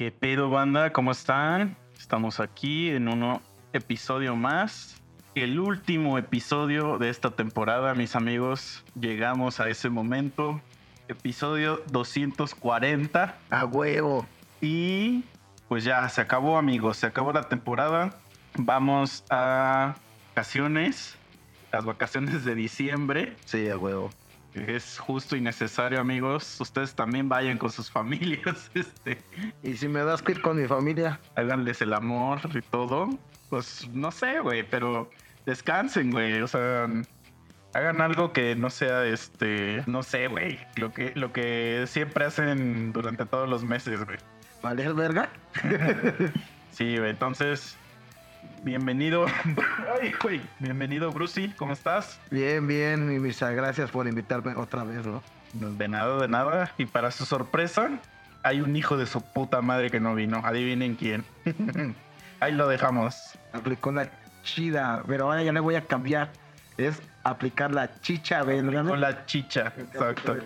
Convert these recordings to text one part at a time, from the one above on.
¿Qué pedo, banda? ¿Cómo están? Estamos aquí en un episodio más. El último episodio de esta temporada, mis amigos. Llegamos a ese momento. Episodio 240. A huevo. Y pues ya se acabó, amigos. Se acabó la temporada. Vamos a vacaciones. Las vacaciones de diciembre. Sí, a huevo. Es justo y necesario, amigos. Ustedes también vayan con sus familias. Este, Y si me das que ir con mi familia, háganles el amor y todo. Pues no sé, güey, pero descansen, güey. O sea, hagan algo que no sea este, no sé, güey. Lo que, lo que siempre hacen durante todos los meses, güey. ¿vale, verga? Sí, güey. Entonces, bienvenido. Ay, güey. Bienvenido, Brucey. ¿Cómo estás? Bien, bien, y misa, gracias por invitarme otra vez, ¿no? De nada, de nada. Y para su sorpresa, hay un hijo de su puta madre que no vino. Adivinen quién. Ahí lo dejamos. Aplicó la chida, pero ahora ya le voy a cambiar. Es aplicar la chicha, ¿verdad? Con la chicha. Exacto.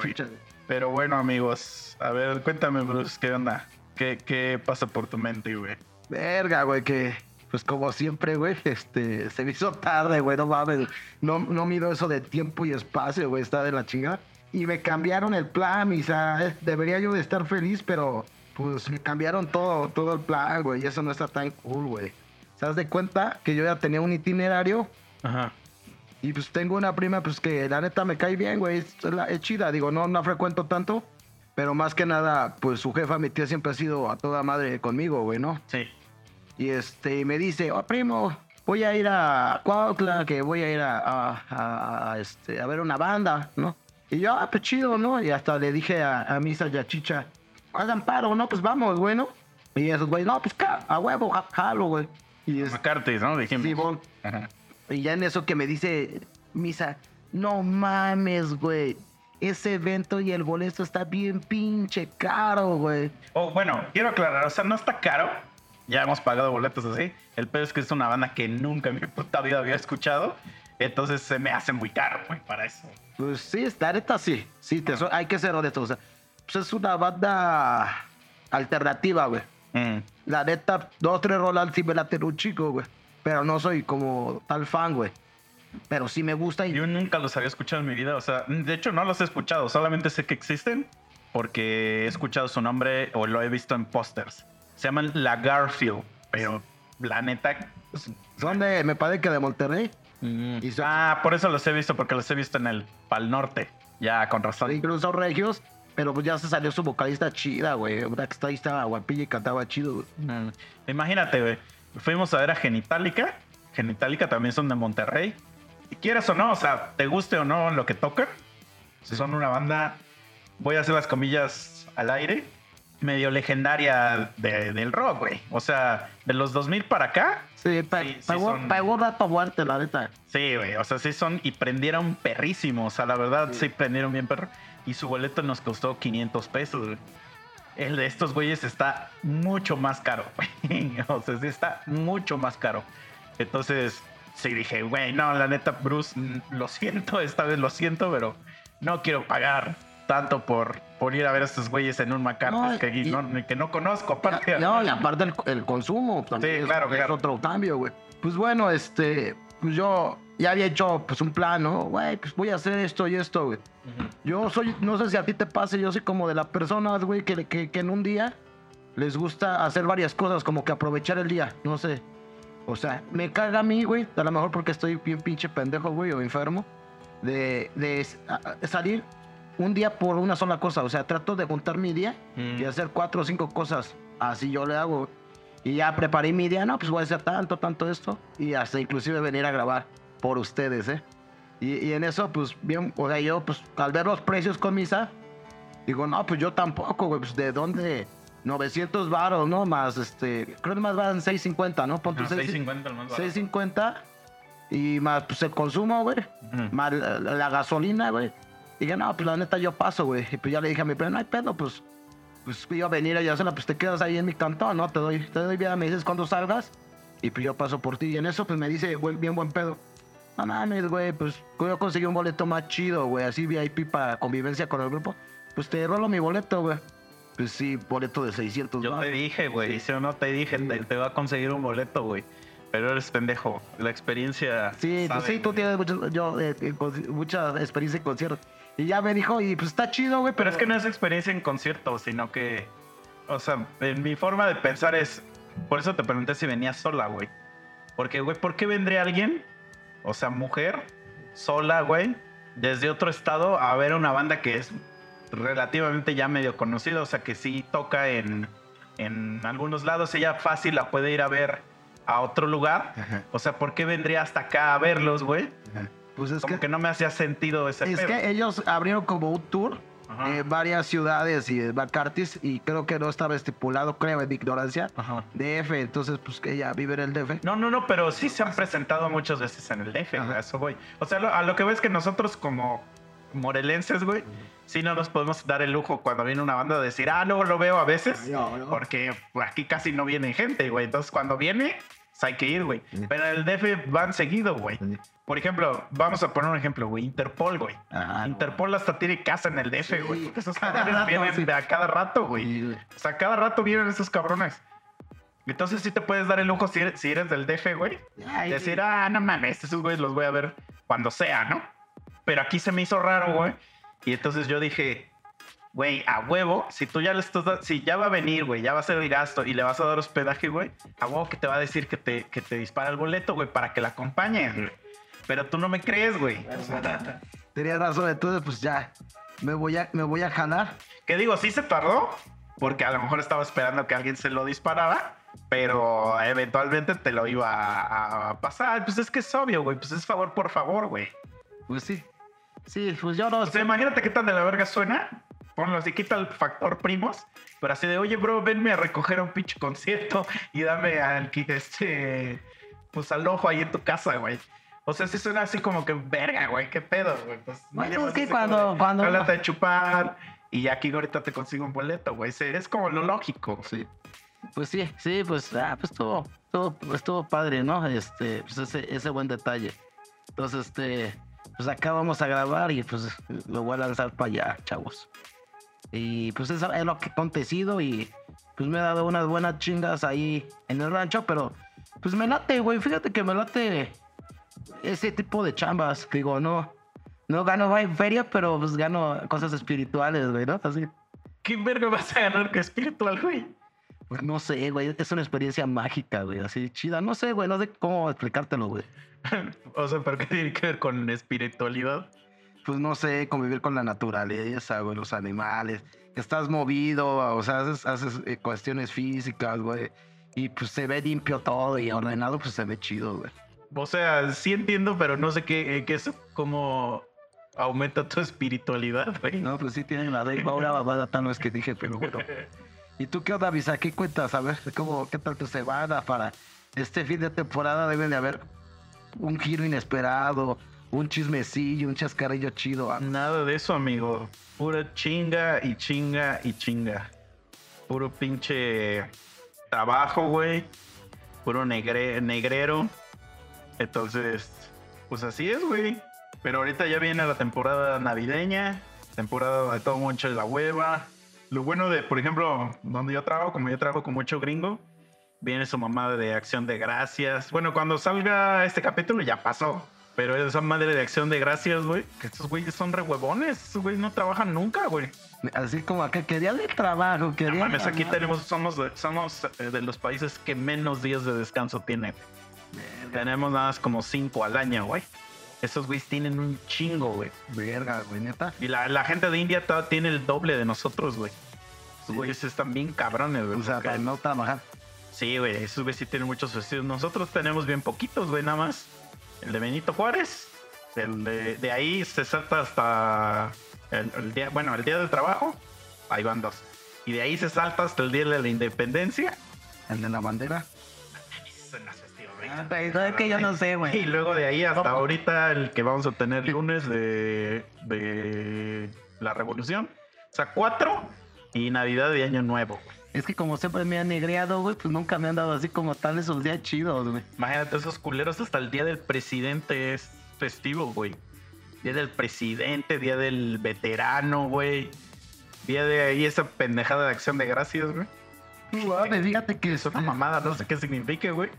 Pero bueno, amigos. A ver, cuéntame, Bruce, ¿qué onda? ¿Qué, qué pasa por tu mente, güey? Verga, güey, que pues como siempre, güey, este, se me hizo tarde, güey, no mames. No, no mido eso de tiempo y espacio, güey, está de la chingada. Y me cambiaron el plan, misa. eh, Debería yo de estar feliz, pero pues me cambiaron todo, todo el plan, güey, y eso no está tan cool, güey. ¿Se das de cuenta que yo ya tenía un itinerario? Ajá. Y pues tengo una prima, pues que la neta me cae bien, güey. Es, es chida, digo, no, no frecuento tanto. Pero más que nada, pues su jefa, mi tía, siempre ha sido a toda madre conmigo, güey, ¿no? Sí. Y este, me dice, oh, primo, voy a ir a Cuautla, que voy a ir a, a- a- a, este, a ver una banda, ¿no? Y yo, ah, pues chido, ¿no? Y hasta le dije a, Misa y a Chicha, hagan paro, ¿no? Pues vamos, güey, ¿no? Y esos güey, no, pues a huevo, ja- jalo, güey. Y es, McCarthy, ¿no? Dijimos. Simón. Ajá. y ya en eso que me dice Misa, no mames, güey. Ese evento y el boleto está bien pinche caro, güey. Oh, bueno, quiero aclarar, o sea, no está caro. Ya hemos pagado boletos así. El pedo es que es una banda que nunca en mi puta vida había escuchado. Entonces se me hace muy caro, güey, para eso. Pues sí, está neta sí. Sí, te hay que ser honesto. O sea, pues es una banda alternativa, güey. Mm. La neta, dos tres rolas sí me laten un chico, güey. Pero no soy como tal fan, güey. Pero sí me gusta y Yo nunca los había escuchado en mi vida. O sea, de hecho no los he escuchado. Solamente sé que existen porque he escuchado su nombre o lo he visto en pósters. Se llaman La Garfield. Pero la neta... pues, son de, me parece que de Monterrey. mm. Y son- Ah, por eso los he visto, porque los he visto en el Pal Norte. Ya, con razón. Incluso regios. Pero pues ya se salió su vocalista chida, güey. Una que está ahí estaba guapilla y cantaba chido, güey. Mm. Imagínate, güey. Fuimos a ver a Genitalica. Genitalica también son de Monterrey. Y quieras o no, o sea, te guste o no lo que tocan, son una banda, voy a hacer las comillas al aire, medio legendaria de- del rock, güey. O sea, de los 2000 para acá, Sí, pe- Sí, sí son- muerte, la neta. sí, güey. O sea, sí son y prendieron perrísimo. O sea, la verdad, sí, prendieron bien perro. Y su boleto nos costó 500 pesos, güey. El de estos güeyes está mucho más caro, güey. O sea, sí está mucho más caro. Entonces, sí dije, güey, no, la neta, Bruce, lo siento, esta vez lo siento, pero no quiero pagar tanto por, por ir a ver a estos güeyes en un McCarthy No, que, y- no, que no conozco, aparte. No, y aparte el, el consumo también Sí, es- claro, es, claro. otro cambio, güey. Pues bueno, este, pues yo ya había hecho pues un plan, ¿no? Güey, pues voy a hacer esto y esto, güey. Yo soy, no sé si a ti te pase, yo soy como de las personas, güey, que, que, que en un día les gusta hacer varias cosas, como que aprovechar el día, no sé. O sea, me caga a mí, güey, a lo mejor porque estoy bien pinche pendejo, güey, o enfermo, de, de salir un día por una sola cosa. O sea, trato de juntar mi día Mm. y hacer cuatro o cinco cosas. Así yo le hago. Y ya preparé mi día, no, pues voy a hacer tanto, tanto esto. Y hasta inclusive venir a grabar por ustedes, ¿eh? Y, y en eso, pues bien, o sea, yo, pues al ver los precios con misa, digo, no, pues yo tampoco, güey, pues de dónde 900 varos, ¿no? Más, este, creo que más van 650, ¿no? Pon tu No, seis- 650 el más barato. 650 y más, pues el consumo, güey. Ujú. Más la, la gasolina, güey. Y dije, no, pues la neta yo paso, güey. Y pues ya le dije a mi primo, no hay pedo, pues, pues iba a venir a hacerla, pues te quedas ahí en mi cantón, ¿no? Te doy, te doy vida, me dices cuando salgas. Y pues yo paso por ti. Y en eso, pues me dice, güey, bien buen pedo. No mames, güey, pues yo conseguí un boleto más chido, güey, así VIP para convivencia con el grupo. Pues te rolo mi boleto, güey. pues sí, boleto de 600 Yo te dije, güey, si o no te dije, te, te va a conseguir un boleto, güey. Pero eres pendejo. La experiencia. Sí, sabe, sí, tú tienes mucho- yo, eh, eh, mucha experiencia en conciertos. Y ya me dijo, y pues está chido, güey, Pero es que no es experiencia en concierto, sino que. O sea, en mi forma de pensar es. Por eso te pregunté si venías sola, güey. Porque, güey, ¿por qué vendría alguien, o sea, mujer, sola, güey, desde otro estado a ver una banda que es relativamente ya medio conocida? O sea, que sí toca en, en algunos lados. Ella fácil la puede ir a ver a otro lugar. Ajá. O sea, ¿por qué vendría hasta acá a verlos, güey? Pues es Como que, que no me hacía sentido ese es pedo. que ellos abrieron como un tour en varias ciudades y en Bacartis y creo que no estaba estipulado, creo, en mi ignorancia, Ajá. DF. Entonces, pues que ella vive en el DF. No, no, no, pero sí se han presentado muchas veces en el DF, güey, Ajá. a eso voy. O sea, lo- a lo que voy es que nosotros como morelenses, güey, sí no nos podemos dar el lujo cuando viene una banda de decir, ah, luego lo veo a veces, No, no. porque aquí casi no viene gente, güey. Entonces cuando viene, hay que ir, güey. Pero en el DF van seguido, güey. Por ejemplo, vamos a poner un ejemplo, güey, Interpol, güey. Interpol hasta tiene casa en el DF, Sí. güey. porque esos cabrones rato, vienen sí. de a cada rato, güey. Sí. O sea, cada rato vienen esos cabrones. Entonces sí te puedes dar el lujo si eres, si eres del DF, güey. Decir, ah, no mames, esos güeyes los voy a ver cuando sea, ¿no? Pero aquí se me hizo raro, güey. Y entonces yo dije, güey, a huevo, si tú ya le estás si ya va a venir, güey, ya va a ser el gasto y le vas a dar hospedaje, güey, a huevo que te va a decir que te, que te dispara el boleto, güey, para que la acompañes, güey. Pero tú no me crees, güey. Tenías razón, entonces pues ya me voy a, me voy a jalar. Que digo, sí se tardó, porque a lo mejor estaba esperando que alguien se lo disparara, pero eventualmente te lo iba a, a pasar. Pues es que es obvio, güey, pues es favor por favor, güey. Pues sí. Sí, pues yo no O sea, imagínate qué tan de la verga suena. Ponlo así, quita el factor primos. Pero así de, oye, bro, venme a recoger a un pinche concierto y dame al este. Pues al ojo ahí en tu casa, güey. O sea, sí suena así como que verga, güey, qué pedo, güey. Pues, Bueno, es que cuando- de, cuando- "Jálate a chupar y aquí ahorita te consigo un boleto, güey. Es como lo lógico. Sí. Pues sí, sí, pues, ah, pues estuvo, estuvo, estuvo padre, ¿no? Este, pues ese, ese buen detalle. Entonces, este, pues acá vamos a grabar y pues lo voy a lanzar para allá, chavos. Y pues eso es lo que ha acontecido y pues me he dado unas buenas chingas ahí en el rancho, pero pues me late, güey, fíjate que me late ese tipo de chambas. Digo, no, no gano feria, pero pues gano cosas espirituales, güey, ¿no? Así. ¿Qué verga vas a ganar que espiritual, güey? Pues no sé, güey. Es una experiencia mágica, güey. Así chida. No sé, güey. No sé cómo explicártelo, güey. o sea, ¿pero qué tiene que ver con espiritualidad? Pues no sé, convivir con la naturaleza, güey, los animales. Que estás movido, o sea, haces, haces, eh, cuestiones físicas, güey. Y pues se ve limpio todo y ordenado, pues se ve chido, güey. O sea, sí entiendo, pero no sé qué, eh, qué es cómo aumenta tu espiritualidad, güey. No, pues sí tienen la de una babada tan no es que dije, pero bueno. ¿Y tú qué onda, Visa? ¿Qué cuentas? A ver, ¿cómo, ¿qué tal tu semana para este fin de temporada? Deben de haber un giro inesperado, un chismecillo, un chascarrillo chido. ah. Nada de eso, amigo. Pura chinga y chinga y chinga. Puro pinche trabajo, güey. Puro negre- negrero. Entonces, pues así es, güey. Pero ahorita ya viene la temporada navideña, temporada de todo mucho de la hueva. Lo bueno de, por ejemplo, donde yo trabajo, como yo trabajo con mucho gringo, viene su mamá de acción de gracias. Bueno, cuando salga este capítulo ya pasó. Pero esa madre de acción de gracias, güey, que estos güeyes son re huevones. Estos güeyes no trabajan nunca, güey. Así como acá quería de trabajo, No quería. mames, aquí tenemos, somos, de, somos eh, de los países que menos días de descanso tienen. Tenemos nada más como cinco al año, güey. Esos güeyes tienen un chingo, güey. Verga, güey, neta. Y la, la gente de India toda tiene el doble de nosotros, güey. Esos güeyes están bien cabrones, güey. O sea, porque- para no trabajar. Sí, güey, esos güeyes sí tienen muchos festivos. Nosotros tenemos bien poquitos, güey, nada más. El de Benito Juárez. El de, de ahí se salta hasta el, el día, bueno, el día del trabajo. Ahí van dos. Y de ahí se salta hasta el día de la independencia. El de la bandera. Ah, pero es que yo no sé, Y güey. luego de ahí hasta ahorita el que vamos a tener lunes de, de la revolución. O sea, cuatro y Navidad y Año Nuevo. güey. Es que como siempre me han negreado, güey, pues nunca me han dado así como tal esos días chidos, güey. Imagínate esos culeros hasta el día del presidente es festivo, güey. Día del presidente, día del veterano, güey. Vi de ahí esa pendejada de acción de gracias, güey. fíjate que Es una mamada, no sé qué significa, güey.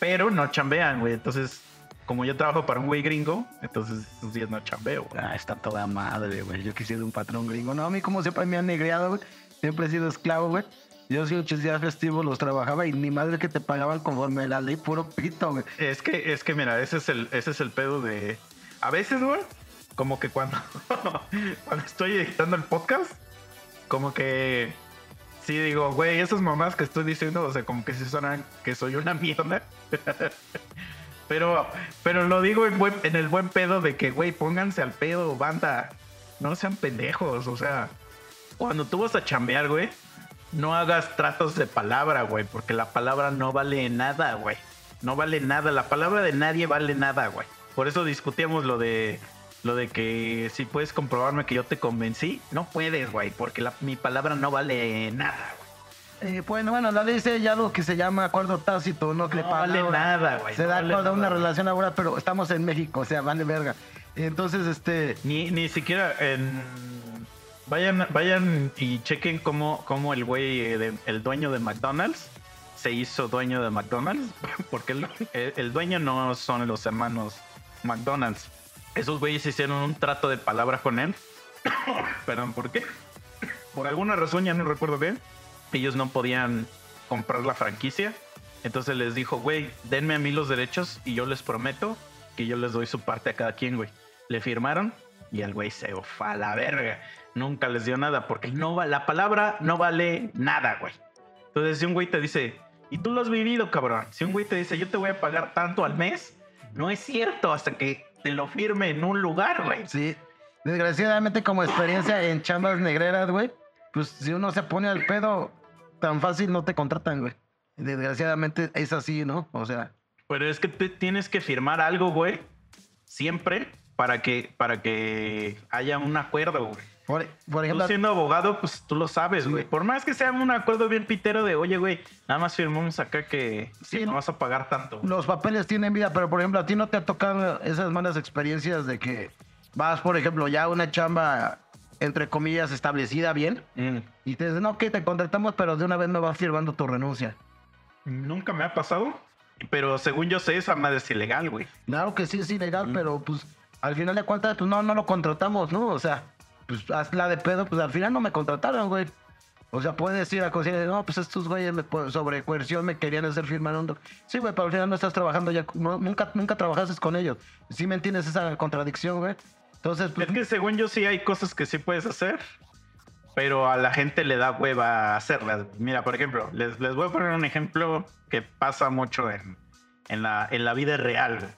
Pero no chambean, güey. Entonces, como yo trabajo para un güey gringo, entonces esos días no chambeo, güey. Ah, está toda madre, güey. Yo quisiera un patrón gringo. No, a mí como siempre me han negreado, güey. Siempre he sido esclavo, güey. Yo sí ocho días festivos los trabajaba y ni madre que te pagaban conforme la ley puro pito, güey. Es que, es que mira, ese es el, ese es el pedo de. A veces, güey, como que cuando, cuando estoy editando el podcast, como que sí digo, güey, esas mamás que estoy diciendo, o sea, como que sí suenan que soy una mierda. pero, pero lo digo en, en el buen pedo de que, güey, pónganse al pedo, banda. No sean pendejos, o sea, cuando tú vas a chambear, güey, no hagas tratos de palabra, güey, porque la palabra no vale nada, güey. No vale nada, la palabra de nadie vale nada, güey. Por eso discutíamos lo de lo de que si puedes comprobarme que yo te convencí, no puedes, güey, porque la- mi palabra no vale nada, güey. Eh, bueno, bueno, la ley dice ya lo que se llama acuerdo tácito, no que le No pagan vale ahora. nada, güey. Se no da vale acuerdo a una relación laboral, pero estamos en México, o sea, vale verga. Entonces, este, Ni, ni siquiera en... Vayan, vayan y chequen cómo, cómo el güey, eh, el dueño de McDonald's, se hizo dueño de McDonald's. Porque el, el- dueño no son los hermanos McDonald's. Esos güeyes hicieron un trato de palabra con él. Perdón, ¿por qué? Por alguna razón, ya no recuerdo bien. Ellos no podían comprar la franquicia. Entonces les dijo, güey, denme a mí los derechos y yo les prometo que yo les doy su parte a cada quien, güey. Le firmaron y el güey se fue a la verga. Nunca les dio nada porque no va, la palabra no vale nada, güey. Entonces, si un güey te dice, y tú lo has vivido, cabrón. Si un güey te dice, yo te voy a pagar tanto al mes, no es cierto hasta que te lo firme en un lugar, güey. sí, desgraciadamente como experiencia en chambas negreras, güey, pues si uno se pone al pedo, tan fácil no te contratan, güey. Desgraciadamente es así, ¿no? O sea, Pero es que te tienes que firmar algo, güey. Siempre para que, para que haya un acuerdo, güey. Por, por Tú ejemplo, siendo abogado, pues tú lo sabes, güey. Por más que sea un acuerdo bien pitero de, oye, güey, nada más firmamos acá que Sí, no no. vas a pagar tanto. los papeles tienen vida, pero por ejemplo, a ti no te ha tocado esas malas experiencias de que vas, por ejemplo, ya a una chamba, entre comillas, establecida bien, Mm. y te dicen, ok, te contratamos, pero de una vez me vas firmando tu renuncia. Nunca me ha pasado, pero según yo sé, esa madre es ilegal, güey. Claro que sí es ilegal, pero pues al final de cuentas, pues no, no lo contratamos, ¿no? O sea, pues hazla de pedo, pues al final no me contrataron, güey. O sea, puedes ir a cocina y no, pues estos güeyes me- por- sobre coerción me querían hacer firmar un... doc-". Sí, güey, pero al final no estás trabajando ya, no- nunca, nunca trabajaste con ellos. ¿Sí me entiendes esa contradicción, güey? Entonces, pues, Es que según yo sí hay cosas que sí puedes hacer, pero a la gente le da hueva hacerlas. Mira, por ejemplo, les, les voy a poner un ejemplo que pasa mucho en, en, la, en la vida real.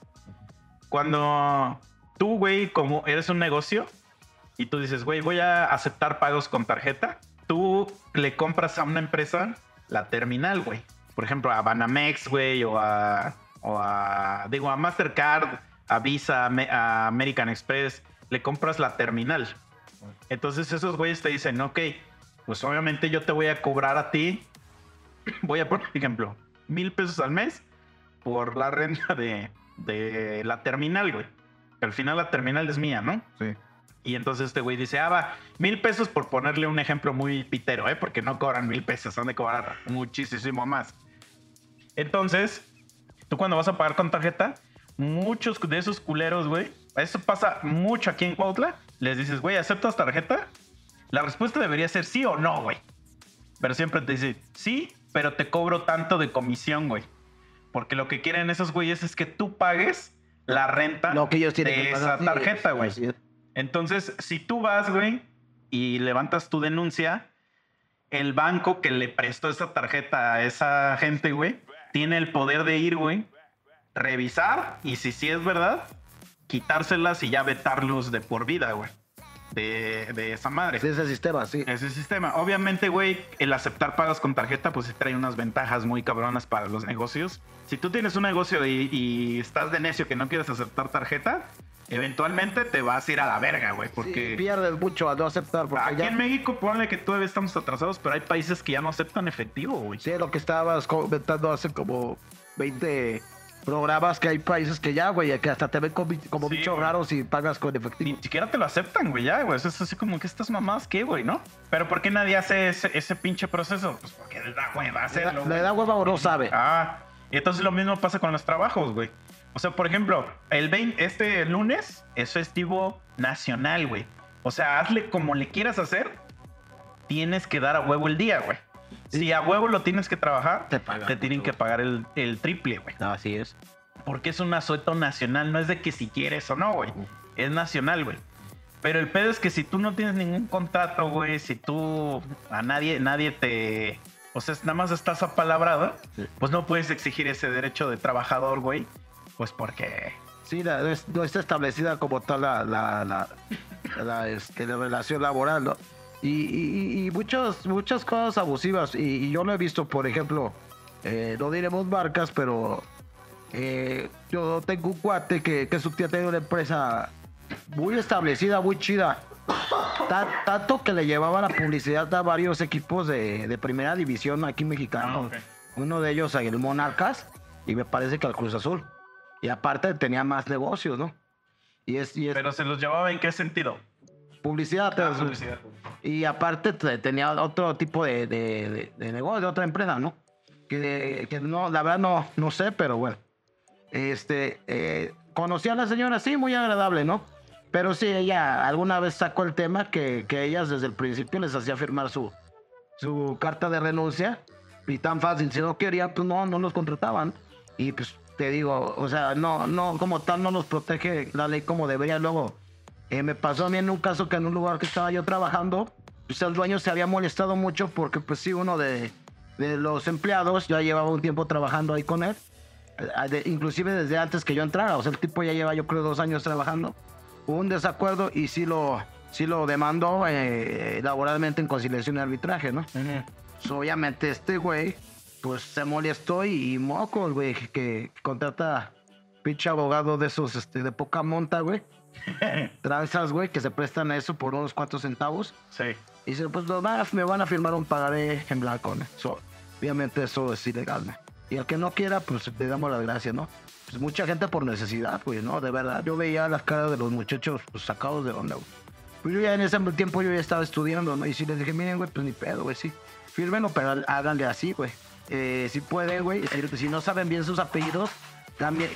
Cuando tú, güey, como eres un negocio y tú dices, güey, voy a aceptar pagos con tarjeta, tú le compras a una empresa la terminal, güey. Por ejemplo, a Banamex, güey, o a, o a, digo, a Mastercard, a Visa, a Me- a American Express, le compras la terminal. Entonces esos güeyes te dicen, ok, pues obviamente yo te voy a cobrar a ti, voy a poner ejemplo, mil pesos al mes por la renta de, de la terminal, güey. Al final la terminal es mía, ¿no? sí. Y entonces este güey dice, ah, va, mil pesos por ponerle un ejemplo muy pitero, ¿eh? Porque no cobran mil pesos, han de cobrar muchísimo más. Entonces, tú cuando vas a pagar con tarjeta, muchos de esos culeros, güey, eso pasa mucho aquí en Cuautla, les dices, güey, ¿aceptas tarjeta? La respuesta debería ser sí o no, güey. Pero siempre te dice, sí, pero te cobro tanto de comisión, güey. Porque lo que quieren esos güeyes es que tú pagues la renta Lo que ellos tienen de que esa pagar, sí, tarjeta, güey. es. Entonces, si tú vas, güey, y levantas tu denuncia, el banco que le prestó esa tarjeta a esa gente, güey, tiene el poder de ir, güey, revisar y si sí es verdad, quitárselas y ya vetarlos de por vida, güey, de, de esa madre. Sí, ese sistema, sí. Ese sistema. Obviamente, güey, el aceptar pagos con tarjeta, pues sí trae unas ventajas muy cabronas para los negocios. Si tú tienes un negocio y, y estás de necio que no quieres aceptar tarjeta, eventualmente te vas a ir a la verga, güey. Porque Sí, pierdes mucho a no aceptar, porque aquí ya... en México, ponle que todavía estamos atrasados, pero hay países que ya no aceptan efectivo, güey. Sí, lo que estabas comentando hace como 20 programas que hay países que ya, güey, que hasta te ven como, como Sí, bichos güey. raros y pagas con efectivo. Ni siquiera te lo aceptan, güey, ya, güey. Es así como que estas mamás, ¿qué, güey, no? Pero ¿por qué nadie hace ese, ese pinche proceso? Pues porque le da hueva Le da, hacerlo. le da hueva o no sabe. Ah, y entonces lo mismo pasa con los trabajos, güey. O sea, por ejemplo, el 20, este lunes es festivo nacional, güey. O sea, hazle como le quieras hacer, tienes que dar a huevo el día, güey. Si a huevo lo tienes que trabajar, Te pagan te tienen mucho, que pagar el, el triple, güey. No, así es. Porque es un asueto nacional, no es de que si quieres o no, güey. Es nacional, güey. Pero el pedo es que si tú no tienes ningún contrato, güey, si tú a nadie, nadie te. O sea, nada más estás apalabrado, Sí. pues no puedes exigir ese derecho de trabajador, güey. Pues porque. Sí, la- no, es- no está establecida como tal la, la, la, la, este, la relación laboral, ¿no? Y, y- y muchas, muchas cosas abusivas. Y, y yo lo he visto, por ejemplo, eh, no diremos marcas, pero eh, yo tengo un cuate que, que su tía tiene una empresa muy establecida, muy chida. Ta- tanto que le llevaba la publicidad a varios equipos de, de primera división aquí mexicano. Ah. Uno de ellos el Monarcas y me parece que al Cruz Azul. Y aparte tenía más negocios, ¿no? Y es, y es Pero se los llevaba en qué sentido? publicidad. Ah, te- publicidad. Y aparte te- tenía otro tipo de, de, de- de negocio, de otra empresa, ¿no? Que, que no, la verdad no, no sé, pero bueno. Este, eh, conocí a la señora, sí, muy agradable, ¿no? Pero sí, ella alguna vez sacó el tema que, que ellas desde el principio les hacía firmar su, su carta de renuncia. Y tan fácil, si no querían, pues no, no los contrataban. Y pues te digo, o sea, no, no, como tal no los protege la ley como debería. Luego, eh, me pasó a mí en un caso que en un lugar que estaba yo trabajando, pues el dueño se había molestado mucho porque pues sí, uno de, de los empleados ya llevaba un tiempo trabajando ahí con él. eh, de- inclusive desde antes que yo entrara, o sea, el tipo ya lleva yo creo dos años trabajando. Hubo un desacuerdo y sí lo, sí lo demandó eh, laboralmente en conciliación y arbitraje, ¿no? Pues, obviamente este güey, pues se molestó y, y moco, el güey, que, que contrata pinche abogado de esos, este, de poca monta, güey. Tranzas, güey, que se prestan a eso por unos cuantos centavos. sí. Y dice, pues a- me van a firmar un pagaré en blanco, ¿no? So, obviamente eso es ilegal, ¿no? Y al que no quiera, pues le damos las gracias, ¿no? Pues mucha gente por necesidad, güey, ¿no? De verdad, yo veía las caras de los muchachos pues, sacados de onda, güey. Pues yo ya en ese tiempo yo ya estaba estudiando, ¿no? Y si les dije, miren, güey, pues ni pedo, güey, sí. Fírmenlo, pero háganle así, güey. Eh, si pueden, güey, si, no saben bien sus apellidos,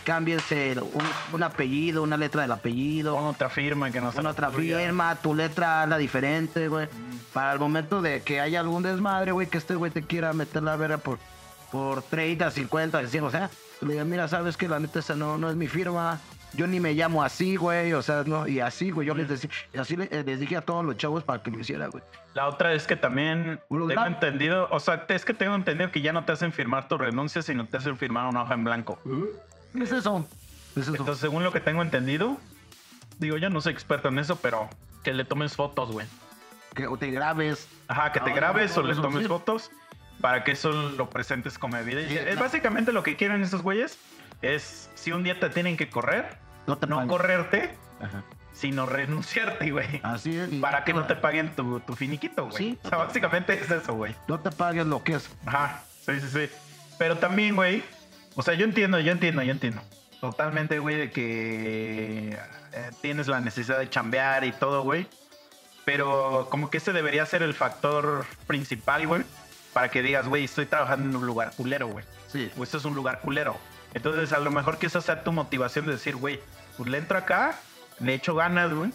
cámbiense un, un apellido, una letra del apellido. Pon otra firma que no Pon otra firma, tu letra la diferente, güey. Para el momento de que haya algún desmadre, güey, que este güey te quiera meter la verga por, por 30, 50, 100, o sea, le digan, mira, sabes que la neta esa no, no es mi firma. Yo ni me llamo así, güey, o sea, no, y así, güey, yo les decía, así eh, les dije a todos los chavos para que lo hicieran, güey. La otra es que también tengo da- entendido, o sea, es que tengo entendido que ya no te hacen firmar tu renuncia, sino te hacen firmar una hoja en blanco. ¿Qué es eso? ¿Qué es eso? Entonces, según lo que tengo entendido, digo, yo no soy experto en eso, pero que le tomes fotos, güey. que o te grabes. Ajá, que te Ah, grabes o le tomes fotos para que eso lo presentes como evidencia. Es básicamente lo que quieren estos güeyes es si un día te tienen que correr, No te no correrte, Ajá. sino renunciarte, güey. Así es. Para que no te paguen tu, tu finiquito, güey. Sí. O sea, básicamente es eso, güey. No te paguen lo que es. Ajá, sí, sí, sí. Pero también, güey, o sea, yo entiendo, yo entiendo, yo entiendo. Totalmente, güey, de que eh, tienes la necesidad de chambear y todo, güey. Pero como que ese debería ser el factor principal, güey, para que digas, güey, estoy trabajando en un lugar culero, güey. Sí. O esto es un lugar culero. Entonces, a lo mejor que esa sea tu motivación de decir, güey, pues le entro acá, le echo ganas, güey,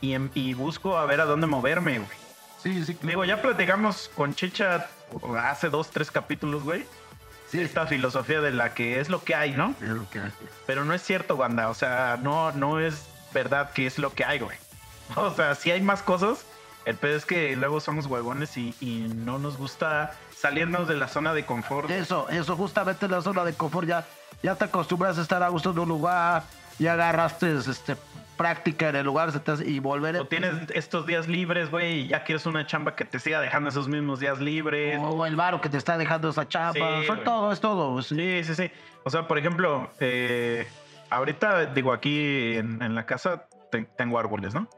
y, em- y busco a ver a dónde moverme, güey. Sí, sí. Digo, ya platicamos con Chicha hace dos, tres capítulos, güey. Sí, Esta filosofía de la que es lo que hay, ¿no? Es lo que hace. Pero no es cierto, Wanda. O sea, no, no es verdad que es lo que hay, güey. O sea, sí hay más cosas. El pedo es que luego somos huevones y, y no nos gusta salirnos de la zona de confort. Eso, eso, justamente la zona de confort ya, ya te acostumbras a estar a gusto en un lugar, ya agarraste este, práctica en el lugar y volver O tienes estos días libres, güey, y ya quieres una chamba que te siga dejando esos mismos días libres. o el varo que te está dejando esa chapa, Sí, güey. todo, es todo. sí. Sí, sí, sí. O sea, por ejemplo, eh, ahorita, digo, aquí en, en la casa te- tengo árboles, ¿no?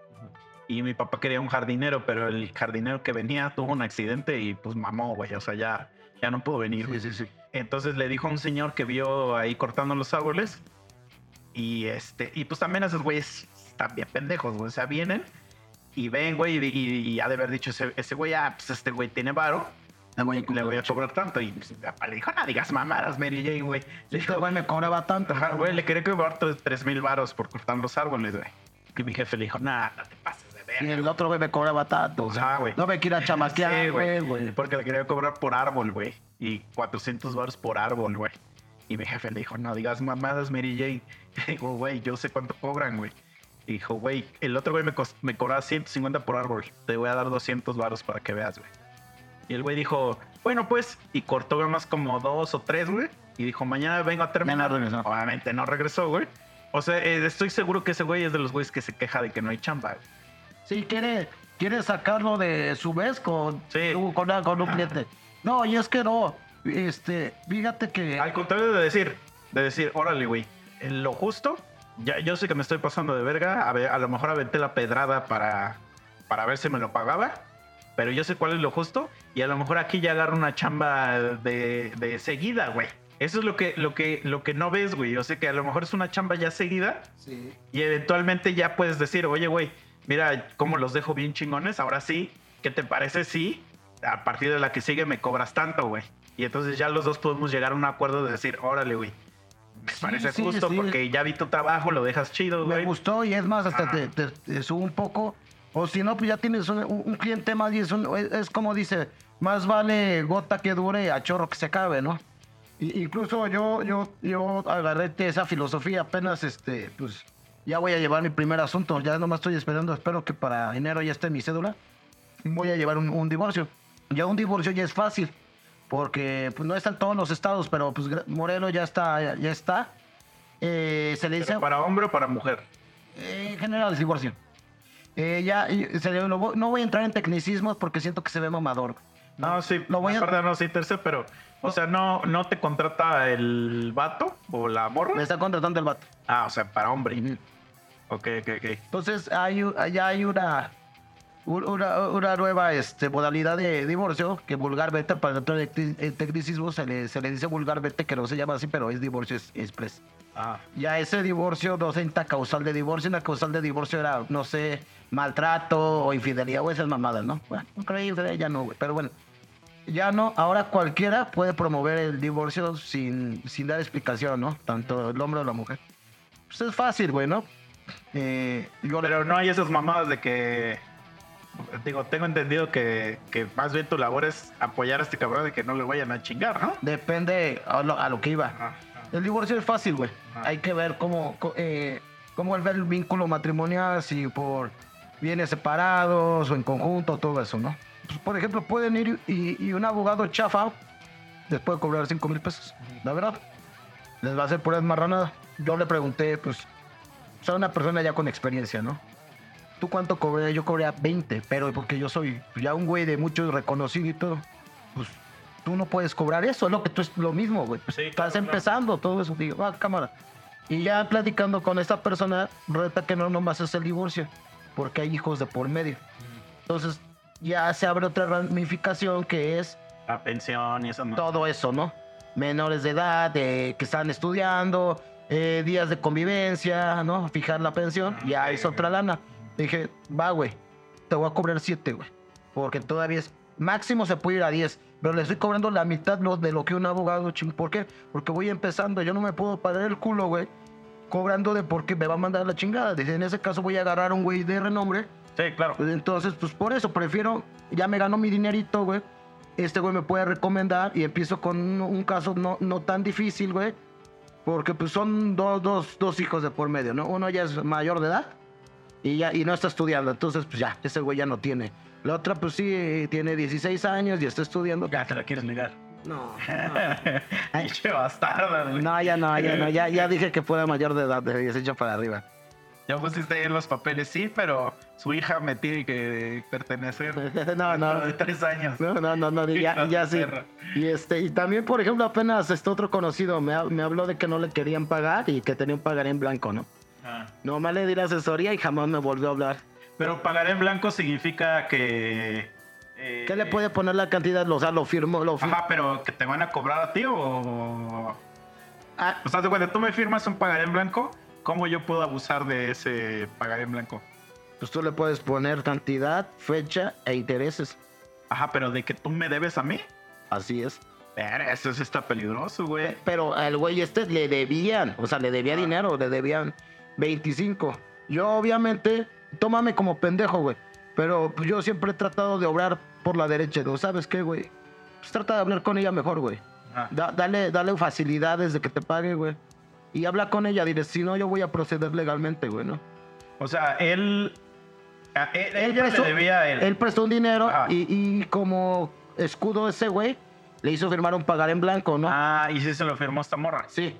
Y mi papá quería un jardinero, pero el jardinero que venía tuvo un accidente y pues mamó, güey. O sea, ya, ya no pudo venir. Sí, sí, sí. Entonces le dijo a un señor que vio ahí cortando los árboles. Y este, y pues también esos güeyes están bien pendejos, güey. O sea, vienen y ven, güey, y, y- y ha de haber dicho ese, ese güey, ah, pues este güey tiene varo, Le voy a le cobrar. voy a cobrar tanto. Y pues, le dijo, no digas mamadas, Mary Jane, güey. Le Este dijo, güey me cobraba tanto. Ajá, güey, le quería cobrar tres- tres mil varos por cortar los árboles, güey. Y mi jefe le dijo, nada, no te pases de Y ver. el otro güey me cobraba tanto. O sea, güey. no me quiera chamaquear, Sí, güey, güey. Porque le quería cobrar por árbol, güey. Y 400 baros por árbol, güey. Y mi jefe le dijo, no digas mamadas, Mary Jane. Y digo, güey, yo sé cuánto cobran, güey. Y dijo, güey, el otro güey me, me cobraba 150 por árbol. Te voy a dar 200 baros para que veas, güey. Y el güey dijo, bueno, pues. Y cortó más como dos o tres, güey. Y dijo, mañana vengo a terminar. Regresó. Obviamente no regresó, güey. O sea, eh, estoy seguro que ese güey es de los güeyes que se queja de que no hay chamba, güey. Sí, quiere, quiere sacarlo de su vez con, Sí. con, con un cliente. No, y es que no. Este, fíjate que. Al contrario de decir, de decir, órale, güey, en lo justo, ya, yo sé que me estoy pasando de verga, a, ver, a lo mejor aventé la pedrada para, para ver si me lo pagaba, pero yo sé cuál es lo justo y a lo mejor aquí ya agarro una chamba de, de seguida, güey. Eso es lo que, lo, que, lo que no ves, güey. Yo sé que a lo mejor es una chamba ya seguida Sí. y eventualmente ya puedes decir, oye, güey, mira cómo los dejo bien chingones, ahora sí, ¿qué te parece si a partir de la que sigue me cobras tanto, güey? Y entonces ya los dos podemos llegar a un acuerdo de decir, órale, güey, me parece sí, justo sí. porque ya vi tu trabajo, lo dejas chido, Me güey. gustó y es más, hasta te, te- te subo un poco. O si no, pues ya tienes un, cliente más y es, un- es, es como dice, más vale gota que dure a chorro que se acabe, ¿no? Y- incluso yo, yo, yo agarré esa filosofía apenas, este, pues ya voy a llevar mi primer asunto, ya nomás estoy esperando, espero que para enero ya esté mi cédula. Voy a llevar un, un divorcio. Ya un divorcio ya es fácil, porque pues no está en todos los estados, pero pues Morelos ya está, ya, ya está. Eh, se le dice... Para hombre o para mujer. Eh, en general, el divorcio. Eh, ya, se le- voy- no voy a entrar en tecnicismos porque siento que se ve mamador. No, sí, Lo voy a- no, sí, tercer, pero, o sea, no, no te contrata el vato o la Me morra. está contratando el vato. Ah, o sea, para hombre. Ujú. Ok, ok, ok. Entonces, hay, ya hay una, una, una nueva este, modalidad de divorcio que vulgarmente, para en tecnicismo, se le, se le dice vulgarmente, que no se llama así, pero es divorcio es- express. Ah, Ya ese divorcio no se necesita causal de divorcio. Una causal de divorcio era, no sé, maltrato o infidelidad o esas mamadas, ¿no? Bueno, no infidelidad ya no, güey. Pero bueno, ya no. Ahora cualquiera puede promover el divorcio sin, sin dar explicación, ¿no? Tanto el hombre o la mujer. Pues es fácil, güey, ¿no? Eh, yo le- Pero no hay esas mamadas de que. Digo, tengo entendido que, que más bien tu labor es apoyar a este cabrón de que no le vayan a chingar, ¿no? depende a lo, a lo que iba. Ajá. El divorcio es fácil, güey. Hay que ver cómo, eh, cómo volver el vínculo matrimonial, si por bienes separados o en conjunto, todo eso, ¿no? Pues, por ejemplo, pueden ir y, y un abogado chafa les puede cobrar 5 mil pesos, la verdad. Les va a hacer pura marranada. Yo le pregunté, pues, o sea, una persona ya con experiencia, ¿no? ¿Tú cuánto cobré? Yo cobré a 20, pero porque yo soy ya un güey de mucho reconocido y todo, pues tú no puedes cobrar eso, es lo que tú es lo mismo, güey. Pues, Sí, estás claro, claro. empezando, todo eso. Digo, ah, cámara. Y ya platicando con esta persona, reta que no nomás es el divorcio, porque hay hijos de por medio. Entonces, ya se abre otra ramificación que es La pensión y eso no. todo eso, ¿no? Menores de edad, de, que están estudiando, eh, días de convivencia, ¿no? Fijar la pensión, ya es otra lana. Dije, va, güey, te voy a cobrar 7, güey. Porque todavía es, máximo se puede ir a 10, pero le estoy cobrando la mitad de lo que un abogado, ching. ¿Por qué? Porque voy empezando, yo no me puedo parar el culo, güey, cobrando de porque me va a mandar la chingada. Dice, en ese caso voy a agarrar a un güey de renombre Sí, claro. pues entonces, pues por eso prefiero, ya me ganó mi dinerito, güey. Este güey me puede recomendar y empiezo con un, un caso no, no tan difícil, güey. Porque pues son dos, dos, dos hijos de por medio, ¿no? Uno ya es mayor de edad y ya y no está estudiando, entonces pues ya, ese güey ya no tiene. La otra pues sí, tiene 16 años y está estudiando. Ya te la quieres negar. No, bastarda, güey. no, ya no, ya no, ya, ya dije que fuera mayor de edad, de 18 para arriba. Ya pusiste ahí en los papeles, sí, pero su hija me tiene que pertenecer. No, no. De tres años. No, no, no, no, ya, ya sí. Y este, y también, por ejemplo, apenas este otro conocido me, ha- me habló de que no le querían pagar y que tenía un pagar en blanco, ¿no? Ah. Nomás le di la asesoría y jamás me volvió a hablar. Pero pagar en blanco significa que. eh, ¿Qué le puede poner la cantidad? O sea, lo firmo, lo firmo. Ajá, pero que te van a cobrar a ti o. Ah, O sea, cuando tú me firmas un pagar en blanco, ¿cómo yo puedo abusar de ese pagar en blanco? pues tú le puedes poner cantidad, fecha e intereses. Ajá, pero de que tú me debes a mí. Así es. Pero eso sí está peligroso, güey. Pero al güey este le debían, o sea, le debía dinero, le debían 25. Yo obviamente, tómame como pendejo, güey. Pero pues, yo siempre he tratado de obrar por la derecha. ¿no? ¿Sabes qué, güey? Pues trata de hablar con ella mejor, güey. Da- dale, dale facilidades de que te pague, güey. Y habla con ella, dile, si no, yo voy a proceder legalmente, güey, ¿no? O sea, él. él, prestó, le debía a él. él prestó un dinero y, y como escudo ese güey, le hizo firmar un pagar en blanco, ¿no? Ah, y sí se lo firmó esta morra. Sí,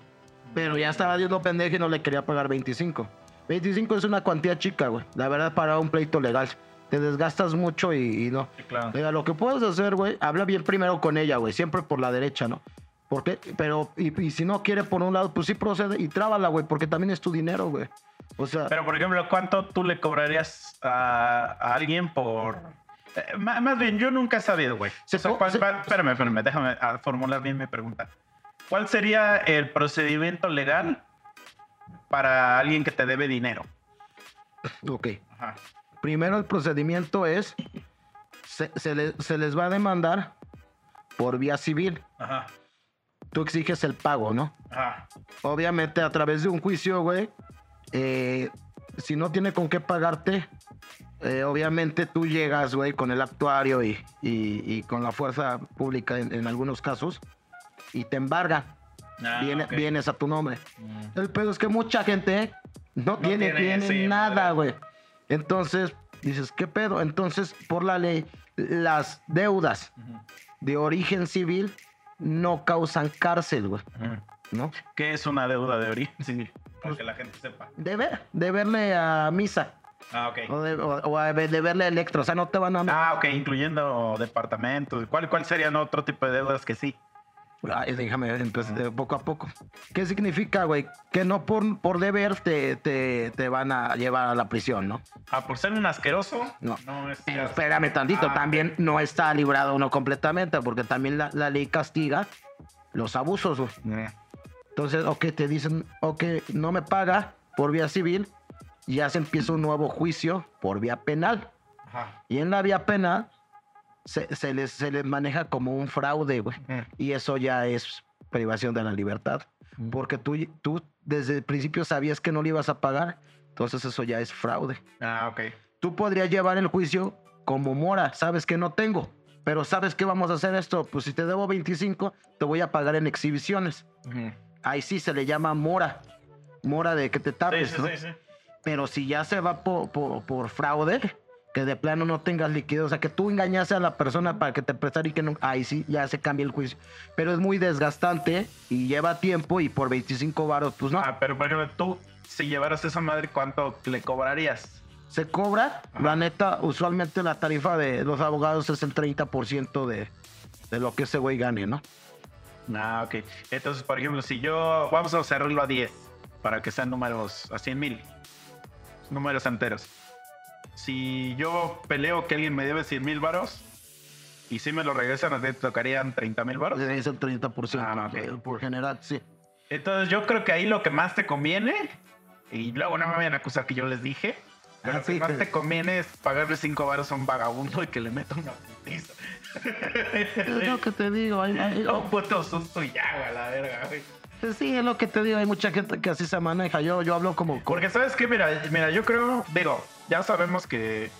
pero ya estaba Dios pendejo y no le quería pagar 25. 25 es una cuantía chica, güey. La verdad, para un pleito legal. Te desgastas mucho y, y no. Sí, claro. Mira, lo que puedes hacer, güey, habla bien primero con ella, güey. Siempre por la derecha, ¿no? Porque, pero, y, y si no quiere por un lado, pues sí procede y trábala, güey, porque también es tu dinero, güey. O sea, Pero, por ejemplo, ¿cuánto tú le cobrarías a, a alguien por. Eh, má- más bien, yo nunca he sabido, güey. O sea, co- ¿cuál- se- espérame, espérame, déjame formular bien mi pregunta. ¿Cuál sería el procedimiento legal para alguien que te debe dinero? ok. Ajá. Primero el procedimiento es, se, se le- se les va a demandar por vía civil. Ajá. Tú exiges el pago, ¿no? Ajá. Obviamente a través de un juicio, güey, eh, si no tiene con qué pagarte, eh, obviamente tú llegas, güey, con el actuario y, y- y con la fuerza pública en, en algunos casos y te embarga. Ah, Viene-. Vienes a tu nombre. Mm. El pedo es que mucha gente no, tiene, tiene, tiene sí, nada, güey. Entonces, dices, ¿qué pedo? Entonces, por la ley, las deudas de origen civil no causan cárcel, güey. ¿no? ¿Qué es una deuda de origen? Sí, para que la gente sepa. Deber, deberle a misa Ah, ok. o, de- o- o a deberle a electro, o sea, no te van a... Ah, ok, incluyendo departamentos. ¿Cuál, ¿Cuál serían otro tipo de deudas que sí? Ay, déjame empezar de poco a poco. ¿Qué significa, güey? Que no por, por deber te, te, te van a llevar a la prisión, ¿no? Ah, por ser un asqueroso. No. es. Pero espérame tantito, Ah, también no está librado uno completamente, porque también la, la ley castiga los abusos, güey. Mm. Entonces, o que te dicen, o que no me paga por vía civil, ya se empieza un nuevo juicio por vía penal. Ajá. Y en la vía penal se, se les, se les maneja como un fraude, güey. Mm. Y eso ya es privación de la libertad. Porque tú, tú desde el principio sabías que no le ibas a pagar, entonces eso ya es fraude. Ah, ok. Tú podrías llevar el juicio como mora, sabes que no tengo, pero sabes que vamos a hacer esto, pues si te debo 25, te voy a pagar en exhibiciones. Ahí sí se le llama mora, mora de que te tapes, sí, ¿no? sí. Pero si ya se va por, por, por fraude, que de plano no tengas liquidez, o sea, que tú engañaste a la persona para que te prestara y que no, ahí sí ya se cambia el juicio. Pero es muy desgastante y lleva tiempo y por 25 varos, pues no. Ah, pero por ejemplo, tú, si llevaras esa madre, ¿cuánto le cobrarías? Se cobra, Ajá. la neta, usualmente la tarifa de los abogados es el 30% de, de lo que ese güey gane, ¿no? Ah, ok. Entonces, por ejemplo, si yo. Vamos a cerrarlo a 10 para que sean números a 100 mil. Números enteros. Si yo peleo que alguien me debe 100 mil varos y si me lo regresan, ¿a ti te tocarían 30 mil varos? Es el 30%. Ah, eh, Por general, sí. Entonces, yo creo que ahí lo que más te conviene, y luego no me vayan a acusar que yo les dije, pero Ah, lo que más te conviene es pagarle 5 varos a un vagabundo y que le meta una putiza. Es lo que te digo. hay- hay- Un puto susto y ya, güey, la verga, güey. Pues sí, es lo que te digo. Hay mucha gente que así se maneja. Yo, yo hablo como... Porque sabes qué, mira, mira, yo creo, digo, ya sabemos que,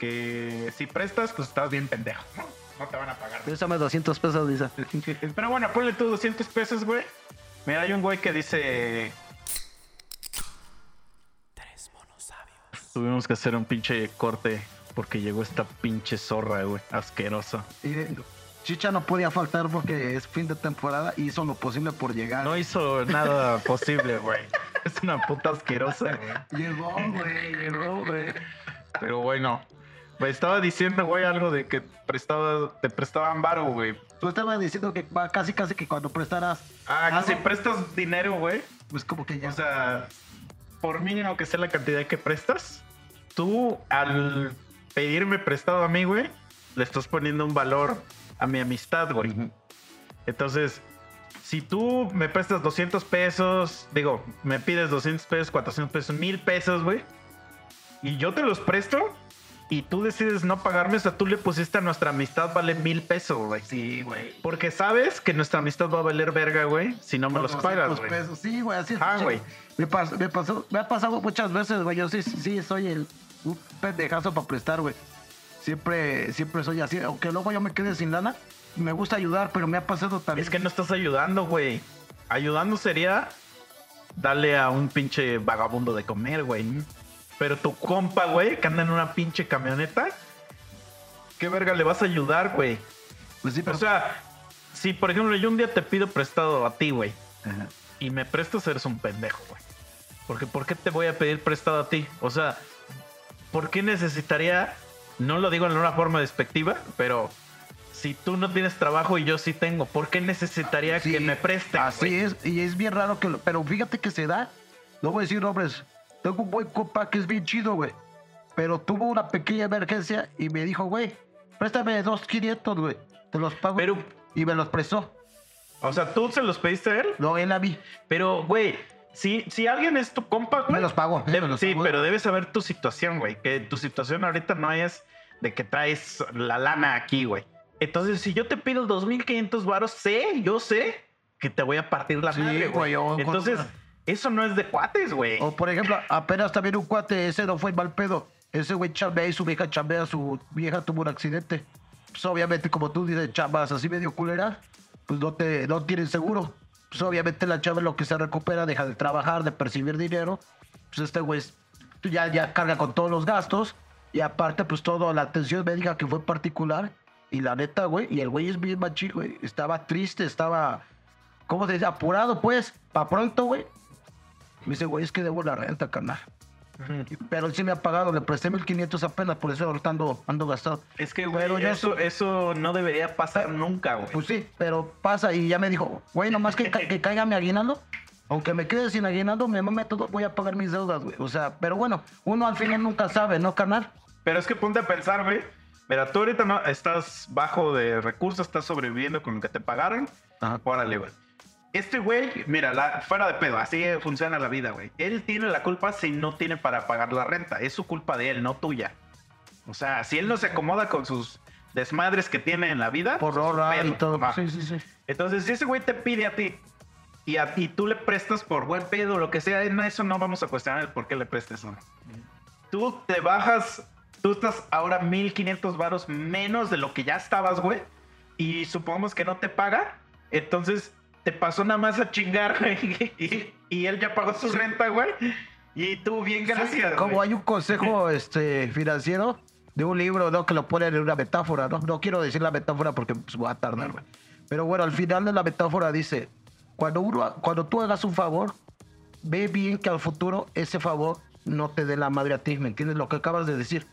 que si prestas, pues estás bien pendejo, ¿no? No te van a pagar. Préstame 200 pesos, dice. Pero bueno, ponle tú 200 pesos, güey. Mira, hay un güey que dice... Tuvimos que hacer un pinche corte porque llegó esta pinche zorra, güey, asquerosa. Y, Chicha no podía faltar porque es fin de temporada y hizo lo posible por llegar. No hizo nada posible, güey. Es una puta asquerosa, güey. Llegó, güey, llegó, güey. Pero bueno, me estaba diciendo, güey, algo de que prestaba, te prestaban varo, güey. Tú estabas diciendo que casi, casi que cuando prestaras, Ah, Algo- que si prestas dinero, güey. pues como que ya... O sea, por mínimo que sea la cantidad que prestas, tú al pedirme prestado a mí, güey, le estás poniendo un valor a mi amistad, güey. Entonces, si tú me prestas 200 pesos, digo, me pides 200 pesos, 400 pesos, 1000 pesos, güey, y yo te los presto, y tú decides no pagarme, o sea, tú le pusiste a nuestra amistad vale mil pesos, güey. Sí, güey. Porque sabes que nuestra amistad va a valer verga, güey, si no me los pagas, 200 güey. Sí, güey, así es. Ah, güey. Me, pas- me pasó, me ha pasado muchas veces, güey. Yo sí, sí soy el un pendejazo para prestar, güey. Siempre, siempre soy así. Aunque luego yo me quede sin lana, me gusta ayudar, pero me ha pasado también. Es que no estás ayudando, güey. Ayudando sería darle a un pinche vagabundo de comer, güey. Pero tu compa, güey, que anda en una pinche camioneta, ¿qué verga le vas a ayudar, güey? Pues sí, pero... O sea, si por ejemplo yo un día te pido prestado a ti, güey, Ajá. y me prestas, eres un pendejo, güey. Porque ¿por qué te voy a pedir prestado a ti? O sea, ¿por qué necesitaría, no lo digo en una forma despectiva, pero si tú no tienes trabajo y yo sí tengo, ¿por qué necesitaría Sí, que me presten? Así es, y es bien raro que lo... Pero fíjate que se da. No voy a decir nombres. Tengo un buen compa que es bien chido, güey. Pero tuvo una pequeña emergencia y me dijo, güey, préstame dos 500, güey. Te los pago. Pero- Y me los prestó. O sea, tú se los pediste a él, No, él a mí. pero, güey, si, si alguien es tu compa, güey. Me los pagó. de- me los sí, pero debes saber tu situación, güey. Que tu situación ahorita no es de que traes la lana aquí, güey. Entonces, si yo te pido 2.500 varos, sé, yo sé que te voy a partir la Sí, madre, güey, Entonces, eso no es de cuates, güey. O por ejemplo, apenas también un cuate, ese no fue mal pedo. Ese güey chambea y su vieja chambea, su vieja tuvo un accidente. Pues obviamente, como tú dices, chambas así medio culera, pues no, te, no tienen seguro. Pues obviamente la chava lo que se recupera, deja de trabajar, de percibir dinero. Pues este güey es- tú ya, ya carga con todos los gastos. Y aparte, pues toda la atención médica que fue particular. Y la neta, güey, y el güey es bien machín, güey. Estaba triste, estaba, ¿cómo se dice? Apurado, pues, pa' pronto, güey. Me dice, güey, es que debo la renta, carnal. Pero él sí me ha pagado, le presté 1500 apenas, por eso ahorita ando, ando gastado. Es que, güey, Pero eso, eso no debería pasar nunca, güey. Pues sí, pero pasa y ya me dijo, güey, nomás que, ca- que caiga mi aguinaldo. Aunque me quede sin aguinaldo, me mame todo, voy a pagar mis deudas, güey. O sea, pero bueno, uno al final nunca sabe, ¿no, carnal? Pero es que ponte a pensar, güey. Mira, tú ahorita no estás bajo de recursos, estás sobreviviendo con lo que te pagaron. Ajá. Órale, güey. Este güey, mira, la- fuera de pedo, así funciona la vida, güey. Él tiene la culpa si no tiene para pagar la renta. Es su culpa de él, no tuya. O sea, si él no se acomoda con sus desmadres que tiene en la vida. Por pues, ahorrar y todo. Va. Sí, sí, sí. Entonces, si ese güey te pide a ti y a ti tú le prestas por buen pedo, lo que sea, en eso no vamos a cuestionar el por qué le prestes no. Tú te bajas, tú estás ahora 1500 varos menos de lo que ya estabas, güey, y supongamos que no te paga, entonces te pasó nada más a chingar, güey, y, y él ya pagó su renta, güey, y tú bien gracias. Como güey. hay un consejo este, financiero de un libro, ¿no? Que lo ponen en una metáfora, ¿no? No quiero decir la metáfora porque pues, voy a tardar, güey. Pero bueno, al final de la metáfora dice, cuando, uno, cuando tú hagas un favor, ve bien que al futuro ese favor no te dé la madre a ti, ¿me entiendes? Lo que acabas de decir.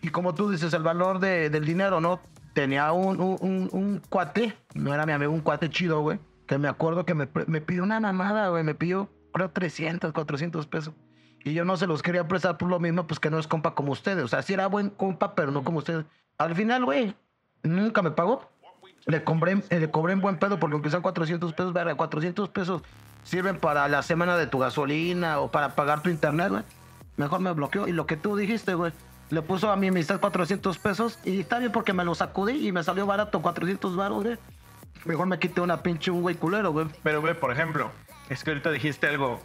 Y como tú dices, el valor de- del dinero, ¿no? Tenía un, un, un- un cuate, no era mi amigo, un cuate chido, güey, que me acuerdo que me, me pidió una mamada, güey, me pidió, creo, 300, 400 pesos. Y yo no se los quería prestar por lo mismo, pues que no es compa como ustedes. O sea, sí era buen compa, pero no como ustedes. Al final, güey, nunca me pagó. Le cobré, eh, le cobré en buen pedo porque aunque sean 400 pesos, verga, 400 pesos sirven para la semana de tu gasolina o para pagar tu internet, güey. Mejor me bloqueó. Y lo que tú dijiste, güey, le puso a mi amistad 400 pesos y está bien porque me lo sacudí y me salió barato 400 baros, güey. Mejor me quité una pinche güey culero, güey. Pero, güey, por ejemplo, es que ahorita dijiste algo.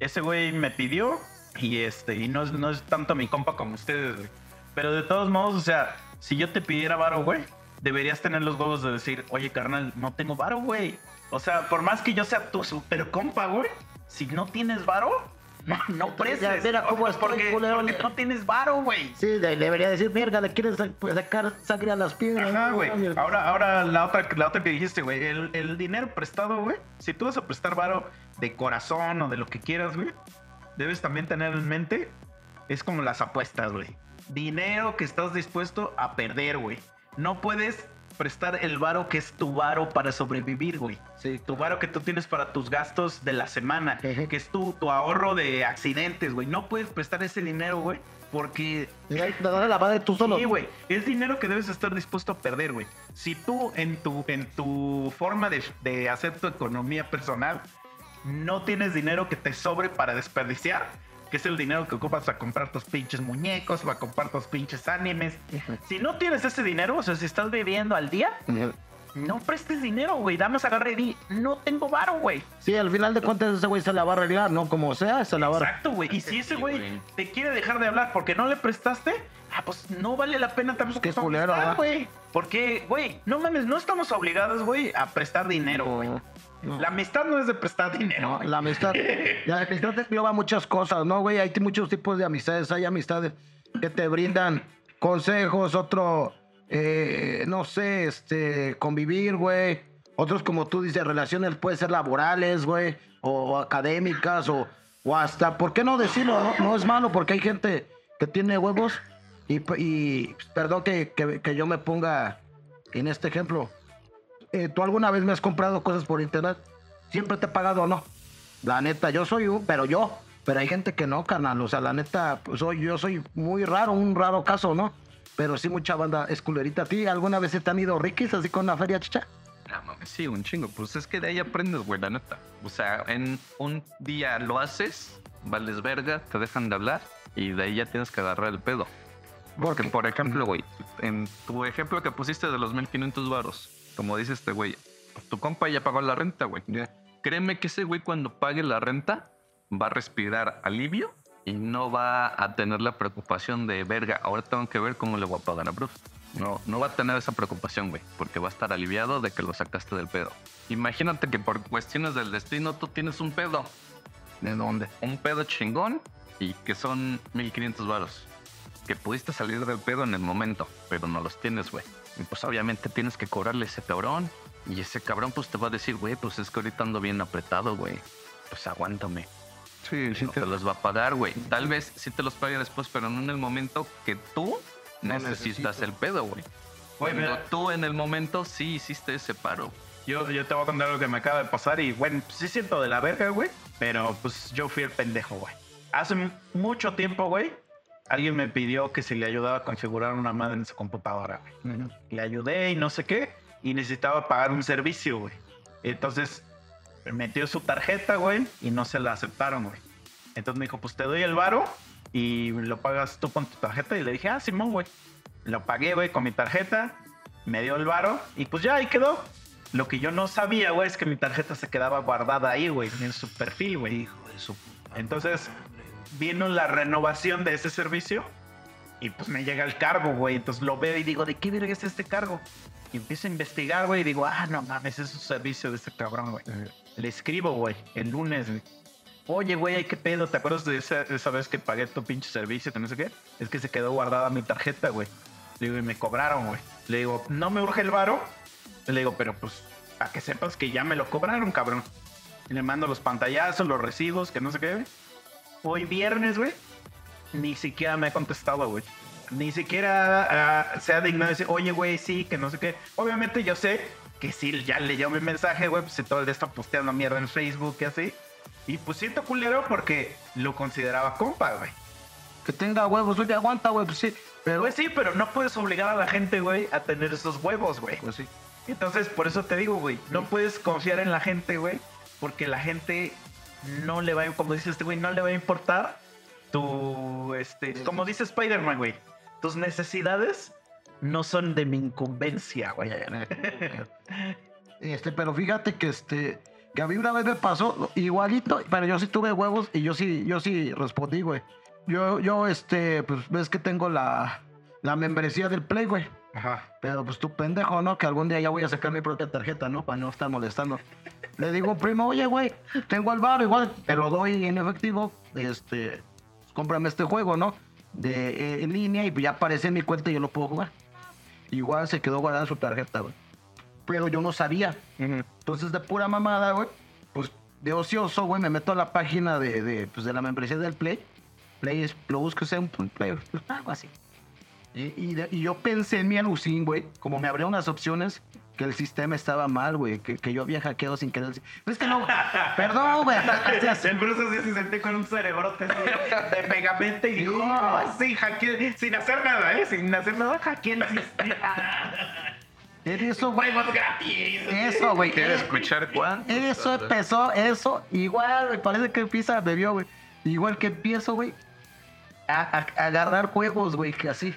Ese güey me pidió y este, y no no es tanto mi compa como ustedes, güey. Pero de todos modos, o sea, si yo te pidiera varo, güey, deberías tener los huevos de decir, oye, carnal, no tengo varo, güey. O sea, por más que yo sea tu super compa, güey, si no tienes varo, no, no prestes. mira cómo porque, no tienes varo, güey. Sí, le debería decir, verga, le quieres pues, sacar sangre a las piedras. Ajá, güey. Ahora, ahora la otra, la otra que dijiste, güey. El, el dinero prestado, güey. Si tú vas a prestar varo de corazón o de lo que quieras, güey. Debes también tener en mente. Es como las apuestas, güey. Dinero que estás dispuesto a perder, güey. No puedes prestar el varo que es tu varo para sobrevivir, güey. Sí. Tu varo que tú tienes para tus gastos de la semana, que es tu, tu ahorro de accidentes, güey. No puedes prestar ese dinero, güey, porque dale la madre tú solo. Sí, güey. Es dinero que debes estar dispuesto a perder, güey. Si tú en tu, en tu forma de, de hacer tu economía personal no tienes dinero que te sobre para desperdiciar, que es el dinero que ocupas para comprar tus pinches muñecos, para comprar tus pinches animes. Si no tienes ese dinero, o sea, si estás viviendo al día, no prestes dinero, güey. Damos agarre y no tengo varo, güey. Sí, al final de cuentas ese güey se la va a arreglar, ¿no? Como sea, se la va a Exacto, güey. Y si ese güey te quiere dejar de hablar porque no le prestaste, ah, pues no vale la pena tampoco. Qué culero, güey. Porque, güey, no mames, no estamos obligados, güey, a prestar dinero, güey. No. La amistad no es de prestar dinero. No, la amistad, la amistad engloba muchas cosas, ¿no, güey? Hay muchos tipos de amistades. Hay amistades que te brindan consejos, otro, eh, no sé, este, convivir, güey. Otros, como tú dices, relaciones pueden ser laborales, güey, o, académicas, o, o hasta, ¿por qué no decirlo? No, No es malo, porque hay gente que tiene huevos y, y perdón que, que- que yo me ponga en este ejemplo. Eh, ¿Tú alguna vez me has comprado cosas por internet? ¿Siempre te he pagado o no? La neta, yo soy un, pero yo. Pero hay gente que no, carnal. O sea, la neta, pues, soy, yo soy muy raro, un raro caso, ¿no? Pero sí, mucha banda es culerita. ¿A ti alguna vez se te han ido riquis así con la feria, chicha? Ah, mames, sí, un chingo. Pues es que de ahí aprendes, güey, la neta. O sea, en un día lo haces, vales verga, te dejan de hablar y de ahí ya tienes que agarrar el pedo. Porque, por ejemplo, güey, en tu ejemplo que pusiste de los 1500 varos, como dice este güey, tu compa ya pagó la renta, güey. Créeme que ese güey cuando pague la renta va a respirar alivio y no va a tener la preocupación de verga, ahora tengo que ver cómo le voy a pagar a Bruce. No, no va a tener esa preocupación, güey, porque va a estar aliviado de que lo sacaste del pedo. Imagínate que por cuestiones del destino tú tienes un pedo, ¿De dónde? un pedo chingón y que son 1500 varos. Que pudiste salir del pedo en el momento, pero no los tienes, güey. Y pues obviamente tienes que cobrarle a ese cabrón. Y ese cabrón pues te va a decir, güey, pues es que ahorita ando bien apretado, güey. Pues aguántame. Sí, No te los va a pagar, güey. Tal vez sí te los pague después, pero no en el momento que tú No necesitas necesito. el pedo, güey. Cuando mira. tú en el momento sí hiciste ese paro. Yo, yo te voy a contar algo que me acaba de pasar y, bueno, sí siento de la verga, güey. Pero, pues, yo fui el pendejo, güey. Hace mucho tiempo, güey, alguien me pidió que si le ayudaba a configurar una madre en su computadora, güey. Le ayudé y no sé qué. Y necesitaba pagar un servicio, güey. Entonces, metió su tarjeta, güey, y no se la aceptaron, güey. Entonces me dijo, pues te doy el varo y lo pagas tú con tu tarjeta. Y le dije, ah, Simón, güey. Lo pagué, güey, con mi tarjeta. Me dio el varo y pues ya ahí quedó. Lo que yo no sabía, güey, es que mi tarjeta se quedaba guardada ahí, güey, en su perfil, güey. Hijo de su... Entonces, vino la renovación de ese servicio y pues me llega el cargo, güey. Entonces lo veo y digo, ¿de qué verga es este cargo? Y empiezo a investigar, güey, y digo, ah, no mames, es un servicio de este cabrón, güey. Le escribo, güey, el lunes, güey. Oye, güey, ¿qué pedo? ¿Te acuerdas de esa, esa vez que pagué tu pinche servicio? que No sé qué. Es que se quedó guardada mi tarjeta, güey. Le digo, y me cobraron, güey. Le digo, no me urge el varo. Le digo, pero pues, a que sepas que ya me lo cobraron, cabrón. Y le mando los pantallazos, los recibos, que no sé qué, güey. Hoy viernes, güey, ni siquiera me ha contestado, güey. Ni siquiera ah, se ha dignado de decir, oye, güey, sí, que no sé qué. Obviamente yo sé que sí, ya leyó mi mensaje, güey, pues si todo el día está posteando mierda en Facebook y así. Y pues siento culero porque lo consideraba compa, güey. Que tenga huevos, oye, aguanta, güey, pues sí. Pero, Pues sí, pero no puedes obligar a la gente, güey, a tener esos huevos, güey. pues sí. Entonces, por eso te digo, güey, no puedes confiar en la gente, güey, porque la gente no le va como dice este güey, no le va a importar tu, este, como dice Spider-Man, güey, tus necesidades no son de mi incumbencia, güey. Este, pero fíjate que este, que a mí una vez me pasó igualito, pero yo sí tuve huevos y yo sí, yo sí respondí, güey. Yo, yo, este, pues ves que tengo la, la membresía del Play, güey. Ajá. Pero pues tú pendejo, ¿no? Que algún día ya voy a sacar mi propia tarjeta, ¿no? Para no estar molestando. Le digo, primo, oye, güey, tengo el bar, igual te lo doy en efectivo. Este, cómprame este juego, ¿no? De, eh, en línea y ya aparece en mi cuenta y yo lo puedo jugar. Igual se quedó guardada su tarjeta, güey. Pero yo no sabía. Entonces, de pura mamada, güey, pues de ocioso, güey, me meto a la página de, de, pues, de la membresía del Play. Play es, lo busco, sea un Play, pues, algo así. Y, y de- y yo pensé en mi alucín, güey, como me abrieron las opciones, que el sistema estaba mal, güey, que, que yo había hackeado sin querer. Pero es que no, perdón, güey. El Bruce así se sentó con un cerebrote de megamente y dijo, "Oh, sí, hackeé, sin hacer nada, ¿eh? Sin hacer nada, hackeé el sistema. Eso, güey. Gratis. Eso, güey. ¿Quieres escuchar cuánto? Eso empezó, eso, igual, me parece que empieza, bebió, güey. Igual que empiezo, güey, a, a- a agarrar juegos, güey, que así.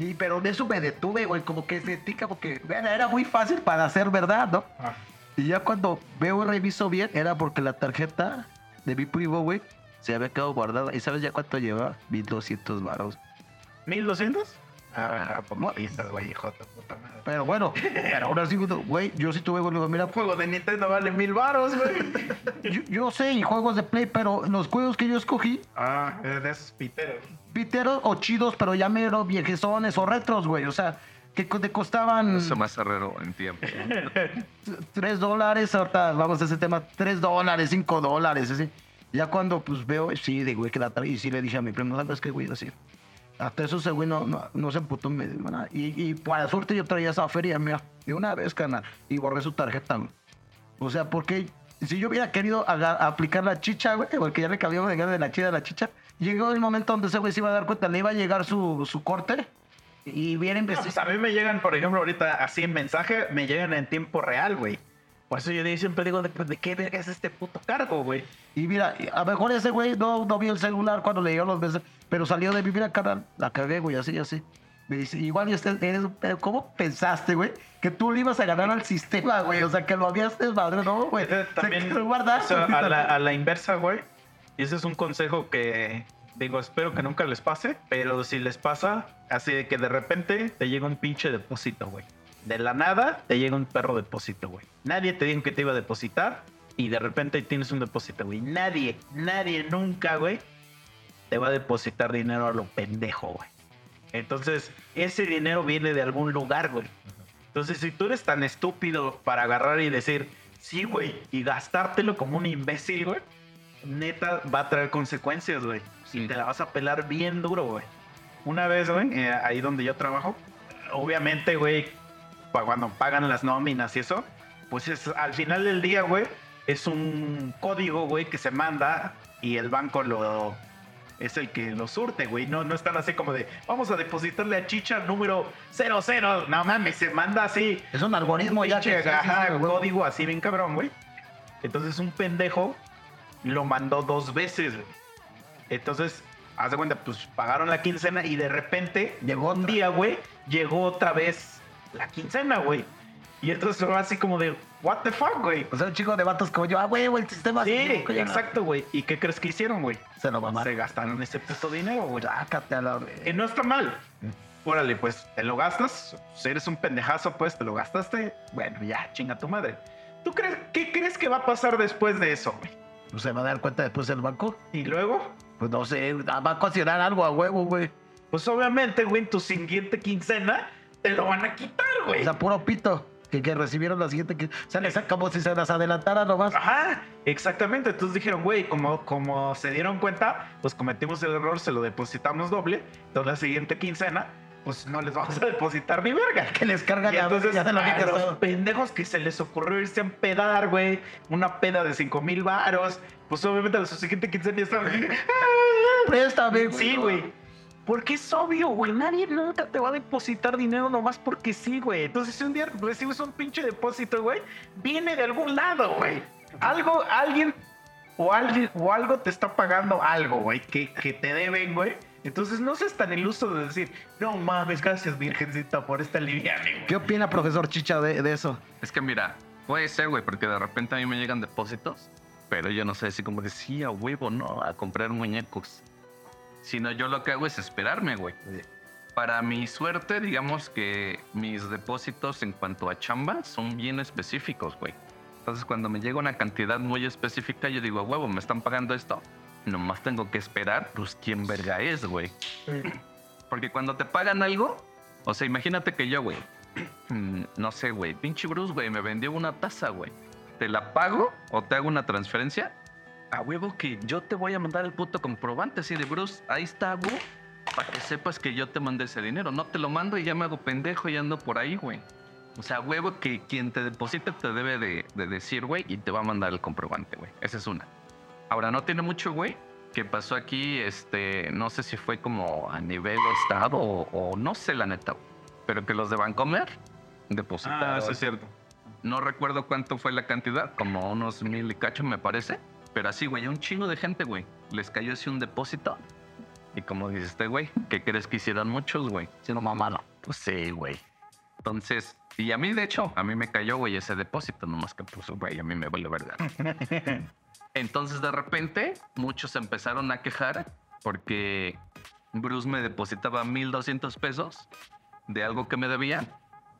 Y, pero de eso me detuve, güey, como que sentí como que era, muy fácil para hacer verdad, ¿no? Ah. Y ya cuando veo y reviso bien, era porque la tarjeta de mi primo, güey, se había quedado guardada. ¿Y sabes ya cuánto lleva? 1200 baros. ¿1200? Güey, hijo de puta madre. Pero bueno, pero ahora sí, güey, yo sí tuve, güey, mira, Juego de Nintendo vale mil baros, güey. yo, yo sé, y juegos de Play, pero los juegos que yo escogí, Ah, de esos piteros. piteros o chidos, pero ya mero viejezones o retros, güey. O sea, que te costaban Eso más herrero en tiempo. 3 dólares, ahorita vamos a ese tema, 3 dólares, 5 dólares, así. Ya cuando pues veo, sí, de güey, que la trae, y sí le dije a mi primo, ¿sabes qué, güey? Así. Hasta eso ese güey no, no, no se emputó. Y, y para suerte yo traía esa feria, mira, de una vez, canal, y borré su tarjeta, güey. O sea, porque si yo hubiera querido aplicar la chicha, güey, porque ya le cambiamos de de la chida a la chicha, llegó el momento donde ese güey se iba a dar cuenta, le iba a llegar su, su corte y viera No, pues a mí me llegan, por ejemplo, ahorita así en mensaje, me llegan en tiempo real, güey. Por eso yo siempre digo, ¿de, de qué verga es este puto cargo, güey? Y mira, a lo mejor ese güey no, no vio el celular cuando le dio los besos, pero salió de vivir a canal, la cagué, güey, así, así. Me dice, igual y usted eres, pero ¿cómo pensaste, güey? Que tú le ibas a ganar al sistema, güey. O sea, que lo habías desmadre, ¿no, güey? Eh, Se También, quedó guardado. o sea, a, la, a la inversa, güey. Y ese es un consejo que digo, espero que nunca les pase, pero si les pasa, así de que de repente te llega un pinche depósito, güey. De la nada te llega un perro depósito, güey. Nadie te dijo que te iba a depositar y de repente tienes un depósito, güey. Nadie, nadie nunca, güey, te va a depositar dinero a lo pendejo, güey. Entonces, ese dinero viene de algún lugar, güey. Entonces, si tú eres tan estúpido para agarrar y decir, sí, güey, y gastártelo como un imbécil, güey, neta va a traer consecuencias, güey. Y te la vas a pelar bien duro, güey. Una vez, güey, eh, ahí donde yo trabajo, obviamente, güey, cuando pagan las nóminas y eso, pues es al final del día, güey, es un código, güey, que se manda y el banco lo es el que lo surte, güey. No, no están así como de, vamos a depositarle a Chicha número 00. No mames, se manda así. Es un algoritmo ya que... ajá, código así bien cabrón, güey. Entonces un pendejo lo mandó dos veces, güey. Entonces, haz de cuenta, pues pagaron la quincena y de repente, Llegó un día, güey, llegó otra vez la quincena, güey. Y entonces fue así como de, what the fuck, güey. O sea, un chico de vatos como yo, ah, güey, el sistema... Sí, exacto, güey. ¿Y qué crees que hicieron, güey? Se lo mamaron. Se gastaron ese puto dinero, güey. Sácate a la... Y no está mal. Órale, pues te lo gastas. Si eres un pendejazo, pues te lo gastaste. Bueno, ya, chinga tu madre. ¿Tú crees, qué crees que va a pasar después de eso, güey? Pues se va a dar cuenta después el banco. Y luego, Pues no sé, va a considerar algo a huevo, güey. pues obviamente, güey, en tu siguiente quincena te lo van a quitar, güey. O sea, puro pito. Que, que recibieron la siguiente que... O sea, les como si se las adelantara nomás. Ajá, exactamente. Entonces dijeron, güey, como, como se dieron cuenta, pues cometimos el error, se lo depositamos doble. Entonces la siguiente quincena, pues no les vamos a depositar ni verga. Que les cargan Y la entonces, ya se lo a habían los pendejos que se les ocurrió irse a empedar, güey, una peda de 5 mil varos, pues obviamente a su siguiente quincena ya estaban... Préstame, güey. Sí, güey. Porque es obvio, güey. Nadie nunca te va a depositar dinero nomás porque sí, güey. Entonces, si un día recibes un pinche depósito, güey, viene de algún lado, güey. Algo, alguien o alguien o algo te está pagando algo, güey, que, que te deben, güey. Entonces, no seas tan iluso de decir, no mames, gracias, Virgencita, por esta liviane, güey. ¿Qué opina, profesor Chicha, de, de eso? Es que mira, puede ser, güey, porque de repente a mí me llegan depósitos, pero yo no sé así como decía, huevo, no, a comprar muñecos. Sino yo lo que hago es esperarme, güey. Para mi suerte, digamos que mis depósitos en cuanto a chamba son bien específicos, güey. Entonces, cuando me llega una cantidad muy específica, yo digo, huevo, me están pagando esto. Nomás tengo que esperar, pues, quién verga es, güey. Porque cuando te pagan algo, o sea, imagínate que yo, güey, no sé, güey, pinche Bruce, güey, me vendió una taza, güey. ¿Te la pago o te hago una transferencia? A huevo que yo te voy a mandar el puto comprobante así de Bruce, ahí está, güey. para que sepas que yo te mandé ese dinero. No te lo mando y ya me hago pendejo y ando por ahí, güey. O sea, huevo que quien te deposite te debe de, de decir, güey, y te va a mandar el comprobante, güey. Esa es una. Ahora, no tiene mucho, güey, que pasó aquí, este, no sé si fue como a nivel estado o, o no sé la neta, güey, pero que los de Bancomer depositaron. Ah, eso es cierto. No recuerdo cuánto fue la cantidad, como unos mil y cacho me parece. Pero así, güey, un chingo de gente, güey. Les cayó así un depósito. Y como dice este güey, ¿qué crees que hicieran muchos, güey? Si no, mamá, no. Pues sí, güey. Entonces, y a mí, de hecho, a mí me cayó, güey, ese depósito, nomás que, pues, güey, a mí me vale verga. Entonces, de repente, muchos empezaron a quejar porque Bruce me depositaba 1.200 pesos de algo que me debían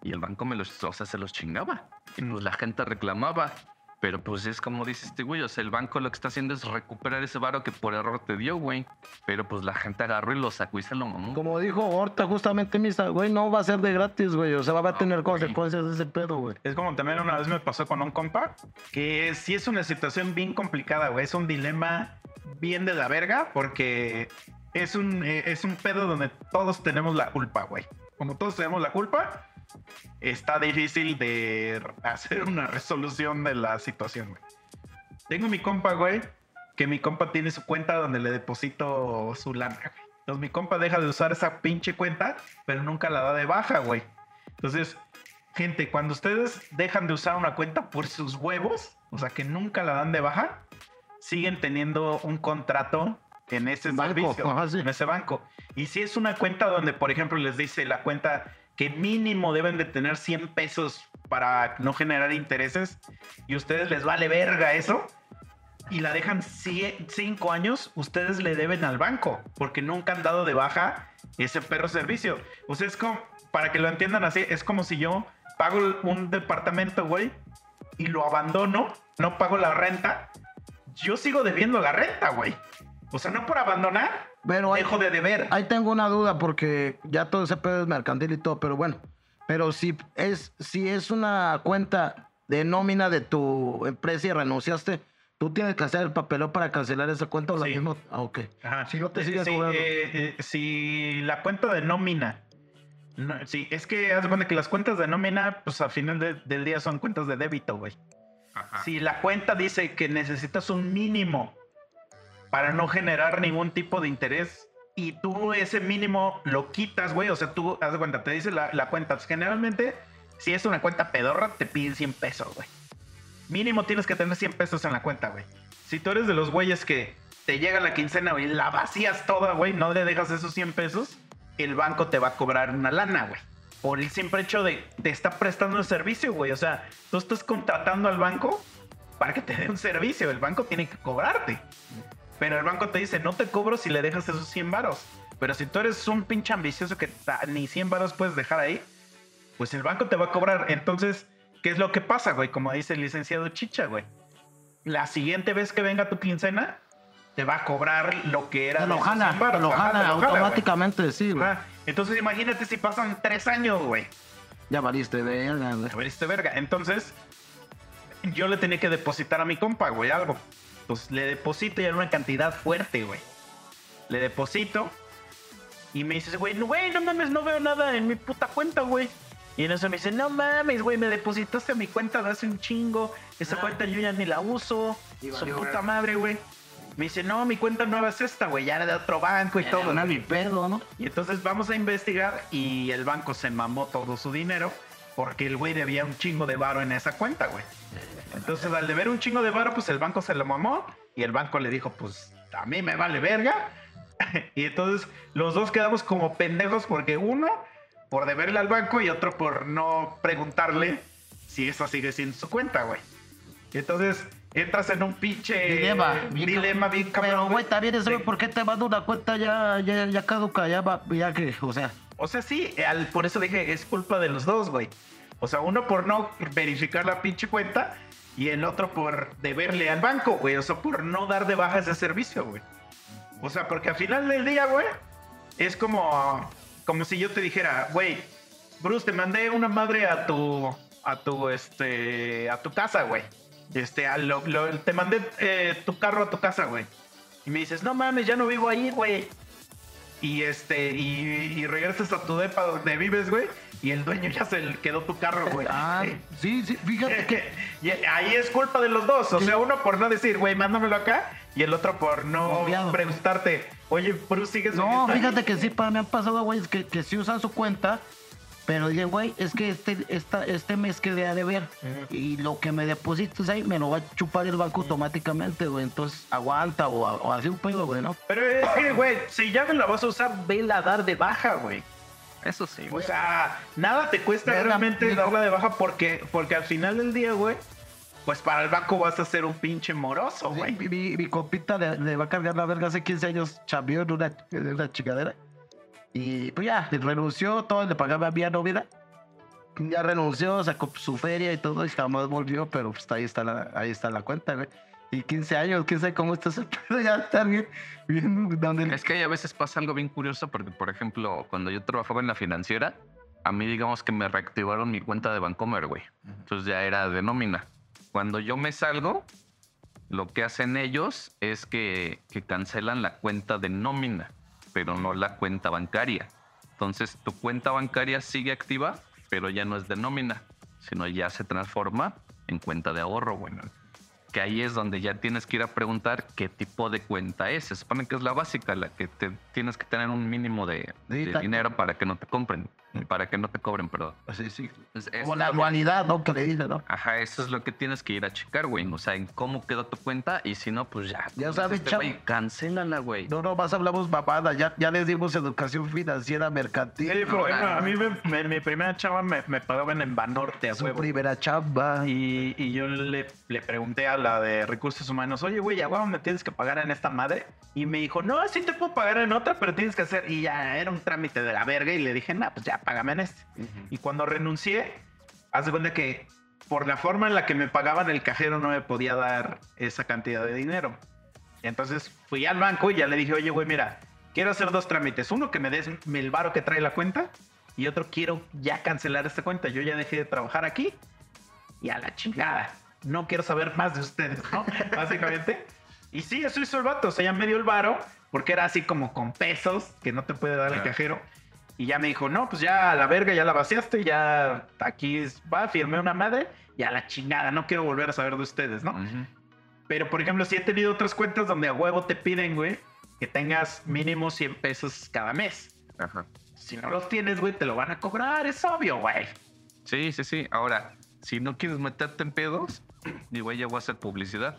y el banco me los, o sea, se los chingaba. Y pues la gente reclamaba. Pero pues es como dice este güey, o sea, el banco lo que está haciendo es recuperar ese varo que por error te dio, güey. Pero pues la gente agarró y lo sacó y se lo mamó. Como dijo ahorita justamente Misa, güey, no va a ser de gratis, güey. O sea, va a tener güey. consecuencias ese pedo, güey. Es como también una vez me pasó con un compa, que sí es una situación bien complicada, güey. Es un dilema bien de la verga, porque es un, eh, es un pedo donde todos tenemos la culpa, güey. Como todos tenemos la culpa, está difícil de hacer una resolución de la situación, güey. Tengo mi compa, güey, que mi compa tiene su cuenta donde le deposito su lana, güey. Entonces mi compa deja de usar esa pinche cuenta, pero nunca la da de baja, güey. Entonces, gente, cuando ustedes dejan de usar una cuenta por sus huevos, o sea, que nunca la dan de baja, siguen teniendo un contrato en ese Banco, servicio, sí. en ese banco. Y si es una cuenta donde, por ejemplo, les dice la cuenta que mínimo deben de tener 100 pesos para no generar intereses y ustedes les vale verga eso y la dejan 5 años, ustedes le deben al banco porque nunca han dado de baja ese perro servicio. O sea, es como, para que lo entiendan así, es como si yo pago un departamento, güey, y lo abandono, no pago la renta, yo sigo debiendo la renta, güey. O sea, no por abandonar, Pero hay- dejo de deber. Ahí tengo una duda porque ya todo ese pedo es mercantil y todo, pero bueno. Pero si es, si es una cuenta de nómina de tu empresa y renunciaste, tú tienes que hacer el papeleo para cancelar esa cuenta o la Sí. misma. Ah, ok. Ajá. Si no te sigues sí, eh, eh, si la cuenta de nómina. no, sí, es que haz de cuenta que las cuentas de nómina, pues al final de- del día son cuentas de débito, güey. Ajá. Si la cuenta dice que necesitas un mínimo para no generar ningún tipo de interés y tú ese mínimo lo quitas, güey, o sea, tú, haz de cuenta, te dice la, cuenta, pues, generalmente, si es una cuenta pedorra, te piden 100 pesos, güey. Mínimo tienes que tener 100 pesos en la cuenta, güey. Si tú eres de los güeyes que te llega la quincena, güey, la vacías toda, güey, no le dejas esos 100 pesos, el banco te va a cobrar una lana, güey. Por el simple hecho de te está prestando el servicio, güey. O sea, tú estás contratando al banco para que te dé un servicio. El banco tiene que cobrarte. Pero el banco te dice, no te cobro si le dejas esos 100 varos. Pero si tú eres un pinche ambicioso que ni 100 varos puedes dejar ahí, pues el banco te va a cobrar. Entonces, ¿qué es lo que pasa, güey? Como dice el licenciado Chicha, güey. La siguiente vez que venga tu quincena, te va a cobrar lo que era lo jala, 100 varos. te lo jala automáticamente, sí, güey. Entonces, imagínate si pasan tres años, güey. Ya valiste, verga, güey. A ver, este verga. Entonces, yo le tenía que depositar a mi compa, güey, algo. Pues le deposito y era una cantidad fuerte, güey. Le deposito y me dices, güey, no, güey, no mames, no veo nada en mi puta cuenta, güey. Y en eso me dice, no mames, güey, me depositaste a mi cuenta de hace un chingo. Esa cuenta yo ya ni la uso. Su puta madre, güey. Me dice, no, mi cuenta nueva es esta, güey, ya era de otro banco y todo. No, mi pedo, ¿no? Y entonces vamos a investigar y el banco se mamó todo su dinero porque el güey debía un chingo de varo en esa cuenta, güey. Entonces al deber un chingo de varo, pues el banco se lo mamó y el banco le dijo, pues a mí me vale verga. y entonces los dos quedamos como pendejos porque uno por deberle al banco y otro por no preguntarle si esa sigue siendo su cuenta, güey. Y entonces entras en un pinche Dilema, bien dilema bien cabrón. Pero, güey, también eso, Sí. ¿por qué te mando una cuenta ya, ya, ya caduca? Ya ya que, o sea, O sea, sí, por eso dije, es culpa de los dos, güey. O sea, uno por no verificar la pinche cuenta y el otro por deberle al banco, güey. O sea, por no dar de baja ese servicio, güey. O sea, porque al final del día, güey, es como, como si yo te dijera, güey, Bruce, te mandé una madre a tu, a tu, este, a tu casa, güey. Este, te mandé eh, tu carro a tu casa, güey. Y me dices, no mames, ya no vivo ahí, güey. Y este y, y regresas a tu depa donde vives, güey, y el dueño ya se quedó tu carro, güey. Ah, sí, sí, fíjate que. Y ahí es culpa de los dos. O sea, uno por no decir, güey, mándamelo acá. Y el otro por no preguntarte, oye, Bruce, sigues No, ahí?" fíjate que sí, pa- me han pasado, güey, que, que sí usan su cuenta, pero dicen, güey, es que este, esta, este mes que de ver y lo que me deposites ahí me lo va a chupar el banco automáticamente, güey. Entonces aguanta o, o así un pedo, güey, ¿no? Pero es que, güey, si ya me la vas a usar, vela a dar de baja, güey. Eso sí, O güey. sea, nada te cuesta Verga, realmente darla de baja porque, porque al final del día, güey, pues para el banco vas a ser un pinche moroso, güey. Mi, mi, mi compita le, le va a cargar la verga hace 15 años, chambeó en una, en una chingadera. Y pues ya, renunció, todo le pagaba vía nómina. Ya renunció, sacó su feria y todo, y jamás volvió, pero pues ahí está la, ahí está la cuenta, güey. Y 15 años, quién sabe cómo está ese pedo, ya está bien, bien, donde Es que a veces pasa algo bien curioso porque, por ejemplo, cuando yo trabajaba en la financiera, a mí digamos que me reactivaron mi cuenta de Bancomer, güey. Entonces ya era de nómina. Cuando yo me salgo, lo que hacen ellos es que, que cancelan la cuenta de nómina, pero no la cuenta bancaria. Entonces tu cuenta bancaria sigue activa, pero ya no es de nómina, sino ya se transforma en cuenta de ahorro, bueno. Que ahí es donde ya tienes que ir a preguntar qué tipo de cuenta es. Se supone que es la básica, la que te, tienes que tener un mínimo de, de dinero para que no te compren, para que no te cobren, perdón. Sí, sí. Es- eso Como es la anualidad, ¿no? Que le dice, ¿no? Ajá, eso es lo que tienes que ir a checar, güey. O sea, en cómo quedó tu cuenta y si no, pues ya. Ya sabes, este güey, Cancélala, güey. No, no, más hablamos babada, ya, ya les dimos educación financiera mercantil. Sí, ejemplo, a mí me- me- mi primera chava me, me pagaban en Banorte a su huevo. primera chamba. Y, y yo le, le pregunté a la de recursos humanos, oye, güey, ¿a huevo me tienes que pagar en esta madre? Y me dijo, no, sí te puedo pagar en otra, pero tienes que hacer. Y ya era un trámite de la verga. Y le dije, nah, pues ya, págame en este. Y cuando renuncié, haz de cuenta que por la forma en la que me pagaban, el cajero no me podía dar esa cantidad de dinero. Entonces fui al banco y ya le dije, oye, güey, mira, quiero hacer dos trámites. Uno, que me des el varo que trae la cuenta. Y otro, quiero ya cancelar esta cuenta. Yo ya dejé de trabajar aquí y a la chingada. No quiero saber más de ustedes, ¿no? Básicamente. Y sí, eso hizo el vato. O sea, ya me dio el varo porque era así como con pesos que no te puede dar el Ah. cajero. Y ya me dijo, no, pues ya a la verga, ya la vaciaste, ya aquí va, firmé una madre y a la chingada, no quiero volver a saber de ustedes, ¿no? Pero, por ejemplo, sí he tenido otras cuentas donde a huevo te piden, güey, que tengas mínimo 100 pesos cada mes. Ajá. Si no los tienes, güey, te lo van a cobrar, es obvio, güey. Sí, sí, sí. Ahora, si no quieres meterte en pedos, digo, ya voy a hacer publicidad.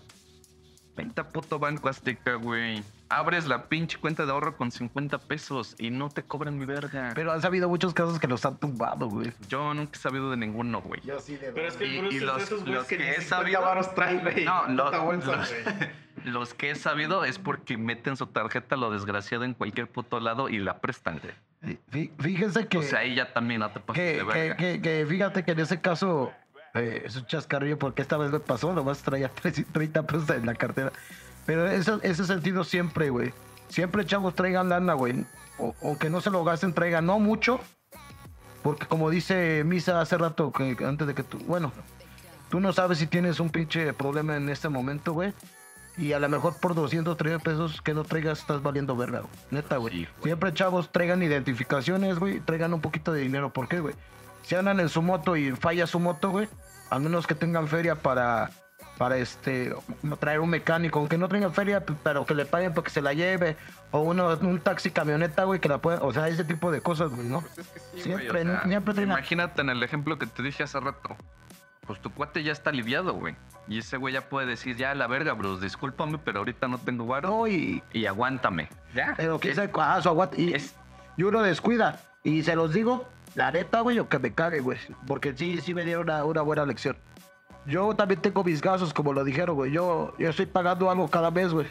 Vente a puto Banco Azteca, güey. Abres la pinche cuenta de ahorro con 50 pesos y no te cobran mi verga. Pero han sabido muchos casos que los han tumbado, güey. Yo nunca he sabido de ninguno, güey. sí de Pero es que Y- y es los- de esos güeyes los que, he 50 sabido- varos trae, güey. No, los, bolsa, los- güey. los que he sabido es porque meten su tarjeta lo desgraciado en cualquier puto lado y la prestan, güey. Fí- Fíjense que, O sea, ahí ya también no te pases que, de que, verga. que- que fíjate que en ese caso eh, es un chascarrillo porque esta vez me pasó, nomás traía 30 pesos en la cartera. Pero ese sentido siempre, güey. Siempre, chavos, traigan lana, güey. O, o que no se lo gasten, traigan, no mucho. Porque como dice Misa hace rato, que antes de que tú, bueno, tú no sabes si tienes un pinche problema en este momento, güey. Y a lo mejor por 200, 300 pesos que no traigas estás valiendo verga, güey. Neta, güey. Sí, güey. Siempre, chavos, traigan identificaciones, güey. Traigan un poquito de dinero. ¿Por qué, güey? Si andan en su moto y falla su moto, güey, al menos que tengan feria para, para este, traer un mecánico, aunque no tengan feria, pero que le paguen porque se la lleve, o uno, un taxi camioneta, güey, que la pueda, o sea, ese tipo de cosas, güey, ¿no? Sí, siempre, güey, o sea, siempre tengan- Imagínate en el ejemplo que te dije hace rato. Pues tu cuate ya está aliviado, güey. Y ese güey ya puede decir, ya la verga, bros, discúlpame, pero ahorita no tengo varo. No, y, Y aguántame. Ya. pero que Es- se, ah, y, es- y uno descuida, y se los digo, la neta, güey, o que me cague, güey, porque sí, sí me dieron una, una buena lección. Yo también tengo mis gastos, como lo dijeron, güey. Yo, yo estoy pagando algo cada mes, güey.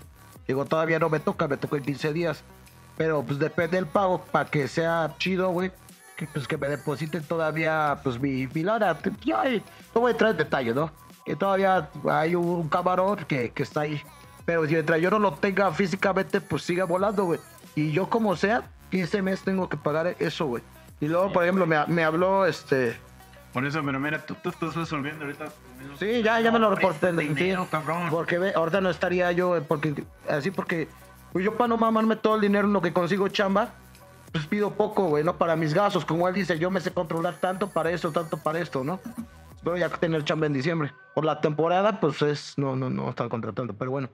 Digo, todavía no me toca, me toca en 15 días. Pero pues depende del pago para que sea chido, güey. Que, pues que me depositen todavía, pues mi, mi lana. Yo ahí no voy a entrar en detalle, ¿no? Que todavía hay un camarón que, que está ahí. Pero si mientras yo no lo tenga físicamente, pues siga volando, güey. Y yo como sea, 15 meses tengo que pagar eso, güey. Y luego, por ejemplo, me, me habló este... Por eso, pero mira, tú, tú estás resolviendo ahorita. Sí, ya, ya me lo reporté. Dinero, cabrón. Porque ve, ahorita no estaría yo, eh, porque así porque pues yo para no mamarme todo el dinero en lo que consigo chamba, pues pido poco, güey, ¿no? Para mis gastos. Como él dice, yo me sé controlar tanto para esto, tanto para esto, ¿no? Espero ya tener chamba en diciembre. Por la temporada, pues es, no, no, no están contratando, pero bueno.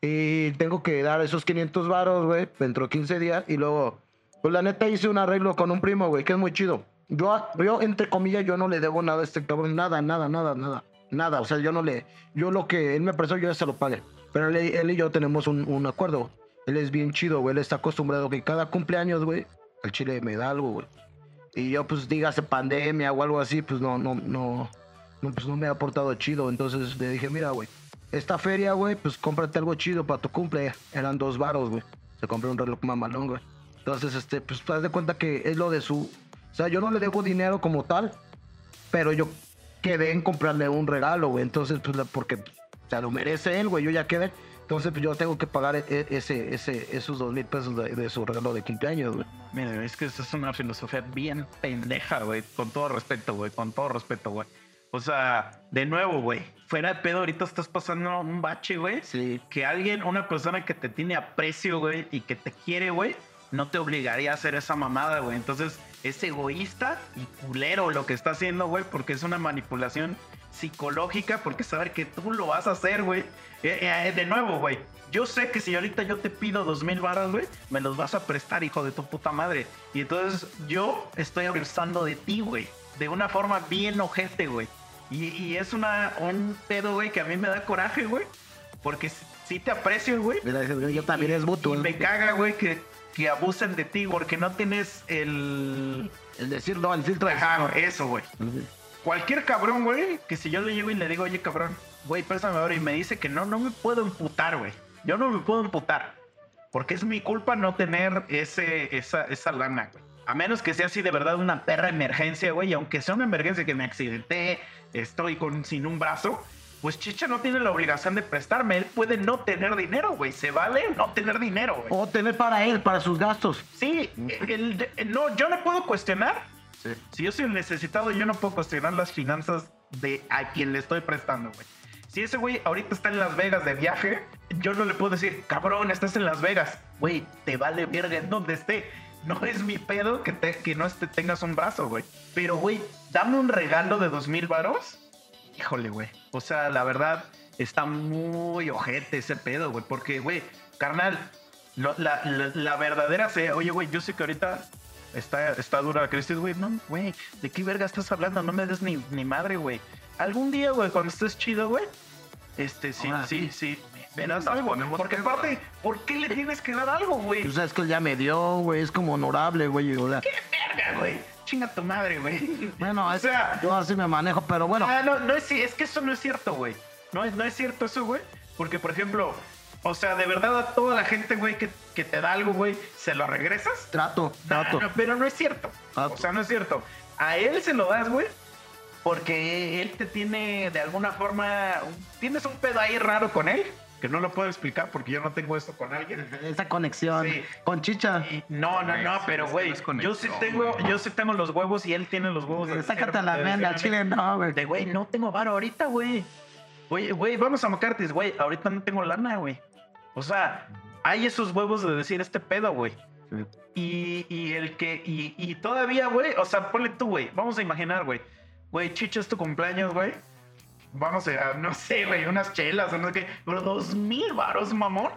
Y tengo que dar esos 500 varos, güey, dentro de 15 días. Y luego, pues la neta hice un arreglo con un primo, güey, que es muy chido. Yo, yo, entre comillas, yo no le debo nada a este cabrón, nada, nada, nada, nada, nada. O sea, yo no le, yo lo que él me prestó, yo ya se lo pagué. Pero él, y yo tenemos un, acuerdo. Él es bien chido, güey. Él está acostumbrado que cada cumpleaños, güey, el chile me da algo, güey. Y yo, pues, dígase pandemia o algo así, pues no, no, no, no, pues no me ha aportado chido. Entonces le dije, mira, güey, esta feria, güey, pues cómprate algo chido para tu cumple. Eran dos varos, güey. Se compró un reloj mamalón, güey. Entonces, este, pues, te das de cuenta que es lo de su. O sea, yo no le debo dinero como tal, pero yo quedé en comprarle un regalo, güey. Entonces, pues, porque o sea, lo merece él, güey. Yo ya quedé. Entonces, pues yo tengo que pagar e- e- ese, ese, esos dos mil pesos de, de su regalo de cumpleaños, güey. Mira, es que esa es una filosofía bien pendeja, güey. Con todo respeto, güey. Con todo respeto, güey. O sea, de nuevo, güey. Fuera de pedo, ahorita estás pasando un bache, güey. Sí. Que alguien, una persona que te tiene aprecio, güey, y que te quiere, güey, no te obligaría a hacer esa mamada, güey. Entonces, es egoísta y culero lo que está haciendo, güey, porque es una manipulación psicológica, porque saber que tú lo vas a hacer, güey. Eh, eh, de nuevo, güey. Yo sé que si ahorita yo te pido dos mil baros, güey, me los vas a prestar, hijo de tu puta madre. Y entonces yo estoy abusando de ti, güey. De una forma bien ojete, güey. Y, y es una, un pedo, güey, que a mí me da coraje, güey. Porque si, si te aprecio, güey. Yo también es mutuo. Y me caga, güey, que, que abusen de ti porque no tienes el... El decir no, el filtro de Ajá, eso, güey. Cualquier cabrón, güey, que si yo le llego y le digo, oye, cabrón, güey, préstame ahora y me dice que no, no me puedo emputar, güey. Yo no me puedo emputar. Porque es mi culpa no tener ese, esa, esa lana, güey. A menos que sea así de verdad una perra emergencia, güey. Y aunque sea una emergencia que me accidenté, estoy con, sin un brazo, pues Chicha no tiene la obligación de prestarme. Él puede no tener dinero, güey. Se vale no tener dinero, güey. O tener para él, para sus gastos. Sí, el- el- no, yo le puedo cuestionar. Si yo soy el necesitado, yo no puedo cuestionar las finanzas de a quien le estoy prestando, güey. Si ese güey ahorita está en Las Vegas de viaje, yo no le puedo decir, cabrón, estás en Las Vegas. Güey, te vale verga en donde esté. No es mi pedo que, te, que no esté, tengas un brazo, güey. Pero, güey, dame un regalo de dos mil varos. Híjole, güey. O sea, la verdad, está muy ojete ese pedo, güey. Porque, güey, carnal, lo- la, la- la verdadera fe, oye, güey, yo sé que ahorita está, está dura la crisis, güey. No, güey, ¿de qué verga estás hablando? No me des ni, ni madre, güey. Algún día, güey, cuando estés chido, güey, este, sí, Ahora sí, sí. Nos algo. Porque aparte, ¿por qué le tienes que dar algo, güey? Tú sabes que él ya me dio, güey. Es como honorable, güey. o sea, Verga, güey. Chinga tu madre, güey. Bueno, o sea, yo así me manejo, pero bueno. Ah, no, no es, es que eso no es cierto, güey. No es, no es cierto eso, güey. Porque, por ejemplo, o sea, de verdad a toda la gente, güey, que, que te da algo, güey, ¿se lo regresas? Trato, trato. Ah, no, pero no es cierto. Trato. O sea, no es cierto. A él se lo das, güey. Porque él te tiene de alguna forma. Tienes un pedo ahí raro con él. Que no lo puedo explicar porque yo no tengo esto con alguien. Esa conexión Sí. con chicha. Y- no, no, no, pero es que güey, yo sí tengo, güey. yo sí tengo los huevos y él tiene los huevos. de Sácate la venda, chile no, güey. De güey, no tengo varo ahorita, güey. Oye, güey, vamos a Macartis, güey. Ahorita no tengo lana, güey. O sea, hay esos huevos de decir este pedo, güey. Y, y el que, y, y todavía, güey, o sea, ponle tú, güey. Vamos a imaginar, güey. Güey, chicho, es tu cumpleaños, güey. Vamos a, no sé, güey, unas chelas o no sé qué. Pero dos mil varos, mamón.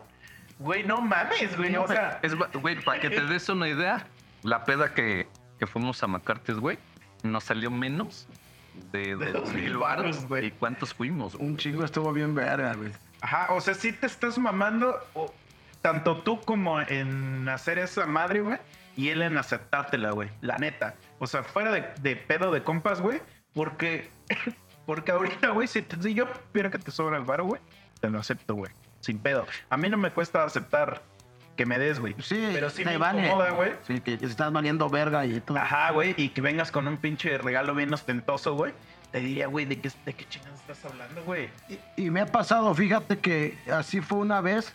Güey, no mames, güey. O sea, Es, güey, para que te des una idea, la peda que, que fuimos a Macartes, güey, nos salió menos de, De de dos mil varos, baros, güey. ¿Y cuántos fuimos? güey? Un chingo estuvo bien verga, güey. Ajá, o sea, sí te estás mamando, tanto tú como en hacer esa madre, güey, y él en aceptártela, güey, la neta. O sea, fuera de, de pedo de compas, güey, porque, porque ahorita, güey, si, yo viera que te sobra el varo, güey, te lo acepto, güey, sin pedo. A mí no me cuesta aceptar que me des, güey. Sí, pero sí me vale. incomoda, güey. Sí, que que estás valiendo verga y todo. Ajá, güey, y que vengas con un pinche regalo bien ostentoso, güey. Te diría, güey, ¿de qué, de qué chingados estás hablando, güey? Y, y me ha pasado, fíjate que así fue una vez.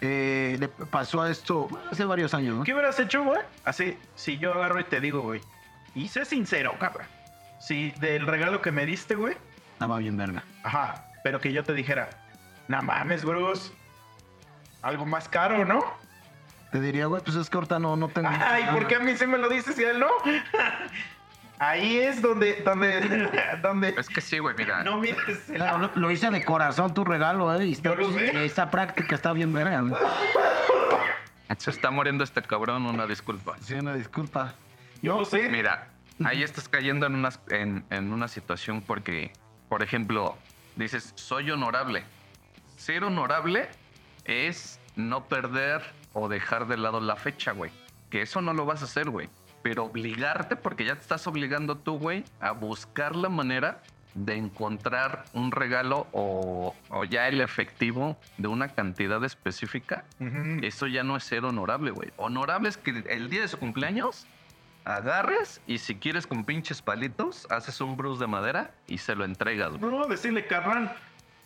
eh, le pasó a esto hace varios años, ¿no? ¿Qué hubieras hecho, güey? Así, si yo agarro y te digo, güey. Y sé sincero, cabrón. Si del regalo que me diste, güey. Estaba bien verga. Ajá. Pero que yo te dijera, no mames, Bruce. Algo más caro, ¿no? Te diría, güey, pues es que ahorita no, no tengo. Ay, ¿por qué a mí sí me lo dices y a él no? Ahí es donde, donde, donde. Es que sí, güey, mira. No mires. el- Claro, lo, lo hice de corazón tu regalo, eh. Y está, Yo lo sé. esta práctica está bien verga, güey. Se está muriendo este cabrón, una disculpa. Sí, una disculpa. Yo lo sé. Mira, ahí estás cayendo en una, en, en una situación porque, por ejemplo, dices, soy honorable. Ser honorable es no perder o dejar de lado la fecha, güey. Que eso no lo vas a hacer, güey. Pero obligarte, porque ya te estás obligando tú, güey, a buscar la manera de encontrar un regalo o, o ya el efectivo de una cantidad específica. Eso ya no es ser honorable, güey. Honorable es que el día de su cumpleaños agarres y si quieres con pinches palitos, haces un bruce de madera y se lo entregas, güey. No, decirle, carnal,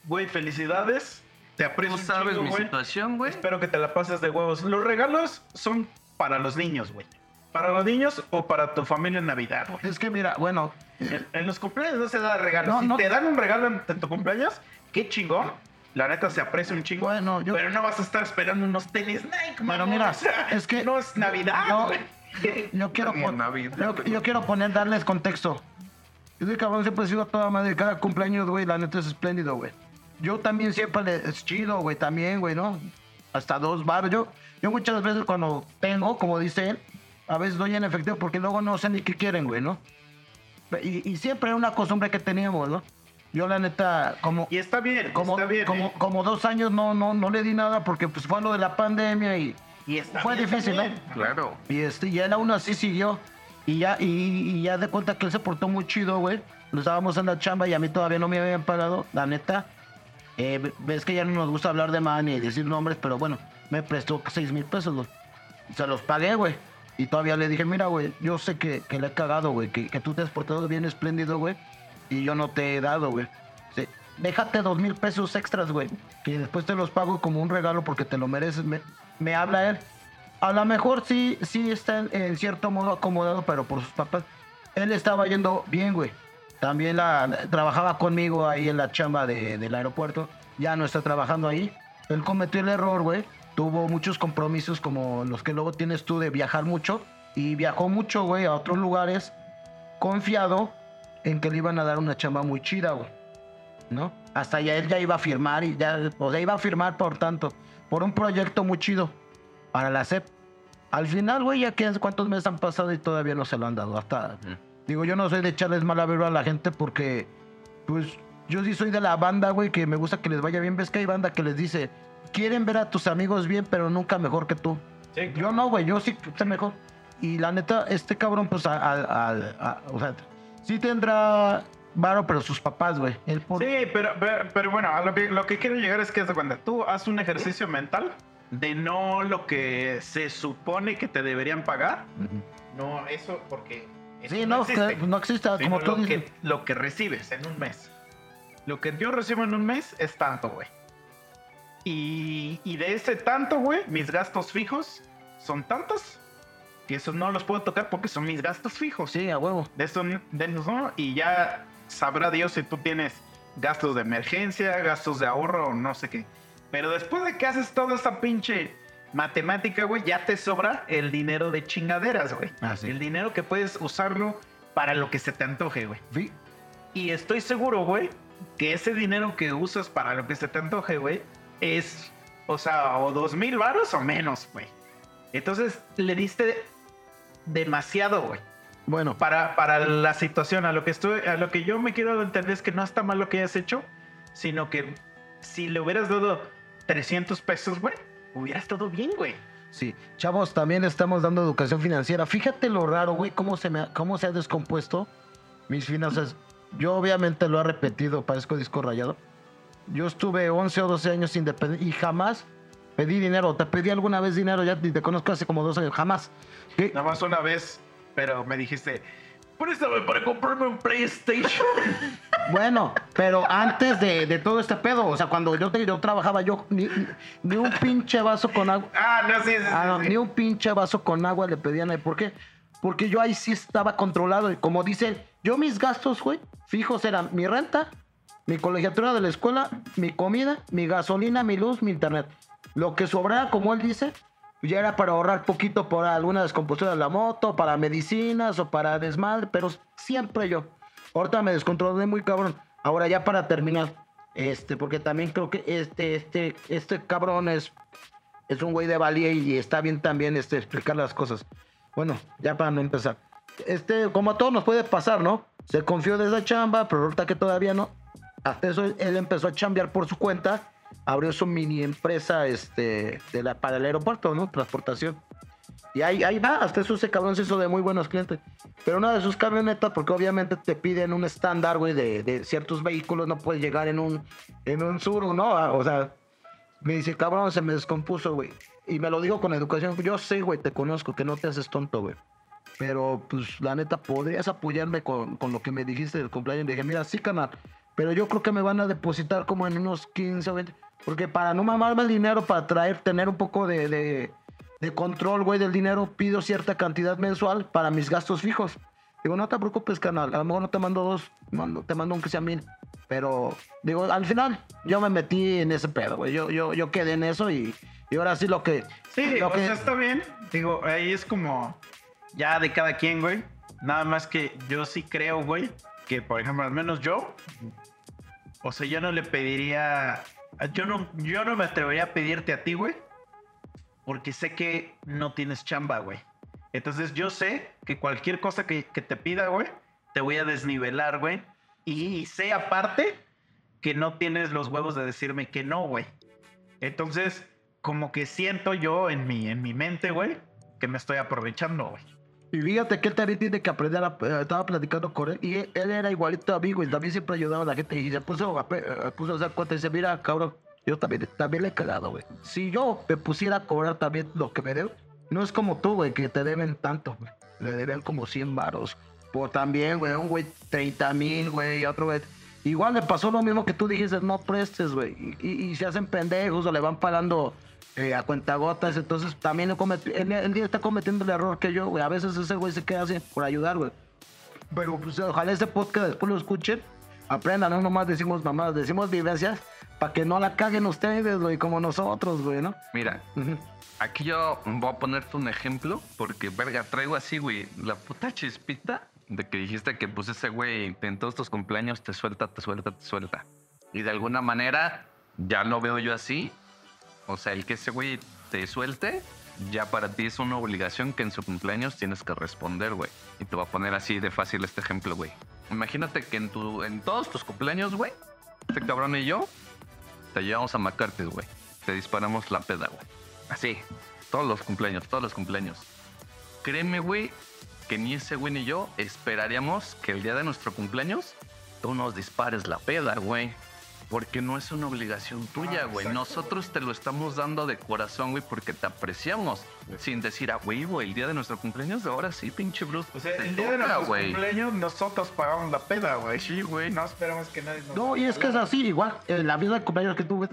güey, felicidades. Te aprecio Tú sabes chingo, mi güey. situación, güey. Espero que te la pases de huevos. Los regalos son para los niños, güey. Para los niños o para tu familia en Navidad, güey. Es que mira, bueno, En, en los cumpleaños no se da regalo. No, si no. te dan un regalo en, en tu cumpleaños, qué chingón. La neta se aprecia un chingo. Bueno, yo- Pero no vas a estar esperando unos tenis Nike, Pero mamón. mira, O sea, es que- No es Navidad, güey. yo quiero, yo, yo quiero poner, darles contexto. Yo soy cabrón, siempre he sido a toda madre. Cada cumpleaños, güey, la neta es espléndido, güey. Yo también siempre le, es chido, güey, también, güey, ¿no? Hasta dos baros. Yo, yo muchas veces cuando tengo, como dice él, a veces doy en efectivo porque luego no sé ni qué quieren, güey, ¿no? Y, y siempre era una costumbre que teníamos, ¿no? Yo, la neta, como, Y está bien, como, está bien. como, ¿eh? como dos años no, no, no le di nada porque pues fue lo de la pandemia y Y está fue difícil. ¿no? Claro. Y este, y él aún así siguió. Y ya, y, y ya de cuenta que él se portó muy chido, güey. Lo estábamos en la chamba y a mí todavía no me habían pagado, la neta. Eh, ve- ves que ya no nos gusta hablar de man y decir nombres, pero bueno, me prestó 6 mil pesos, güey. Se los pagué, güey. Y todavía le dije, mira, güey, yo sé que, que le he cagado, güey, que, que tú te has portado bien espléndido, güey. Y yo no te he dado, güey. Sí, Déjate dos mil pesos extras, güey. Que después te los pago como un regalo porque te lo mereces. Me, me habla él. A lo mejor sí, sí está en, cierto modo acomodado, pero por sus papás. Él estaba yendo bien, güey. También la, trabajaba conmigo ahí en la chamba de- del aeropuerto. Ya no está trabajando ahí. Él cometió el error, güey. Tuvo muchos compromisos como los que luego tienes tú de viajar mucho. Y viajó mucho, güey, a otros lugares. Confiado en que le iban a dar una chamba muy chida, güey. ¿No? Hasta ya él ya iba a firmar y ya, o sea, iba a firmar por tanto, por un proyecto muy chido para la CEP. Al final, güey, ya que cuántos meses han pasado y todavía no se lo han dado. Hasta, digo, yo no soy de echarles mala vibra a la gente porque, pues, yo sí soy de la banda, güey, que me gusta que les vaya bien. Ves que hay banda que les dice, quieren ver a tus amigos bien, pero nunca mejor que tú. Sí, Yo no, güey, yo sí sé mejor. Y la neta, este cabrón, pues, a- a- a- a- o sea, sí tendrá varo, pero sus papás, güey. Él por... Sí, pero, pero, pero bueno, a lo que, lo que quiero llegar es que cuenta, tú haz un ejercicio mental de no lo que se supone que te deberían pagar. Ujú. No, eso porque. eso Sí, no, existe. que no existe, como tú lo dices. que, lo que recibes en un mes. Lo que yo recibo en un mes es tanto, güey. Y, y de ese tanto, güey, mis gastos fijos son tantos que esos no los puedo tocar porque son mis gastos fijos. Sí, a huevo. De eso, de esos no. Y ya sabrá Dios si tú tienes gastos de emergencia, gastos de ahorro o no sé qué. Pero después de que haces toda esa pinche matemática, güey, ya te sobra el dinero de chingaderas, güey. Ah, sí. El dinero que puedes usarlo para lo que se te antoje, güey. Sí. Y estoy seguro, güey, que ese dinero que usas para lo que se te antoje, güey, es, o sea, o dos mil varos o menos, güey. Entonces le diste demasiado, güey Bueno, para, para la situación. A lo que estoy, a lo que yo me quiero entender es que no está mal lo que hayas hecho, sino que si le hubieras dado 300 pesos, güey, hubiera estado bien, güey. Sí, chavos, también estamos dando educación financiera. Fíjate lo raro, güey, cómo se me cómo se ha descompuesto mis finanzas. Yo obviamente lo he repetido, parezco disco rayado. Yo estuve 11 o 12 años independiente y jamás pedí dinero. Te pedí alguna vez dinero, ya te, te conozco hace como dos años, jamás. ¿Qué? Nada más una vez, pero me dijiste, préstame para comprarme un PlayStation. Bueno, pero antes de, de todo este pedo, o sea, cuando yo, te- yo trabajaba, yo ni, ni un pinche vaso con agua. ah, no, sí, sí, Ah, no, sí, ni un pinche vaso con agua le pedían ahí. ¿Por qué? Porque yo ahí sí estaba controlado. Y como dicen, yo mis gastos, güey, fijos eran mi renta, mi colegiatura de la escuela, mi comida, mi gasolina, mi luz, mi internet. Lo que sobraba, como él dice, ya era para ahorrar poquito por alguna descomposición de la moto, para medicinas o para desmadre, pero siempre yo. Ahorita me descontrolé muy cabrón. Ahora ya para terminar, este, porque también creo que este, este, este cabrón es, es un güey de valía y está bien también este, explicar las cosas. Bueno, ya para no empezar. Este, como a todos nos puede pasar, ¿no? Se confió de esa chamba, pero ahorita que todavía no. Hasta eso él empezó a chambear por su cuenta, abrió su mini empresa este, de la, para el aeropuerto, ¿no? Transportación. Y ahí, ahí va, hasta eso ese cabrón se hizo de muy buenos clientes. Pero una de sus camionetas, porque obviamente te piden un estándar, güey, de, de ciertos vehículos, no puedes llegar en un, en un sur, ¿no? Ah, O sea, me dice, cabrón, se me descompuso, güey. Y me lo digo con educación. Yo sé, güey, te conozco, que no te haces tonto, güey. Pero, pues, la neta, podrías apoyarme con, con lo que me dijiste del cumpleaños. dije, mira, sí, canal. Pero yo creo que me van a depositar como en unos 15 o 20. Porque para no mamarme el dinero, para traer, tener un poco de, de, de control, güey, del dinero, pido cierta cantidad mensual para mis gastos fijos. Digo, no te preocupes, canal. A lo mejor no te mando dos, mando- te mando un que sea mil. Pero, digo, al final, yo me metí en ese pedo, güey. Yo, yo, yo quedé en eso y, y ahora sí lo que. Sí, lo o que, sea, está bien. Digo, ahí es como ya de cada quien, güey. Nada más que yo sí creo, güey, que por ejemplo, al menos yo, o sea, yo no le pediría, yo no, yo no me atrevería a pedirte a ti, güey, porque sé que no tienes chamba, güey. Entonces yo sé que cualquier cosa que, que te pida, güey, te voy a desnivelar, güey. Y sé aparte que no tienes los huevos de decirme que no, güey. Entonces, como que siento yo en mi, en mi mente, güey, que me estoy aprovechando, güey. Y fíjate que él también tiene que aprender a... eh, Estaba platicando con él y él, era igualito a mí, güey. También siempre ayudaba a la gente y se puso a, eh, puso a hacer cuenta y dice, mira, cabrón, yo también, también le he cagado, güey. Si yo me pusiera a cobrar también lo que me debo, no es como tú, güey, que te deben tanto, güey. Le deben como 100 varos. Por también, güey, un güey 30 mil, güey, y otro güey... Igual le pasó lo mismo que tú dijiste, no prestes, güey. Y, y- y se hacen pendejos o le van pagando eh, a cuentagotas. Entonces también él, cometi- él, él está cometiendo el error que yo, güey. A veces ese güey se queda así por ayudar, güey. Pero pues ojalá este podcast después lo escuchen. Aprendan, no nomás decimos mamadas, decimos vivencias para que no la caguen ustedes, güey, como nosotros, güey, ¿no? Mira, aquí yo voy a ponerte un ejemplo porque, verga, traigo así, güey, la puta chispita de que dijiste que pues ese güey en todos tus cumpleaños te suelta, te suelta, te suelta. Y de alguna manera ya lo veo yo así. O sea, el que ese güey te suelte, ya para ti es una obligación que en su cumpleaños tienes que responder, güey. Y te voy a poner así de fácil este ejemplo, güey. Imagínate que en, tu, en todos tus cumpleaños, güey, este cabrón y yo te llevamos a Macartes, güey. Te disparamos la peda, güey. Así. Todos los cumpleaños, todos los cumpleaños. Créeme, güey, que ni ese güey ni yo esperaríamos que el día de nuestro cumpleaños tú nos dispares la peda, güey. Porque no es una obligación tuya, güey. Nosotros te lo estamos dando de corazón, güey, porque te apreciamos. Sin decir, ah, güey, güey, el día de nuestro cumpleaños, ahora sí, pinche Bruce. O sea, el día de nuestro güey. cumpleaños nosotros pagamos la peda, güey. Sí, güey. No esperamos que nadie nos... No, y es que es así, igual. En la vida de cumpleaños que tuve,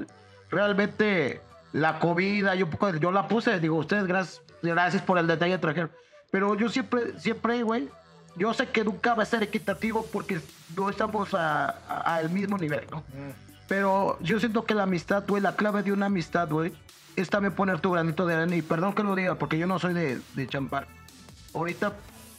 realmente la comida, yo, un poco, yo la puse, digo, ustedes, gracias, gracias por el detalle trajeron. Pero yo siempre, siempre, güey, yo sé que nunca va a ser equitativo porque no estamos a- a- al mismo nivel, ¿no? Pero yo siento que la amistad, güey, la clave de una amistad, güey, es también poner tu granito de arena. Y perdón que lo diga, porque yo no soy de, champar. Ahorita,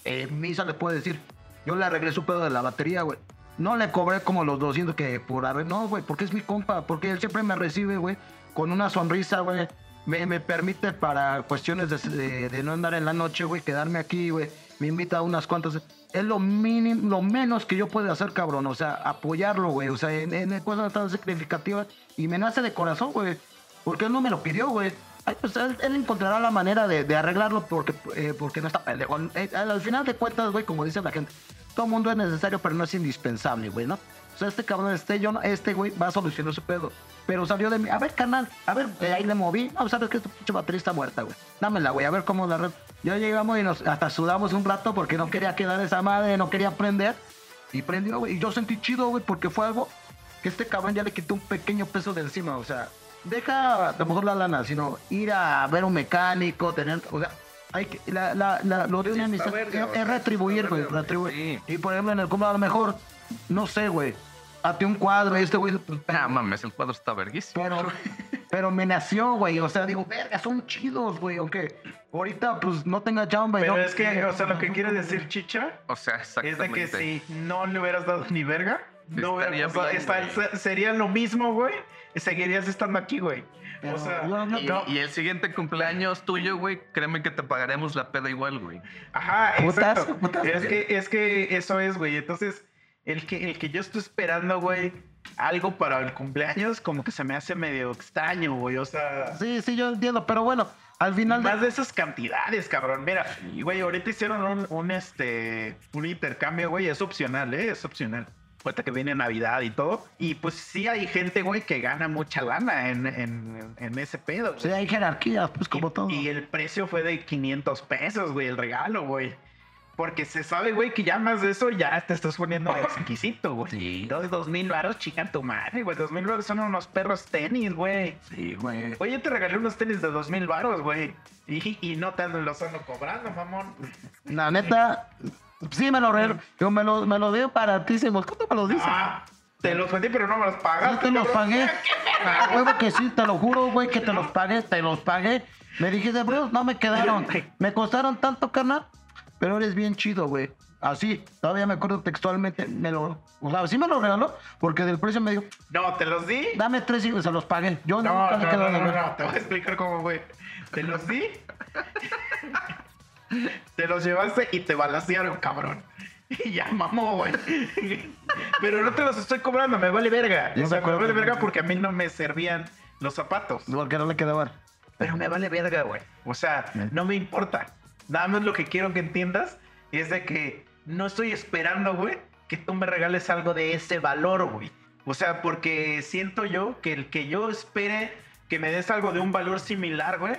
en misa le puedo decir, yo le arreglé su pedo de la batería, güey. No le cobré como los 200 que por arreglar. No, güey, porque es mi compa. Porque él siempre me recibe, güey, con una sonrisa, güey. Me, me permite para cuestiones de no andar en la noche, güey, quedarme aquí, güey. Me invita a unas cuantas. Es lo mínimo, lo menos que yo puedo hacer, cabrón. O sea, apoyarlo, güey. O sea, en, cosas tan significativas. Y me nace de corazón, güey. Porque él no me lo pidió, güey. Pues él, encontrará la manera de, de arreglarlo porque, eh, porque no está pendejo. Eh, al final de cuentas, güey, como dice la gente, todo mundo es necesario, pero no es indispensable, güey, ¿no? O sea, este cabrón, este, yo, no- este güey va a solucionar su pedo. Pero salió de mí. A ver, canal, a ver, eh, ahí le moví. No, sabes que esta pinche batería está muerta, güey. Dámela, güey, a ver cómo la red. Ya llegamos y nos hasta sudamos un rato porque no quería quedar esa madre, no quería prender. Y prendió, güey. Y yo sentí chido, güey, porque fue algo que este cabrón ya le quitó un pequeño peso de encima. O sea, deja a lo mejor la lana, sino ir a ver un mecánico, tener. O sea, hay que. La, la, la- lo de una Sí, amistad verga, es, retribuir, güey. Retribuir. sí. Y por ejemplo, en el cumple a lo mejor, no sé, güey. Hazte un cuadro y este güey. pues, Ah, mames, el cuadro está verguísimo. pero, pero me nació, güey. O sea, digo, verga, son chidos, güey. Aunque ahorita, pues, no tenga chamba. y Pero no- es que, o sea, lo que quiere decir Chicha O sea, es de exactamente. que si no le hubieras dado ni verga, no Estaría hubiera- o sea, bien, está- sería lo mismo, güey. Seguirías estando aquí, güey. Pero O sea, yo no- Y, no. y el siguiente cumpleaños tuyo, güey, créeme que te pagaremos la peda igual, güey. Ajá, Putas, exacto. putas. Es que, es que eso es, güey. Entonces, el que, el que yo estoy esperando, güey, algo para el cumpleaños, como que se me hace medio extraño, güey. O sea, Sí, sí, yo entiendo, pero bueno, al final. de- más de esas cantidades, cabrón. Mira, güey, ahorita hicieron un, un, este, un intercambio, güey. Es opcional, ¿eh? Es opcional. Ahorita que viene Navidad y todo. Y pues sí hay gente, güey, que gana mucha lana en, en, en ese pedo. güey. Sí, hay jerarquías, pues, como y, todo. Y el precio fue de 500 pesos, güey, el regalo, güey. Porque se sabe, güey, que ya más de eso ya te estás poniendo exquisito, güey. Sí. Dos, dos mil varos, chica tu madre, güey. Dos mil varos son unos perros tenis, güey. Sí, güey. Oye, te regalé unos tenis de dos mil varos, güey. Y, y no te los ando cobrando, mamón. La neta, sí me lo re... Yo me lo, me lo dio baratísimos. ¿Cuánto me lo dice? Ah, te los vendí, pero no me los pagaste. te los pagué. A huevo que sí, te lo juro, güey, que te los pagué, te los pagué. Me dijiste, bro, no me quedaron. Me costaron tanto, carnal, pero eres bien chido, güey. Así, todavía me acuerdo textualmente, me lo, o sea, sí me lo regaló, porque del precio me dijo, No, te los di. dame tres y se los pagué. Yo No, nunca no, le no, te voy a explicar cómo, güey. Te los di. te los llevaste y te balasearon, cabrón. Y ya mamó, güey. Pero no te los estoy cobrando, me vale verga. Yo O me sea, me vale verga porque a mí no me servían los zapatos. Porque no le quedaban. Pero me vale verga, güey. O sea, no me importa. Nada más lo que quiero que entiendas es de que no estoy esperando, güey, que tú me regales algo de ese valor, güey. O sea, porque siento yo que el que yo espere que me des algo de un valor similar, güey,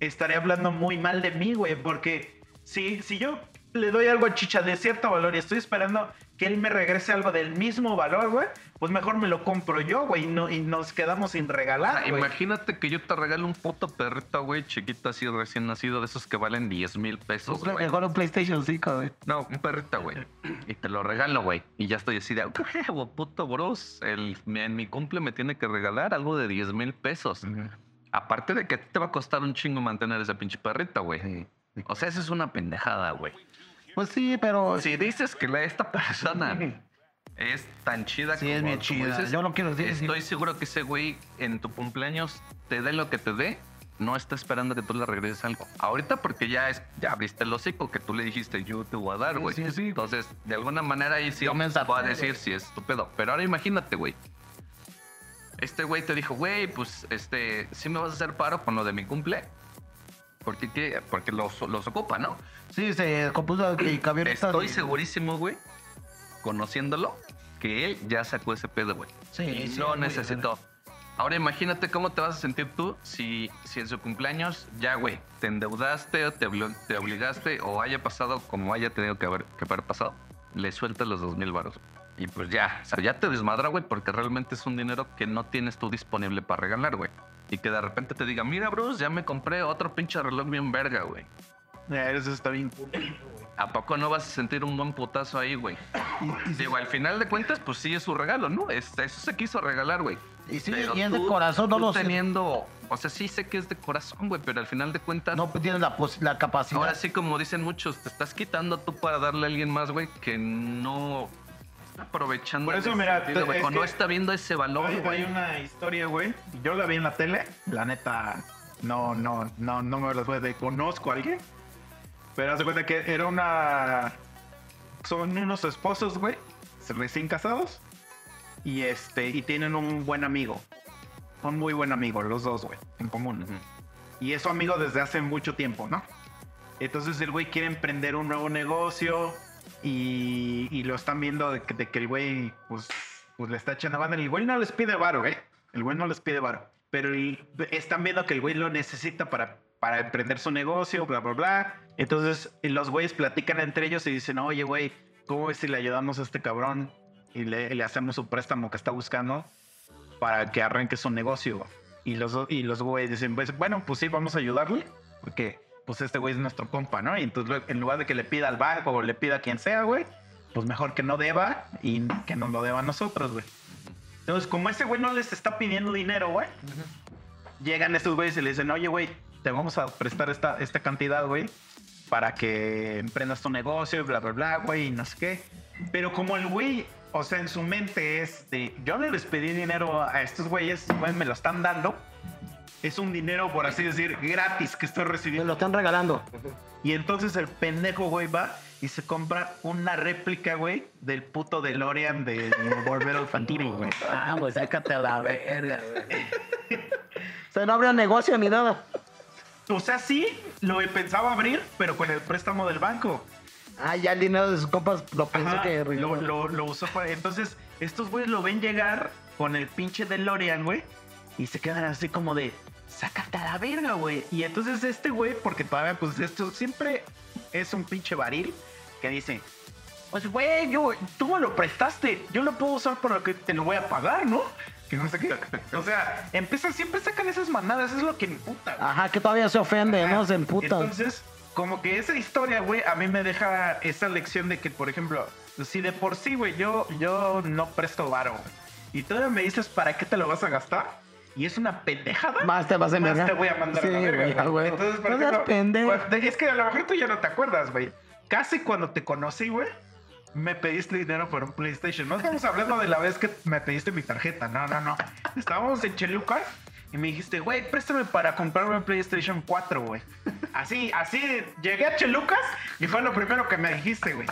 estaré hablando muy mal de mí, güey. Porque si, si yo le doy algo a Chicha de cierto valor y estoy esperando que él me regrese algo del mismo valor, güey, pues mejor me lo compro yo, güey, y, no, y nos quedamos sin regalar, Ah, imagínate que yo te regalo un puto perrito, güey, chiquito así recién nacido, de esos que valen 10 mil pesos, güey. Mejor un PlayStation 5, güey. No, un perrito, güey. Y te lo regalo, güey. Y ya estoy así de, huevo, puto bros. El, en mi cumple me tiene que regalar algo de 10 mil pesos. Aparte de que a ti te va a costar un chingo mantener ese pinche perrito, güey. O sea, eso es una pendejada, güey. Pues sí, pero Si dices que la- esta persona es tan chida Sí, es bien como chida. dices, Yo no quiero decir- Estoy seguro que ese güey en tu cumpleaños te dé lo que te dé. No está esperando que tú le regreses algo. Ahorita porque ya es, ya abriste el hocico que tú le dijiste yo te voy a dar, Sí, güey. sí, sí. Entonces, de alguna manera ahí sí voy a decir si es estúpido. Pero ahora imagínate, güey. Este güey te dijo, güey, pues este, sí me vas a hacer paro con lo de mi cumple. Porque, ¿qué? Porque los, los ocupa, ¿no? sí, se compuso y camionetas. Estoy segurísimo, güey, conociéndolo, que él ya sacó ese pedo, güey. Sí, y sí, lo muy necesitó. Ahora imagínate cómo te vas a sentir tú si, si en su cumpleaños ya, güey, te endeudaste o te, te obligaste o haya pasado como haya tenido que haber, que haber pasado. Le sueltas los dos mil baros. Y pues ya, o sea, ya te desmadra, güey, porque realmente es un dinero que no tienes tú disponible para regalar, güey. Y que de repente te diga, mira, Bruce, ya me compré otro pinche reloj bien verga, güey. Ya, Eso está bien cool. ¿A poco no vas a sentir un buen putazo ahí, güey? Digo, al final de cuentas, pues sí es su regalo, ¿no? Es- eso se quiso regalar, güey. Y sí, Pero y es de tú- corazón, no lo sé. teniendo, o sea, sí sé que es de corazón, güey, pero al final de cuentas, No tienes la, la capacidad. ahora sí como dicen muchos, te estás quitando tú para darle a alguien más, güey, que no aprovechando. Por eso, mira, sentido, te- güey, es o no que está viendo ese valor, Hay, una historia, güey. Yo la vi en la tele. La neta, no, no, no, no me las voy a. Conozco a alguien. Pero haz de cuenta que era una. Son unos esposos, güey. Recién casados. Y este, y tienen un buen amigo. Un muy buen amigo, los dos, güey, en común. Y es su amigo desde hace mucho tiempo, ¿no? Entonces el güey quiere emprender un nuevo negocio y, y lo están viendo de que, de que el güey pues, pues le está echando banda. El güey no les pide varo, ¿eh? El güey no les pide varo. Pero el- están viendo que el güey lo necesita para, para emprender su negocio, bla, bla, bla. Entonces los güeyes platican entre ellos y dicen, oye, güey, ¿cómo ves si le ayudamos a este cabrón y le, le hacemos su préstamo que está buscando para que arranque su negocio? Y los, y los güeyes dicen, pues, bueno, pues sí, vamos a ayudarle, porque pues este güey es nuestro compa, ¿no? Y entonces en lugar de que le pida al banco o le pida a quien sea, güey, pues mejor que no deba y que nos lo deba a nosotros, güey. Entonces, como ese güey no les está pidiendo dinero, güey, llegan estos güeyes y le dicen, oye, güey, te vamos a prestar esta, esta cantidad, güey, para que emprendas tu negocio, y bla, bla, bla, güey, y no sé qué. Pero como el güey, o sea, en su mente es de, yo no les pedí dinero a estos güeyes, güey, me lo están dando. Es un dinero, por así decir, gratis que estoy Me recibiendo. lo están regalando. Y entonces el pendejo, güey, va y se compra una réplica, güey, del puto DeLorean de Volver al Futuro, güey. Ah, pues sácate a la verga, güey. O sea, no habría negocio ni nada. O sea, sí, lo pensaba abrir, pero con el préstamo del banco. Ah, ya el dinero de sus compas lo pensé Ajá, que... lo, lo, lo usó para... Entonces, estos güeyes lo ven llegar con el pinche DeLorean, güey, y se quedan así como de, sácate a la verga, güey. Y entonces este güey, porque todavía, pues esto siempre es un pinche baril que dice, pues güey, yo, tú me lo prestaste, yo lo puedo usar para lo que te lo voy a pagar, ¿no? Que no sé qué. O sea, empiezan, siempre sacan esas manadas, es lo que me puta. güey. Ajá, que todavía se ofende, ¿no? Se emputa. Entonces, como que esa historia, güey, a mí me deja esa lección de que, por ejemplo, si de por sí, güey, yo, yo no presto varo, güey, y todavía me dices para qué te lo vas a gastar, y es una pendejada, Más te vas a más envergar. te voy a mandar a la Sí, verga, güey, güey. Entonces, por No ejemplo, pendejo. pues, es que a lo mejor tú ya no te acuerdas, güey. Casi cuando te conocí, güey, me pediste dinero por un PlayStation. No estamos hablando de la vez que me pediste mi tarjeta. No, no, no. Estábamos en Cheluca y me dijiste, güey, préstame para comprarme un PlayStation 4, güey. Así, así, llegué a Chelucas y fue lo primero que me dijiste, güey.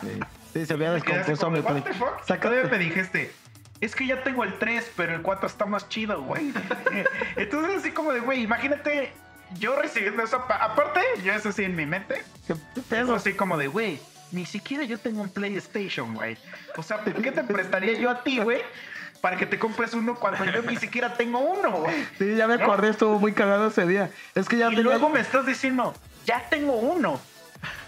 Sí, se había descompuesto mi "What play. the fuck?". Sácate. Todavía me dijiste, es que ya tengo el 3, pero el 4 está más chido, güey. Entonces, así como de, güey, imagínate yo recibiendo eso. pa- Aparte, yo eso sí en mi mente. ¿Qué Eso así como de, güey, ni siquiera yo tengo un PlayStation, güey. O sea, ¿por qué te prestaría yo a ti, güey? Para que te compres uno cuando yo ni siquiera tengo uno, güey. Sí, ya me ¿No? acordé, estuvo muy cagado ese día. Es que ya Y tenía- luego me estás diciendo, ya tengo uno.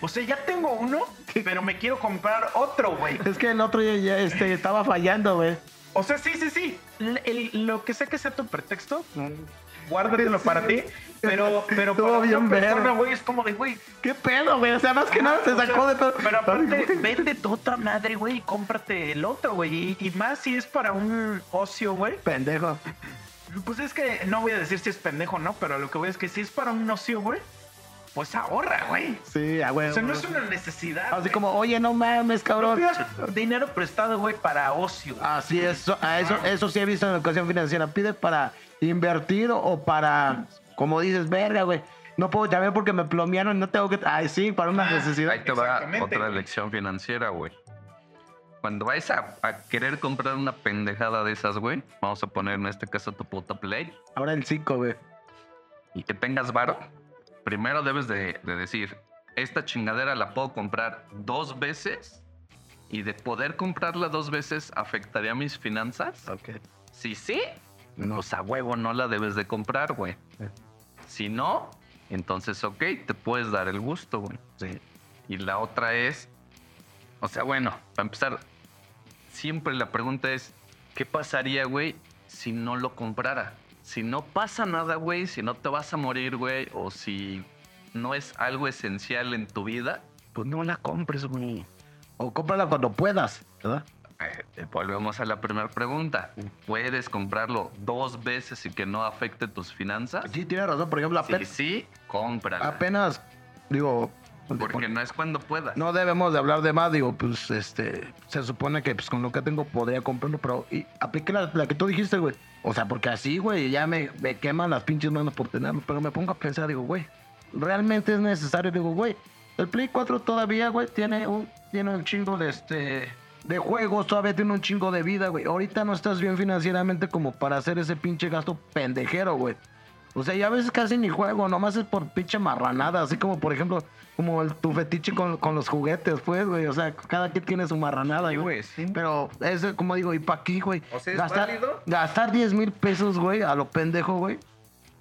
O sea, ya tengo uno, pero me quiero comprar otro, güey. Es que el otro ya, ya, este, estaba fallando, güey. O sea, sí, sí, sí. El- lo que sé que sea tu pretexto, guárdatelo para ti. Pero, pero para bien persona, güey, es como de, güey. ¿Qué pedo, güey? O sea, más que nada se sacó de todo. Pero aparte, vende tu otra madre, güey, y cómprate el otro, güey. Y, y más si es para un ocio, güey. Pendejo. Pues es que no voy a decir si es pendejo o no, pero lo que voy es que si es para un ocio, güey, pues ahorra, güey. Sí, a güey. O sea, no es una necesidad. Así güey. como, oye, no mames, No cabrón. pidas dinero prestado, güey, para ocio. Así es, a eso, eso sí he visto en la educación financiera. Pide para invertir o para, como dices, verga, güey. No puedo llamar porque me plomearon, no tengo que. Ay, sí, para una necesidad. Ahí te va otra lección financiera, güey. Cuando vayas a, a querer comprar una pendejada de esas, güey, vamos a poner en este caso tu puta Play Ahora el 5, güey. y que tengas varo, primero debes de, de decir, esta chingadera la puedo comprar dos veces y de poder comprarla dos veces afectaría mis finanzas. Ok. Si sí, pues a huevo no la debes de comprar, güey. Si no, entonces ok, te puedes dar el gusto, güey. Sí. Y la otra es, o sea, bueno, para empezar, siempre la pregunta es, ¿qué pasaría, güey, si no lo comprara? Si no pasa nada, güey, si no te vas a morir, güey, o si no es algo esencial en tu vida, Pues no la compres, güey. O cómprala cuando puedas, ¿verdad? eh, volvemos a la primera pregunta. ¿Puedes comprarlo dos veces y que no afecte tus finanzas? Sí, tienes razón. Por ejemplo, Si apenas, sí, cómprala. apenas digo, Porque no es cuando puedas. no debemos de hablar de más, digo, pues este, se supone que pues con lo que tengo podría comprarlo, pero y apliqué la, la que tú dijiste, güey. O sea, porque así, güey, ya me, me queman las pinches manos por tenerlo, pero me pongo a pensar, digo, güey, realmente es necesario, digo, güey, el Play 4 todavía, güey, tiene un, tiene un chingo de este, de juegos, todavía tiene un chingo de vida, güey. Ahorita no estás bien financieramente como para hacer ese pinche gasto pendejero, güey. O sea, ya a veces casi ni juego, nomás es por pinche marranada, así como por ejemplo, como el, tu fetiche con, con los juguetes, pues, güey. O sea, cada quien tiene su marranada, Sí, güey. sí. Pero es como digo, ¿y para qué, güey? O sea, ¿es gastar, válido? gastar 10 mil pesos, güey, a lo pendejo, güey.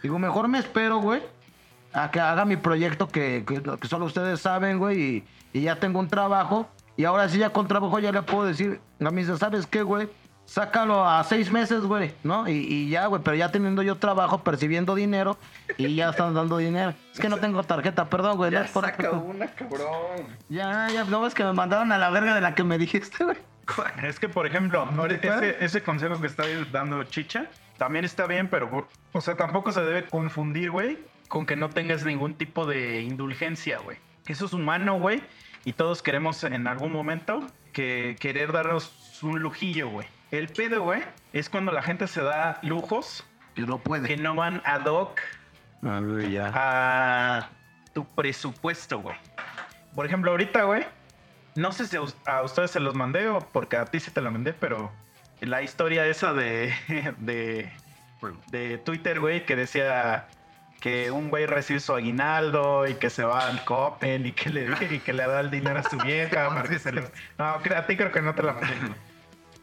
Digo, mejor me espero, güey, a que haga mi proyecto que, que, que solo ustedes saben, güey, y, y ya tengo un trabajo. Y ahora sí, ya con trabajo, ya le puedo decir, a mí, ¿sabes qué, güey? Sácalo a seis meses, güey, ¿no? Y, y ya, güey, pero ya teniendo yo trabajo, percibiendo dinero, y ya están dando dinero. Es que no tengo tarjeta, perdón, güey. no es por- una, cabrón. Ya, ya, no es que me mandaron a la verga de la que me dijiste, güey. Es que, por ejemplo, ese, ese consejo que está dando Chicha también está bien, pero, o sea, tampoco se debe confundir, güey, con que no tengas ningún tipo de indulgencia, güey. Eso es humano, güey, y todos queremos en algún momento que querer darnos un lujillo, güey. El pedo, güey, es cuando la gente se da lujos Que no puede. que no van ad hoc Ah, güey, ya. a tu presupuesto, güey. Por ejemplo, ahorita, güey, no sé si a us- a ustedes se los mandé o porque a ti sí te la mandé, pero la historia esa de, de, de Twitter, güey, que decía que un güey recibe su aguinaldo y que se va al Coppel y que le, y que le da el dinero a su vieja. para que se le- No, a ti creo que no te la mandé.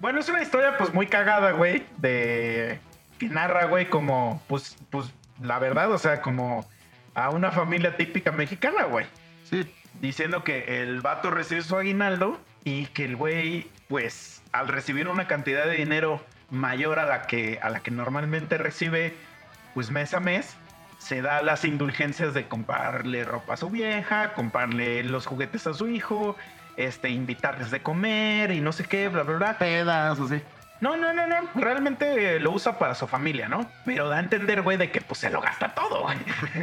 Bueno, es una historia pues muy cagada, güey, de que narra, güey, como pues pues la verdad, o sea, como a una familia típica mexicana, güey, Sí. diciendo que el vato recibe su aguinaldo y que el güey pues al recibir una cantidad de dinero mayor a la que a la que normalmente recibe pues mes a mes se da las indulgencias de comprarle ropa a su vieja, comprarle los juguetes a su hijo, este, invitarles de comer y no sé qué, bla, bla, bla. Pedas, o sí. No, no, no, no. Realmente lo usa para su familia, ¿no? Pero da a entender, güey, de que pues se lo gasta todo, güey.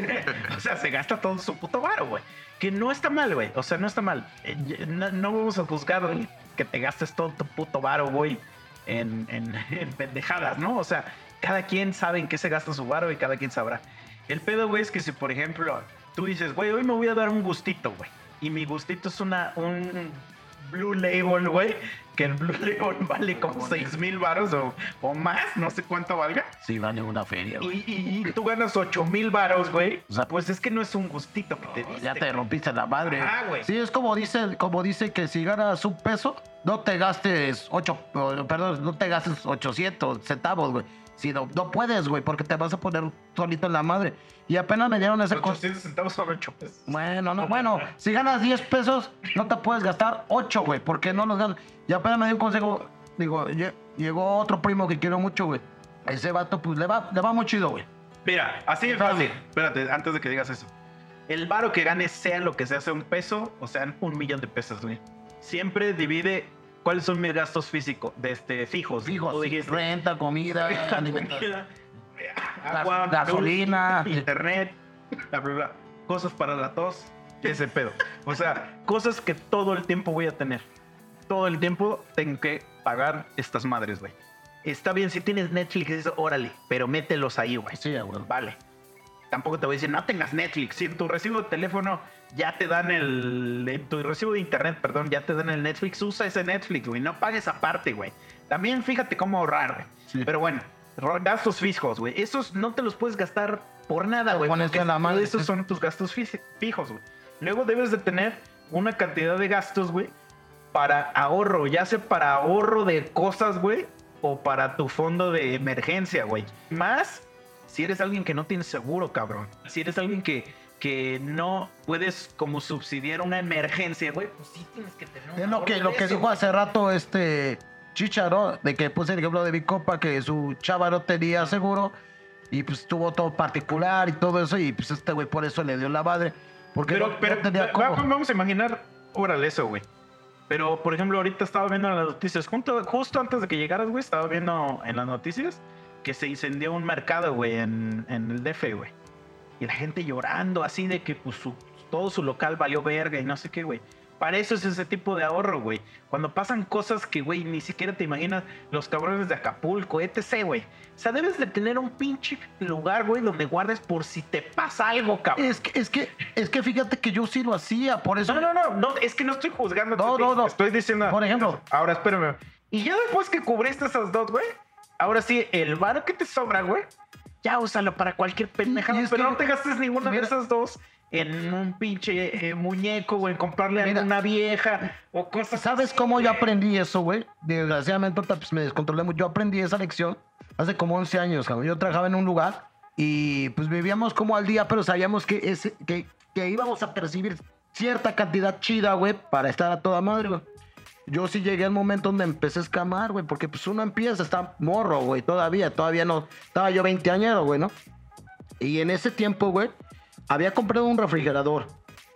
o sea, se gasta todo su puto varo, güey. Que no está mal, güey. O sea, no está mal. Eh, No, no vamos a juzgar que te gastes todo tu puto varo, güey, en, en- en pendejadas, ¿no? O sea, cada quien sabe en qué se gasta su varo y cada quien sabrá. El pedo, güey, es que si, por ejemplo, tú dices, güey, hoy me voy a dar un gustito, güey. Y mi gustito es una, un Blue Label, güey. Que el Blue Label vale como 6 mil varos o, o más, no sé cuánto valga. Sí, vale una feria, güey. Y, y- y tú ganas 8 mil varos, güey. O sea, pues es que no es un gustito que te diste. Ya te rompiste la madre. Ajá, güey. Sí, es como dice, como dice que si ganas un peso, no te gastes ocho, o, perdón, no te gastes 800 centavos, güey. Si no, no puedes, güey, porque te vas a poner solito en la madre. Y apenas me dieron ese co- 800 centavos son 8 pesos. Bueno, no, bueno, si ganas 10 pesos, no te puedes gastar 8, güey, porque no los ganas. Y apenas me dio un consejo, digo, lle- llegó otro primo que quiero mucho, güey. Ese vato, pues le va, le va muy chido, güey. Mira, así de fácil. Espérate, antes de que digas eso. El varo que ganes, sea lo que sea, sea un peso o sean un millón de pesos, güey. Siempre divide cuáles son mis gastos físicos, de este, fijos. Fijos, dijiste, renta, comida, alimentación. comida, agua, Gas- gasolina. luz, internet, bla, bla, bla. cosas para la tos, ese pedo. O sea, cosas que todo el tiempo voy a tener. Todo el tiempo tengo que pagar estas madres, güey. Está bien, si tienes Netflix, órale, pero mételos ahí, güey. Sí, güey. Vale. Tampoco te voy a decir, no tengas Netflix. Si en tu recibo de teléfono ya te dan el. En tu recibo de internet, perdón, ya te dan el Netflix, usa ese Netflix, güey. No pagues aparte, güey. También fíjate cómo ahorrar, güey. Sí. Pero bueno, gastos fijos, güey. Esos no te los puedes gastar por nada, güey. Esos son tus gastos fijos, güey. Luego debes de tener una cantidad de gastos, güey, para ahorro, ya sea para ahorro de cosas, güey, o para tu fondo de emergencia, güey. Más si eres alguien que no tiene seguro, cabrón. Si eres alguien que, que no puedes como subsidiar una emergencia, güey, pues sí tienes que tener un Es lo que, lo que eso, dijo hace rato este Chicharo, de que puse el ejemplo de mi copa, que su chava no tenía seguro y pues tuvo todo particular y todo eso y pues este güey por eso le dio la madre. Porque Pero, no- tenía vamos a imaginar, órale eso, güey. Pero, por ejemplo, ahorita estaba viendo en las noticias, justo, justo antes de que llegaras, güey, estaba viendo en las noticias que se incendió un mercado, güey, en, en el DF, güey. Y la gente llorando así de que pues, su- todo su local valió verga y no sé qué, güey. Para eso es ese tipo de ahorro, güey. Cuando pasan cosas que, güey, ni siquiera te imaginas, los cabrones de Acapulco, etc., güey. O sea, debes de tener un pinche lugar, güey, donde guardes por si te pasa algo, cabrón. Es que, es que, es que fíjate que yo sí lo hacía, por eso. No, no, no, no, es que no estoy juzgando. No, no, no. Estoy diciendo. Por ejemplo. Ahora, espérame. Y ya después que cubriste esas dos, güey, ahora sí, el varo que te sobra, güey, ya úsalo para cualquier pendejada. Pero que- no te gastes ninguna mira- de esas dos en un pinche eh, muñeco, o en comprarle Mira. a una vieja o cosas ¿Sabes así, cómo güey. yo aprendí eso, güey? Desgraciadamente pues, me descontrolé mucho. Yo aprendí esa lección hace como 11 años, cabrón. Yo trabajaba en un lugar y pues vivíamos como al día, pero sabíamos que, ese, que, que íbamos a percibir cierta cantidad chida, güey, para estar a toda madre, güey. Yo sí llegué al momento donde empecé a escamar, güey, porque pues uno empieza, está morro, güey, todavía, todavía no. Estaba yo 20 años, güey, ¿no? Y en ese tiempo, güey, había comprado un refrigerador.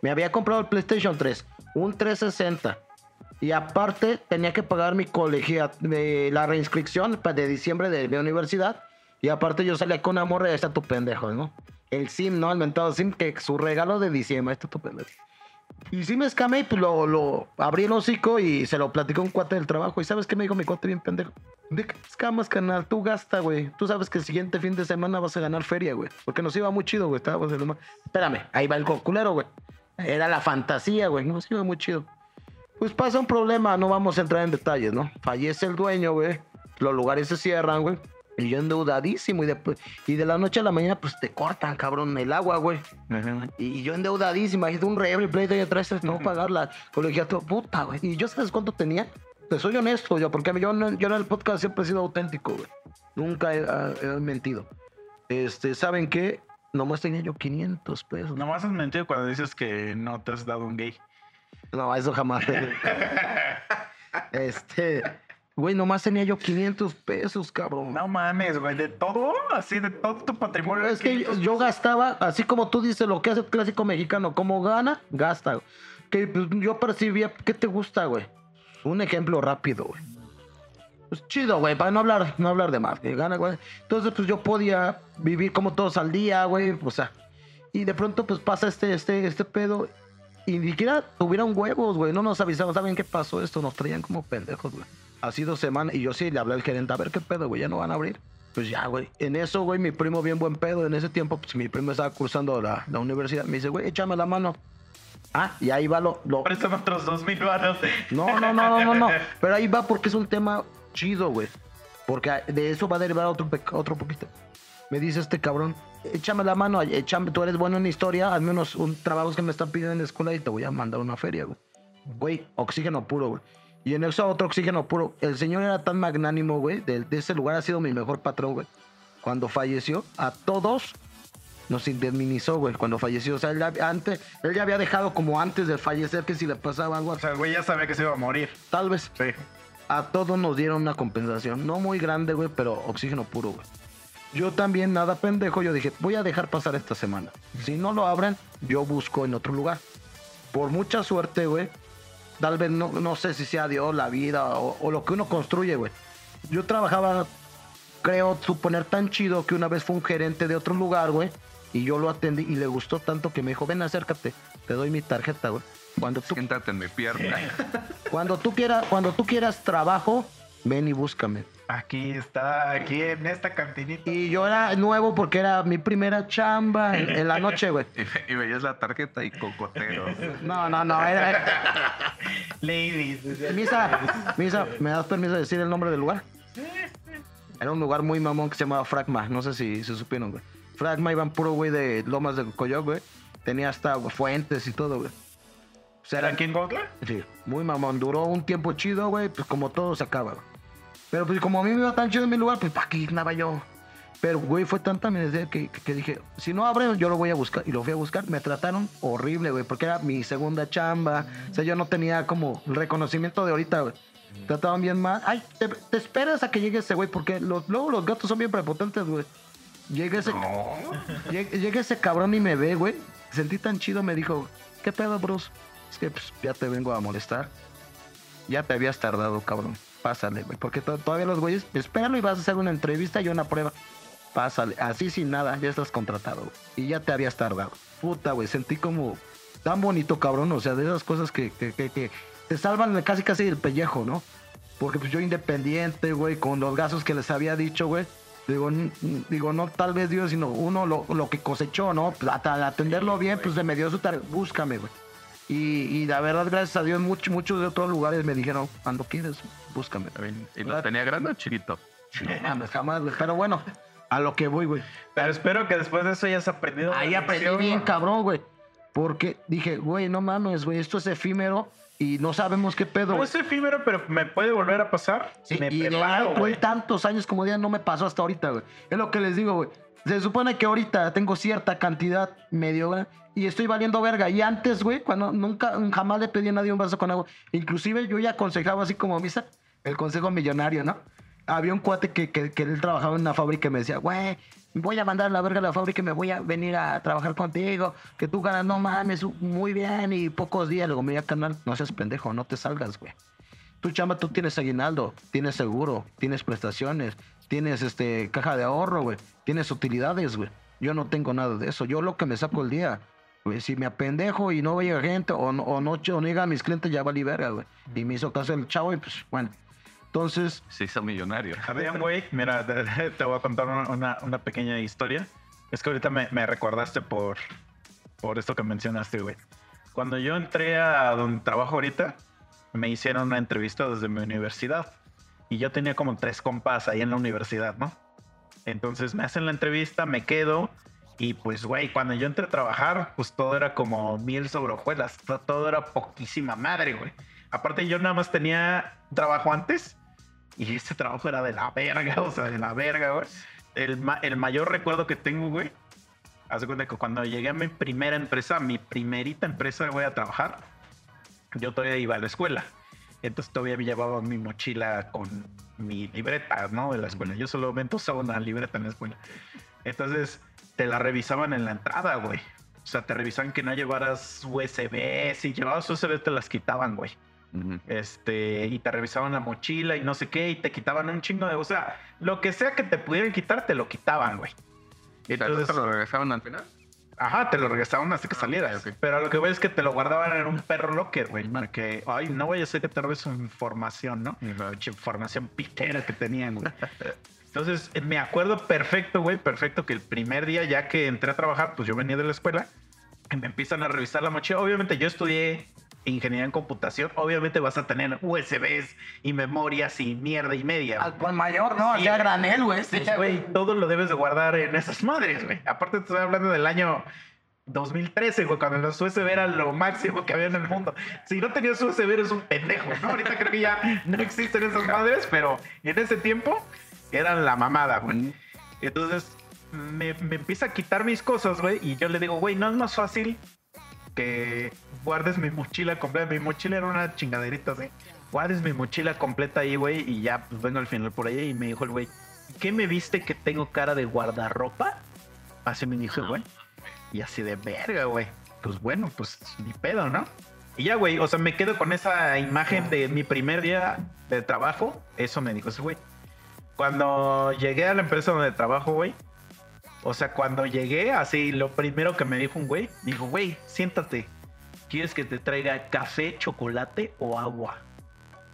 Me había comprado el PlayStation 3, un 360. Y aparte tenía que pagar mi colegia, de la reinscripción de diciembre de mi universidad. Y aparte yo salía con y ahí está tu pendejo, ¿no? El sim, ¿no? El mentado sim, que su regalo de diciembre, está tu pendejo. Y sí me escamé pues lo, lo abrí el hocico y se lo platicó un cuate del trabajo. ¿Y sabes qué me dijo mi cuate bien pendejo? ¿De qué escamas, canal? Tú gasta, güey. Tú sabes que el siguiente fin de semana vas a ganar feria, güey. Porque nos iba muy chido, güey. Estábamos en mar. Espérame, ahí va el culero, güey. Era la fantasía, güey. Nos iba muy chido. Pues pasa un problema, no vamos a entrar en detalles, ¿no? Fallece el dueño, güey. Los lugares se cierran, güey. Y yo endeudadísimo. Y de, y de la noche a la mañana, pues te cortan, cabrón, el agua, güey. Y yo endeudadísimo. Hay un River Plate ahí atrás, no pagar la colegiatura. Puta, güey. Y yo, ¿sabes cuánto tenía? Te soy honesto, yo, porque yo, no- yo en el podcast siempre he sido auténtico, güey. Nunca he, he mentido. Este, ¿saben qué? Nomás tenía yo 500 pesos. No, Nomás has mentido cuando dices que no te has dado un gay. no eso jamás. este, güey, nomás tenía yo 500 pesos, cabrón. No mames, güey, de todo, así de todo tu patrimonio. Es que yo, yo gastaba, así como tú dices, lo que hace el clásico mexicano, como gana, gasta. Que pues, yo percibía, ¿qué te gusta, güey? Un ejemplo rápido, güey. Pues chido, güey, para no hablar, no hablar de más, que gana, güey. Entonces, pues yo podía vivir como todos al día, güey, o sea. Y de pronto, pues pasa este, este, este pedo. Y ni siquiera tuvieron huevos, güey. No nos avisaron, ¿saben qué pasó esto? Nos traían como pendejos, güey. Así dos semanas. Y yo sí le hablé al gerente, a ver qué pedo, güey, ya no van a abrir. Pues ya, güey. En eso, güey, mi primo bien buen pedo. En ese tiempo, pues mi primo estaba cursando la, la universidad. Me dice, güey, échame la mano. Ah, y ahí va lo... lo... Préstame otros dos mil baros. No, no, no, no, no, no. Pero ahí va porque es un tema chido, güey. Porque de eso va a derivar otro, otro poquito. Me dice este cabrón, échame la mano, échame, tú eres bueno en historia, hazme unos un trabajos que me están pidiendo en la escuela y te voy a mandar una feria, güey. Güey, oxígeno puro, güey. Y en eso otro oxígeno puro. El señor era tan magnánimo, güey. De, de ese lugar ha sido mi mejor patrón, güey. Cuando falleció, a todos nos indemnizó, güey, cuando falleció. O sea, él ya, antes, él ya había dejado como antes de fallecer que si le pasaba algo, O sea, el güey ya sabía que se iba a morir. tal vez. Sí. A todos nos dieron una compensación. No muy grande, güey, pero oxígeno puro, güey. Yo también, nada pendejo, yo dije, voy a dejar pasar esta semana. Si no lo abren, yo busco en otro lugar. Por mucha suerte, güey. Tal vez no, no sé si sea Dios, la vida o, o lo que uno construye, güey. Yo trabajaba, creo suponer tan chido que una vez fue un gerente de otro lugar, güey. Y yo lo atendí y le gustó tanto que me dijo, ven, acércate, te doy mi tarjeta, güey. Cuando tú Siéntate en mi pierna. cuando tú quieras, cuando tú quieras trabajo, ven y búscame. Aquí está, aquí en esta cantinita. Y yo era nuevo porque era mi primera chamba en, en la noche, güey. Y, ve- y veías la tarjeta y cocotero. No, no, no, era... Ladies. Misa, Misa, ¿me das permiso de decir el nombre del lugar? Era un lugar muy mamón que se llamaba Fragma, no sé si se supieron, güey. Fragma iban puro, güey, de Lomas de Coyoc, güey. Tenía hasta fuentes y todo, güey. O sea, ¿Era era aquí en Gotla? Sí, muy mamón. Duró un tiempo chido, güey, pues como todo se acaba. güey. Pero pues como a mí me iba tan chido en mi lugar, pues ¿para qué andaba yo? Pero, güey, fue tanta mi que, que, que dije, si no abren, yo lo voy a buscar. Y lo fui a buscar. Me trataron horrible, güey, porque era mi segunda chamba. O sea, yo no tenía como el reconocimiento de ahorita, güey. Trataban bien mal. Ay, te, te esperas a que llegue ese güey, porque los, luego los gatos son bien prepotentes, güey. Llega ese, llega, llega ese cabrón y me ve, güey. Sentí tan chido, me dijo, ¿qué pedo, Bruce? Es que pues, ya te vengo a molestar. Ya te habías tardado, cabrón. Pásale, güey. Porque to- todavía los güeyes, espéralo y vas a hacer una entrevista y una prueba. Pásale. Así sin nada, ya estás contratado. güey. Y ya te habías tardado. Puta, güey. Sentí como tan bonito, cabrón. O sea, de esas cosas que, que, que- que te salvan casi casi el pellejo, ¿no? Porque pues yo independiente, güey, con los gastos que les había dicho, güey. Digo, digo, no tal vez Dios, sino uno lo, lo que cosechó, ¿no? Pues, al atenderlo bien, pues se me dio su tarea. Búscame, güey. Y, y la verdad, gracias a Dios, muchos muchos de otros lugares me dijeron, cuando quieres, búscame. ¿Y lo tenía grande o chiquito? No mames, jamás, güey. Pero bueno, a lo que voy, güey. Pero espero que después de eso hayas aprendido. Ahí aprendí lección, bien, ¿no? cabrón, güey. Porque dije, güey, no mames, güey, esto es efímero y no sabemos qué pedo. No es efímero, pero me puede volver a pasar. Sí, me y preparo, tantos años como día no me pasó hasta ahorita, güey. Es lo que les digo, güey. Se supone que ahorita tengo cierta cantidad medio y estoy valiendo verga. Y antes, güey, cuando nunca, jamás le pedí a nadie un vaso con agua. Inclusive yo ya aconsejaba así como misa, el consejo millonario, ¿no? Había un cuate que, que, que él trabajaba en una fábrica y me decía, güey, voy a mandar la verga a la fábrica y me voy a venir a trabajar contigo, que tú ganas, no mames, muy bien y pocos días. Luego, mira, canal, no seas pendejo, no te salgas, güey. Tu chamba, tú tienes aguinaldo, tienes seguro, tienes prestaciones. Tienes este caja de ahorro, güey, tienes utilidades, güey. Yo no tengo nada de eso. Yo lo que me saco el día, güey, si me apendejo y no vaya gente o no, o no, o no llegan mis clientes, ya valí verga, güey. Y me hizo caso el chavo y pues, bueno. Entonces, Se hizo millonario. Habían, güey, mira, te, te voy a contar una, una- una pequeña historia. Es que ahorita me, me recordaste por, por esto que mencionaste, güey. Cuando yo entré a donde trabajo ahorita, me hicieron una entrevista desde mi universidad. Y yo tenía como tres compas ahí en la universidad, ¿no? Entonces me hacen la entrevista, me quedo. Y pues, güey, cuando yo entré a trabajar, pues todo era como miel sobre hojuelas. to- Todo era poquísima madre, güey. Aparte, yo nada más tenía trabajo antes. Y este trabajo era de la verga, o sea, de la verga, güey. El, ma- el mayor recuerdo que tengo, güey. Haz de cuenta que cuando llegué a mi primera empresa, mi primerita empresa, voy a trabajar, yo todavía iba a la escuela. Entonces todavía me llevaba mi mochila con mi libreta, ¿no? De la escuela. Yo solamente usaba una libreta en la escuela. Entonces te la revisaban en la entrada, güey. O sea, te revisaban que no llevaras USB. Si llevabas USB te las quitaban, güey. Este, y te revisaban la mochila y no sé qué, y te quitaban un chingo de. O sea, lo que sea que te pudieran quitar, te lo quitaban, güey. Entonces, Entonces, ¿te lo regresaron al final? Ajá, te lo regresaban hasta que salieras. ok. Pero lo que voy es que te lo guardaban en un perro locker, güey. Para que, ay, no vaya a ser que te robes su información, ¿no? Información pitera que tenían, güey. Entonces, eh, me acuerdo perfecto, güey, perfecto que el primer día ya que entré a trabajar, pues yo venía de la escuela y me empiezan a revisar la mochila. Obviamente yo estudié ingeniería en computación. Obviamente vas a tener USBs y memorias y mierda y media. al por mayor, ¿no? Sí. Ya granel, güey. sí, Pues, güey, todo lo debes de guardar en esas madres, güey. Aparte, te estoy hablando del año 2013, güey, cuando los USB eran lo máximo que había en el mundo. Si no tenías USB, eres un pendejo, ¿no? Ahorita creo que ya no existen esas madres, pero en ese tiempo eran la mamada, güey. Entonces, me, me empieza a quitar mis cosas, güey, y yo le digo, güey, no es más fácil que guardes mi mochila completa. Mi mochila era una chingaderita, así. Guardes mi mochila completa ahí, güey, y ya pues, vengo al final por ahí. Y me dijo el güey, ¿qué me viste que tengo cara de guardarropa? Así me dijo, güey. Y así de verga, güey. Pues bueno, pues ni pedo, ¿no? Y ya, güey, o sea, me quedo con esa imagen de mi primer día de trabajo. Eso me dijo ese güey. Cuando llegué a la empresa donde trabajo, güey, o sea, cuando llegué, así, lo primero que me dijo un güey, me dijo, güey, siéntate. ¿Quieres que te traiga café, chocolate o agua?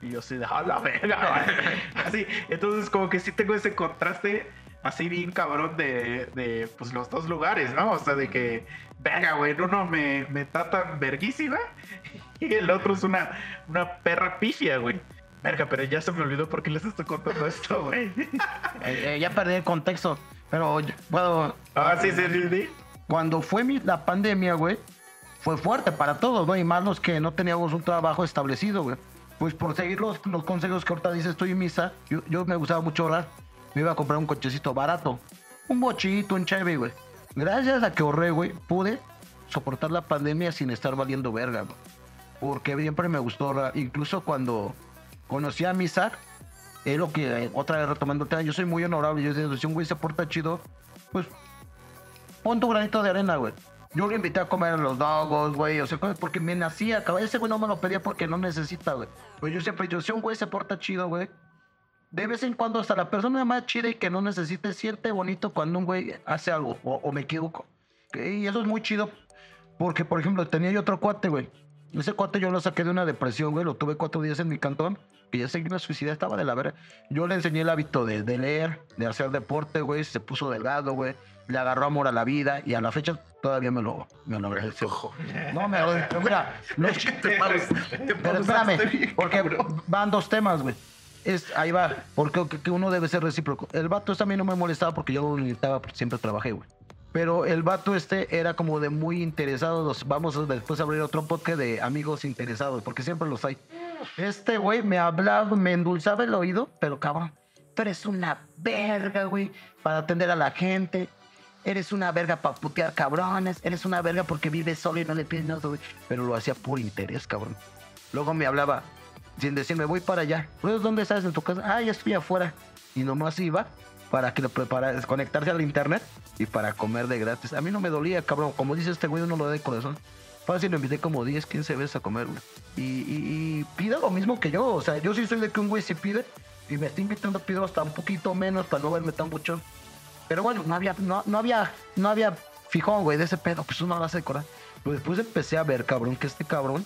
Y yo así de, a la verga, güey". Así, entonces como que sí tengo ese contraste así bien cabrón de, de, pues, los dos lugares, ¿no? O sea, de que, verga, güey, uno me, me tratan verguísima y el otro es una, una perra pifia, güey. Verga, pero ya se me olvidó por qué les estoy contando esto, güey. Eh, eh, ya perdí el contexto. Pero yo puedo. Ah, sí, sí, sí, sí. Cuando fue mi- la pandemia, güey, fue fuerte para todos, ¿no? Y más los que no teníamos un trabajo establecido, güey. Pues por seguir los, los consejos que ahorita dices, estoy en misa, yo, yo me gustaba mucho ahorrar. Me iba a comprar un cochecito barato. Un bochito, un Chevy, güey. Gracias a que ahorré, güey, pude soportar la pandemia sin estar valiendo verga, güey. Porque siempre me gustó ahorrar. Incluso cuando conocí a Misa, es lo que, eh, otra vez retomando el tema, yo soy muy honorable. Yo digo, si un güey se porta chido, pues pon tu granito de arena, güey. Yo lo invité a comer los dogos, güey, o sea, porque me nacía, cabrón. Ese güey no me lo pedía porque no necesita, güey. Pues yo siempre, yo, si un güey se porta chido, güey, de vez en cuando hasta la persona más chida y que no necesite siente bonito cuando un güey hace algo, o, o me equivoco. Y eso es muy chido, porque, por ejemplo, tenía yo otro cuate, güey. Ese cuate yo lo saqué de una depresión, güey, lo tuve cuatro días en mi cantón, que ya se iba a suicidar, estaba de la verga. Yo le enseñé el hábito de, de leer, de hacer deporte, güey, se puso delgado, güey, le agarró amor a la vida y a la fecha todavía me lo, me lo agradece. No, me lo, mira, los pero espérame, porque van dos temas, güey. Es, ahí va, porque que, uno debe ser recíproco. El vato a mí no me molestaba porque yo lo necesitaba, porque siempre trabajé, güey. Pero el vato este era como de muy interesado. Los, vamos a después a abrir otro podcast de amigos interesados, porque siempre los hay. Este güey me hablaba, me endulzaba el oído, pero cabrón, tú eres una verga, güey, para atender a la gente. Eres una verga para putear cabrones. Eres una verga porque vives solo y no le pides nada, güey. Pero lo hacía por interés, cabrón. Luego me hablaba sin decirme, voy para allá. Pues, ¿dónde estás en tu casa? Ah, ya estoy afuera. Y nomás iba para que lo prepara, desconectarse al internet y para comer de gratis. A mí no me dolía, cabrón. Como dice este güey, uno lo da de corazón. Fácil, lo invité como 10, 15 veces a comer, güey. Y, pide lo mismo que yo. O sea, yo sí soy de que un güey se pide, y me está invitando, pido hasta un poquito menos para no verme tan mucho. Pero bueno, no había, no, no había, no había fijón, güey, de ese pedo, pues uno lo hace de corazón. Pero después empecé a ver, cabrón, que este cabrón,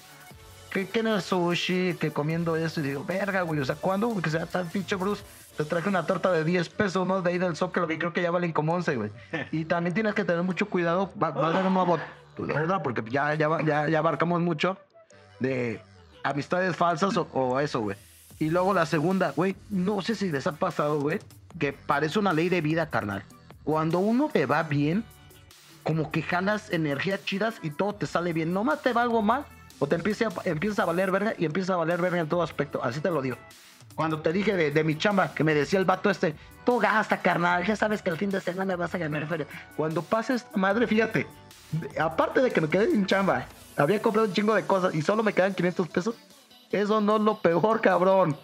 que, que en el sushi, que comiendo eso, y digo, verga, güey, o sea, ¿cuándo? Que sea tan pinche Bruce. Te traje una torta de 10 pesos, ¿no? De ahí del Zócalo, que creo que ya valen como 11, güey. Y también tienes que tener mucho cuidado, va, va a dar un nuevo, ¿verdad? Porque ya, ya, ya, ya abarcamos mucho de amistades falsas o, o eso, güey. Y luego la segunda, güey, no sé si les ha pasado, güey, que parece una ley de vida, carnal. Cuando uno te va bien, como que jalas energías chidas y todo te sale bien. Nomás te va algo mal o te empieza, a- empieza a valer verga y empieza a valer verga en todo aspecto. Así te lo digo. Cuando te dije de, de mi chamba, que me decía el vato este, tú gasta, carnal, ya sabes que el fin de semana vas a ganar feria. Cuando pases, madre, fíjate, aparte de que me quedé sin chamba, había comprado un chingo de cosas y solo me quedan 500 pesos. Eso no es lo peor, cabrón.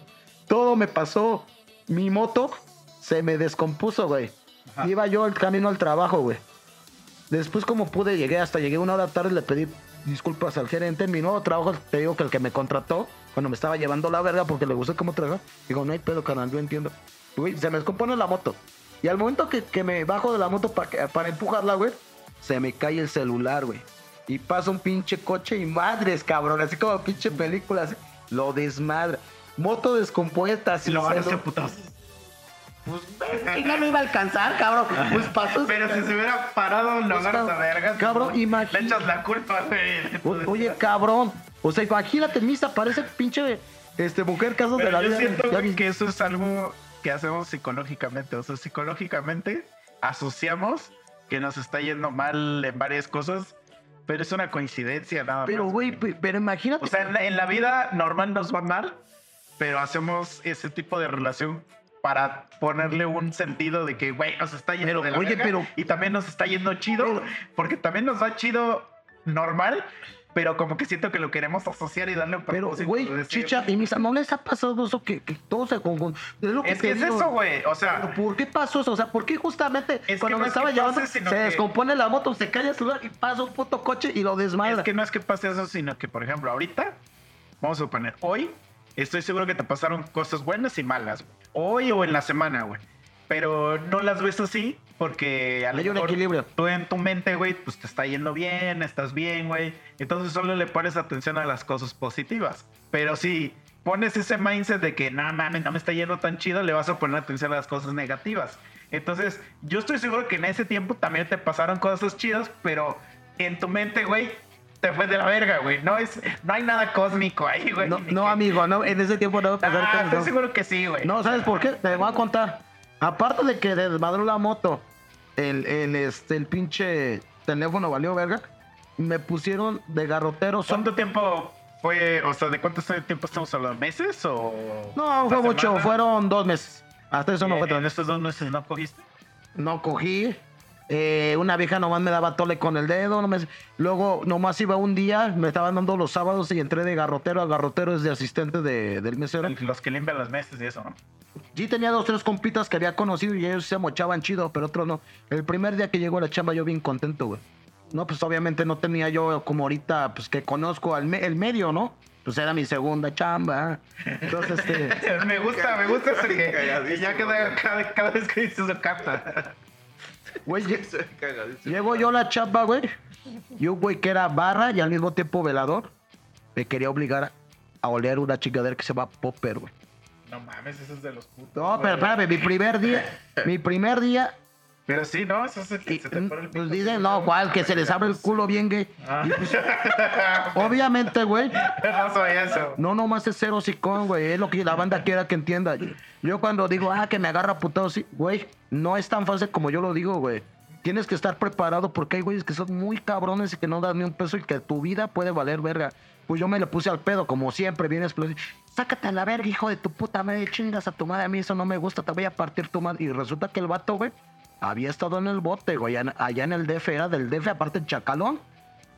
Todo me pasó. Mi moto se me descompuso, güey. Iba yo el camino al trabajo, güey. Después, como pude, llegué hasta llegué una hora tarde, le pedí disculpas al gerente. En mi nuevo trabajo, te digo que el que me contrató, cuando me estaba llevando la verga porque le gustó cómo trabaja, digo, no hay pedo, canal, yo entiendo. Güey, se me descompone la moto. Y al momento que, que me bajo de la moto pa- que- para empujarla, güey, se me cae el celular, güey. Y pasa un pinche coche y madres, cabrón, así como pinche película, así, lo desmadra. Moto descompuesta, sin lo van a putas. Pues es que no iba a alcanzar, cabrón. Pues pasó. Pero si se hubiera parado, lo Pues, agarras a vergas. cabrón, Le imagínate. echas la culpa, güey. Oye, cabrón. O sea, imagínate, Misa, parece pinche este, mujer casos de Pero la yo vida. siento Ya güey, que eso es algo que hacemos psicológicamente. O sea, psicológicamente asociamos que nos está yendo mal en varias cosas, pero es una coincidencia nada Pero, más. güey, pe- pero imagínate. O sea, en la, en la vida normal nos va mal, pero hacemos ese tipo de relación para ponerle un sentido de que, güey, nos está yendo Pero, de la oye, verga pero- y también nos está yendo chido, Pero- porque también nos va chido normal, pero como que siento que lo queremos asociar y darle un pero, güey, chicha, y Misa, ¿no les ha pasado eso que, que todo se confunde? Es lo que Es que es eso, güey. O sea, ¿Por qué pasó eso? O sea, ¿por qué justamente cuando me estaba llevando pase, se descompone la moto, se cae el celular y pasa un puto coche y lo desmadra? es que no es que pase eso, sino que, por ejemplo, ahorita, vamos a suponer, hoy estoy seguro que te pasaron cosas buenas y malas, güey. Hoy o en la semana, güey. Pero no las ves así porque a lo Hay un mejor equilibrio. tú en tu mente, güey, pues te está yendo bien, estás bien, güey. Entonces solo le pones atención a las cosas positivas. Pero si pones ese mindset de que, no mames, no me está yendo tan chido, le vas a poner atención a las cosas negativas. Entonces, yo estoy seguro que en ese tiempo también te pasaron cosas chidas, pero en tu mente, güey, te fue de la verga, güey. No, es, no hay nada cósmico ahí, güey. No, Ni no, que- amigo, no, en ese tiempo no pasar Ah, estoy no. seguro que sí, güey. No, ¿sabes por qué? Te voy a contar. Aparte de que desmadró la moto, el, el, este, el pinche teléfono valió verga, me pusieron de garrotero. ¿Cuánto tiempo fue? O sea, ¿de cuánto tiempo estamos hablando? ¿Meses o.? No, fue ¿Una mucho, semana? fueron dos meses. Hasta eso no fue ¿En estos dos meses no cogiste? No cogí. Eh, una vieja nomás me daba tole con el dedo. No me... Luego nomás iba un día, me estaban dando los sábados y entré de garrotero a garrotero es de asistente de, del mesero. Los que limpian las mesas y eso, ¿no? Sí tenía dos, tres compitas que había conocido y ellos se mochaban chido, pero otros no. El primer día que llegó a la chamba yo bien contento, güey. No, pues obviamente no tenía yo como ahorita, pues que conozco al me- el medio, ¿no? Pues era mi segunda chamba. Entonces, este... me gusta, me gusta ese que, ya cada, cada, cada vez que dices eso capta. Güey, llego yo a la chamba, güey. Y un güey que era barra y al mismo tiempo velador, me quería obligar a oler una chingadera que se llama Popper, güey. No mames, eso es de los putos. No, pero espérame, mi primer día, mi primer día, Pero sí, ¿no? Eso se, y, se te pone el pues dicen, no, cual, que se les abre el culo bien gay. Ah. Pues, obviamente, güey, no soy eso. no nomás es cero sicón, güey, es lo que la banda quiera que entienda. Yo cuando digo, ah, que me agarra putado, sí, güey, no es tan fácil como yo lo digo, güey. Tienes que estar preparado porque hay güeyes que son muy cabrones y que no dan ni un peso y que tu vida puede valer verga. Pues yo me le puse al pedo, como siempre, bien explosivo. Sácate a la verga, hijo de tu puta madre, chingas a tu madre, a mí eso no me gusta, te voy a partir tu madre. Y resulta que el vato, güey, había estado en el bote, güey, allá, en el DF, era del DF, aparte en Chacalón.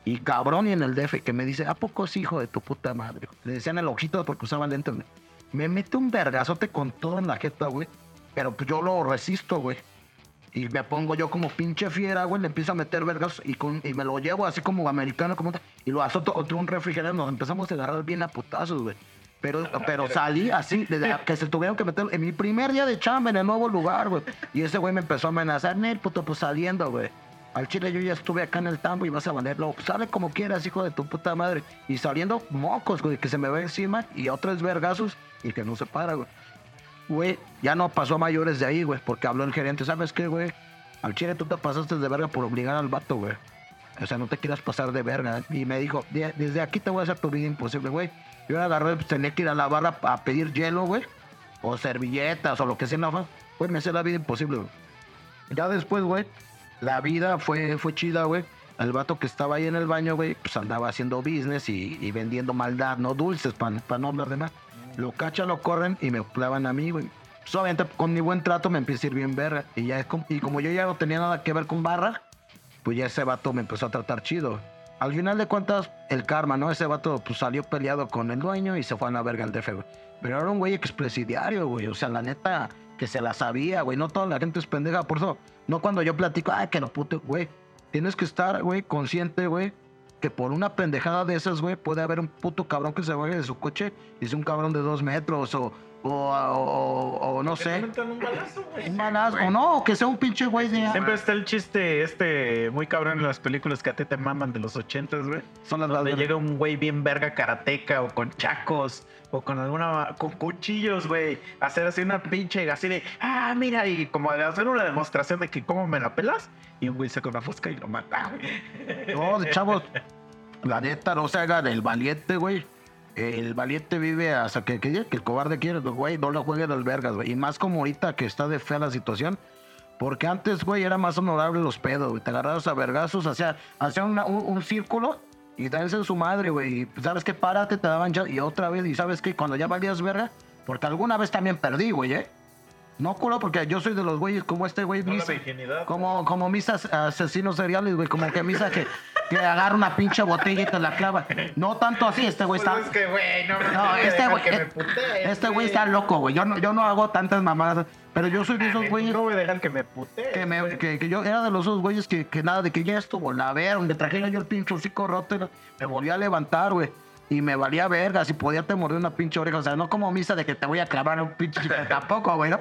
Y cabrón, y en el DF, que me dice, ¿a poco es hijo de tu puta madre? Le decían el ojito porque usaba lentes. Me mete un vergazote con todo en la jeta, güey. Pero pues yo lo resisto, güey. Y me pongo yo como pinche fiera, güey. Le empiezo a meter vergas y, con, y me lo llevo así como americano, como y lo azoto contra un refrigerador. Nos empezamos a agarrar bien a putazos, güey. Pero, pero salí así, desde que se tuvieron que meter en mi primer día de chamba en el nuevo lugar, güey. Y ese güey me empezó a amenazar, Nel, puto, pues saliendo, güey. Al chile yo ya estuve acá en el tambo y vas a valerlo. Sale como quieras, hijo de tu puta madre. Y saliendo mocos, güey, que se me ve encima y otros vergazos y que no se para, güey. Güey, ya no pasó a mayores de ahí, güey, porque habló el gerente. ¿Sabes qué, güey? Al chile tú te pasaste de verga por obligar al vato, güey. O sea, no te quieras pasar de verga. Y me dijo, "De- desde aquí te voy a hacer tu vida imposible, güey. Yo agarré, pues tenía que ir a la barra a pedir hielo, güey. O servilletas o lo que sea, no, güey, me hacía la vida imposible, güey. Ya después, güey, la vida fue, fue chida, güey. El vato que estaba ahí en el baño, güey, pues andaba haciendo business y, y vendiendo maldad, no dulces, para no hablar de más. Lo cachan, lo corren y me clavan a mí, güey. Pues, obviamente, con mi buen trato me empieza a ir bien verga. Y, ya es como, y como yo ya no tenía nada que ver con barra, pues ya ese vato me empezó a tratar chido. Al final de cuentas, el karma, ¿no? Ese vato pues salió peleado con el dueño y se fue a la verga al DF, güey. Pero era un güey expresidiario, güey. O sea, la neta, que se la sabía, güey. No toda la gente es pendeja. Por eso, no cuando yo platico, ay, que lo puto, güey. Tienes que estar, güey, consciente, güey, que por una pendejada de esas, güey, puede haber un puto cabrón que se vaya de su coche y es un cabrón de dos metros o, o, o- o no sé. un balazo, güey. Un balazo, o no, o que sea un pinche güey de... Siempre está el chiste este muy cabrón en las películas que a ti te maman de los ochentas, güey. Son las Donde balas. llega un güey bien verga karateca o con chacos o con alguna con cuchillos, güey. Hacer así una pinche así de, ah, mira, y como de hacer una demostración de que cómo me la pelas. Y un güey saca una fosca y lo mata, güey. No, de chavos, la neta, no se hagan el valiente, güey. El valiente vive hasta que, que, que el cobarde quiere, güey, no lo jueguen al vergas, güey. Y más como ahorita que está de fea la situación. Porque antes, güey, era más honorable los pedos, güey. Te agarrabas a vergazos, hacía, hacía una- un, un círculo y danse en su madre, güey. Y pues, sabes qué, párate, te daban ya. Y otra vez, y sabes que cuando ya valías verga, porque alguna vez también perdí, güey, ¿eh? No culo, porque yo soy de los güeyes como este güey. No la mis- virginidad. como, como mis as- asesinos seriales, güey. Como que misa que, que agarra una pinche botella y te la clava. No tanto así, este güey está. Pues es que, güey, no, No, este güey. que me eh, putee, Este güey está loco, güey. Yo no, yo no hago tantas mamadas. Pero yo soy de esos güeyes No a dejar que me putee. que, me, que, que yo era de los esos güeyes que, que nada, de que ya estuvo la ver, donde trajera yo el pinche hocico roto, y me volví a levantar, güey. Y me valía verga, si podía te morder una pinche oreja. O sea, no como misa de que te voy a clavar un pinche. Tampoco, güey, ¿no?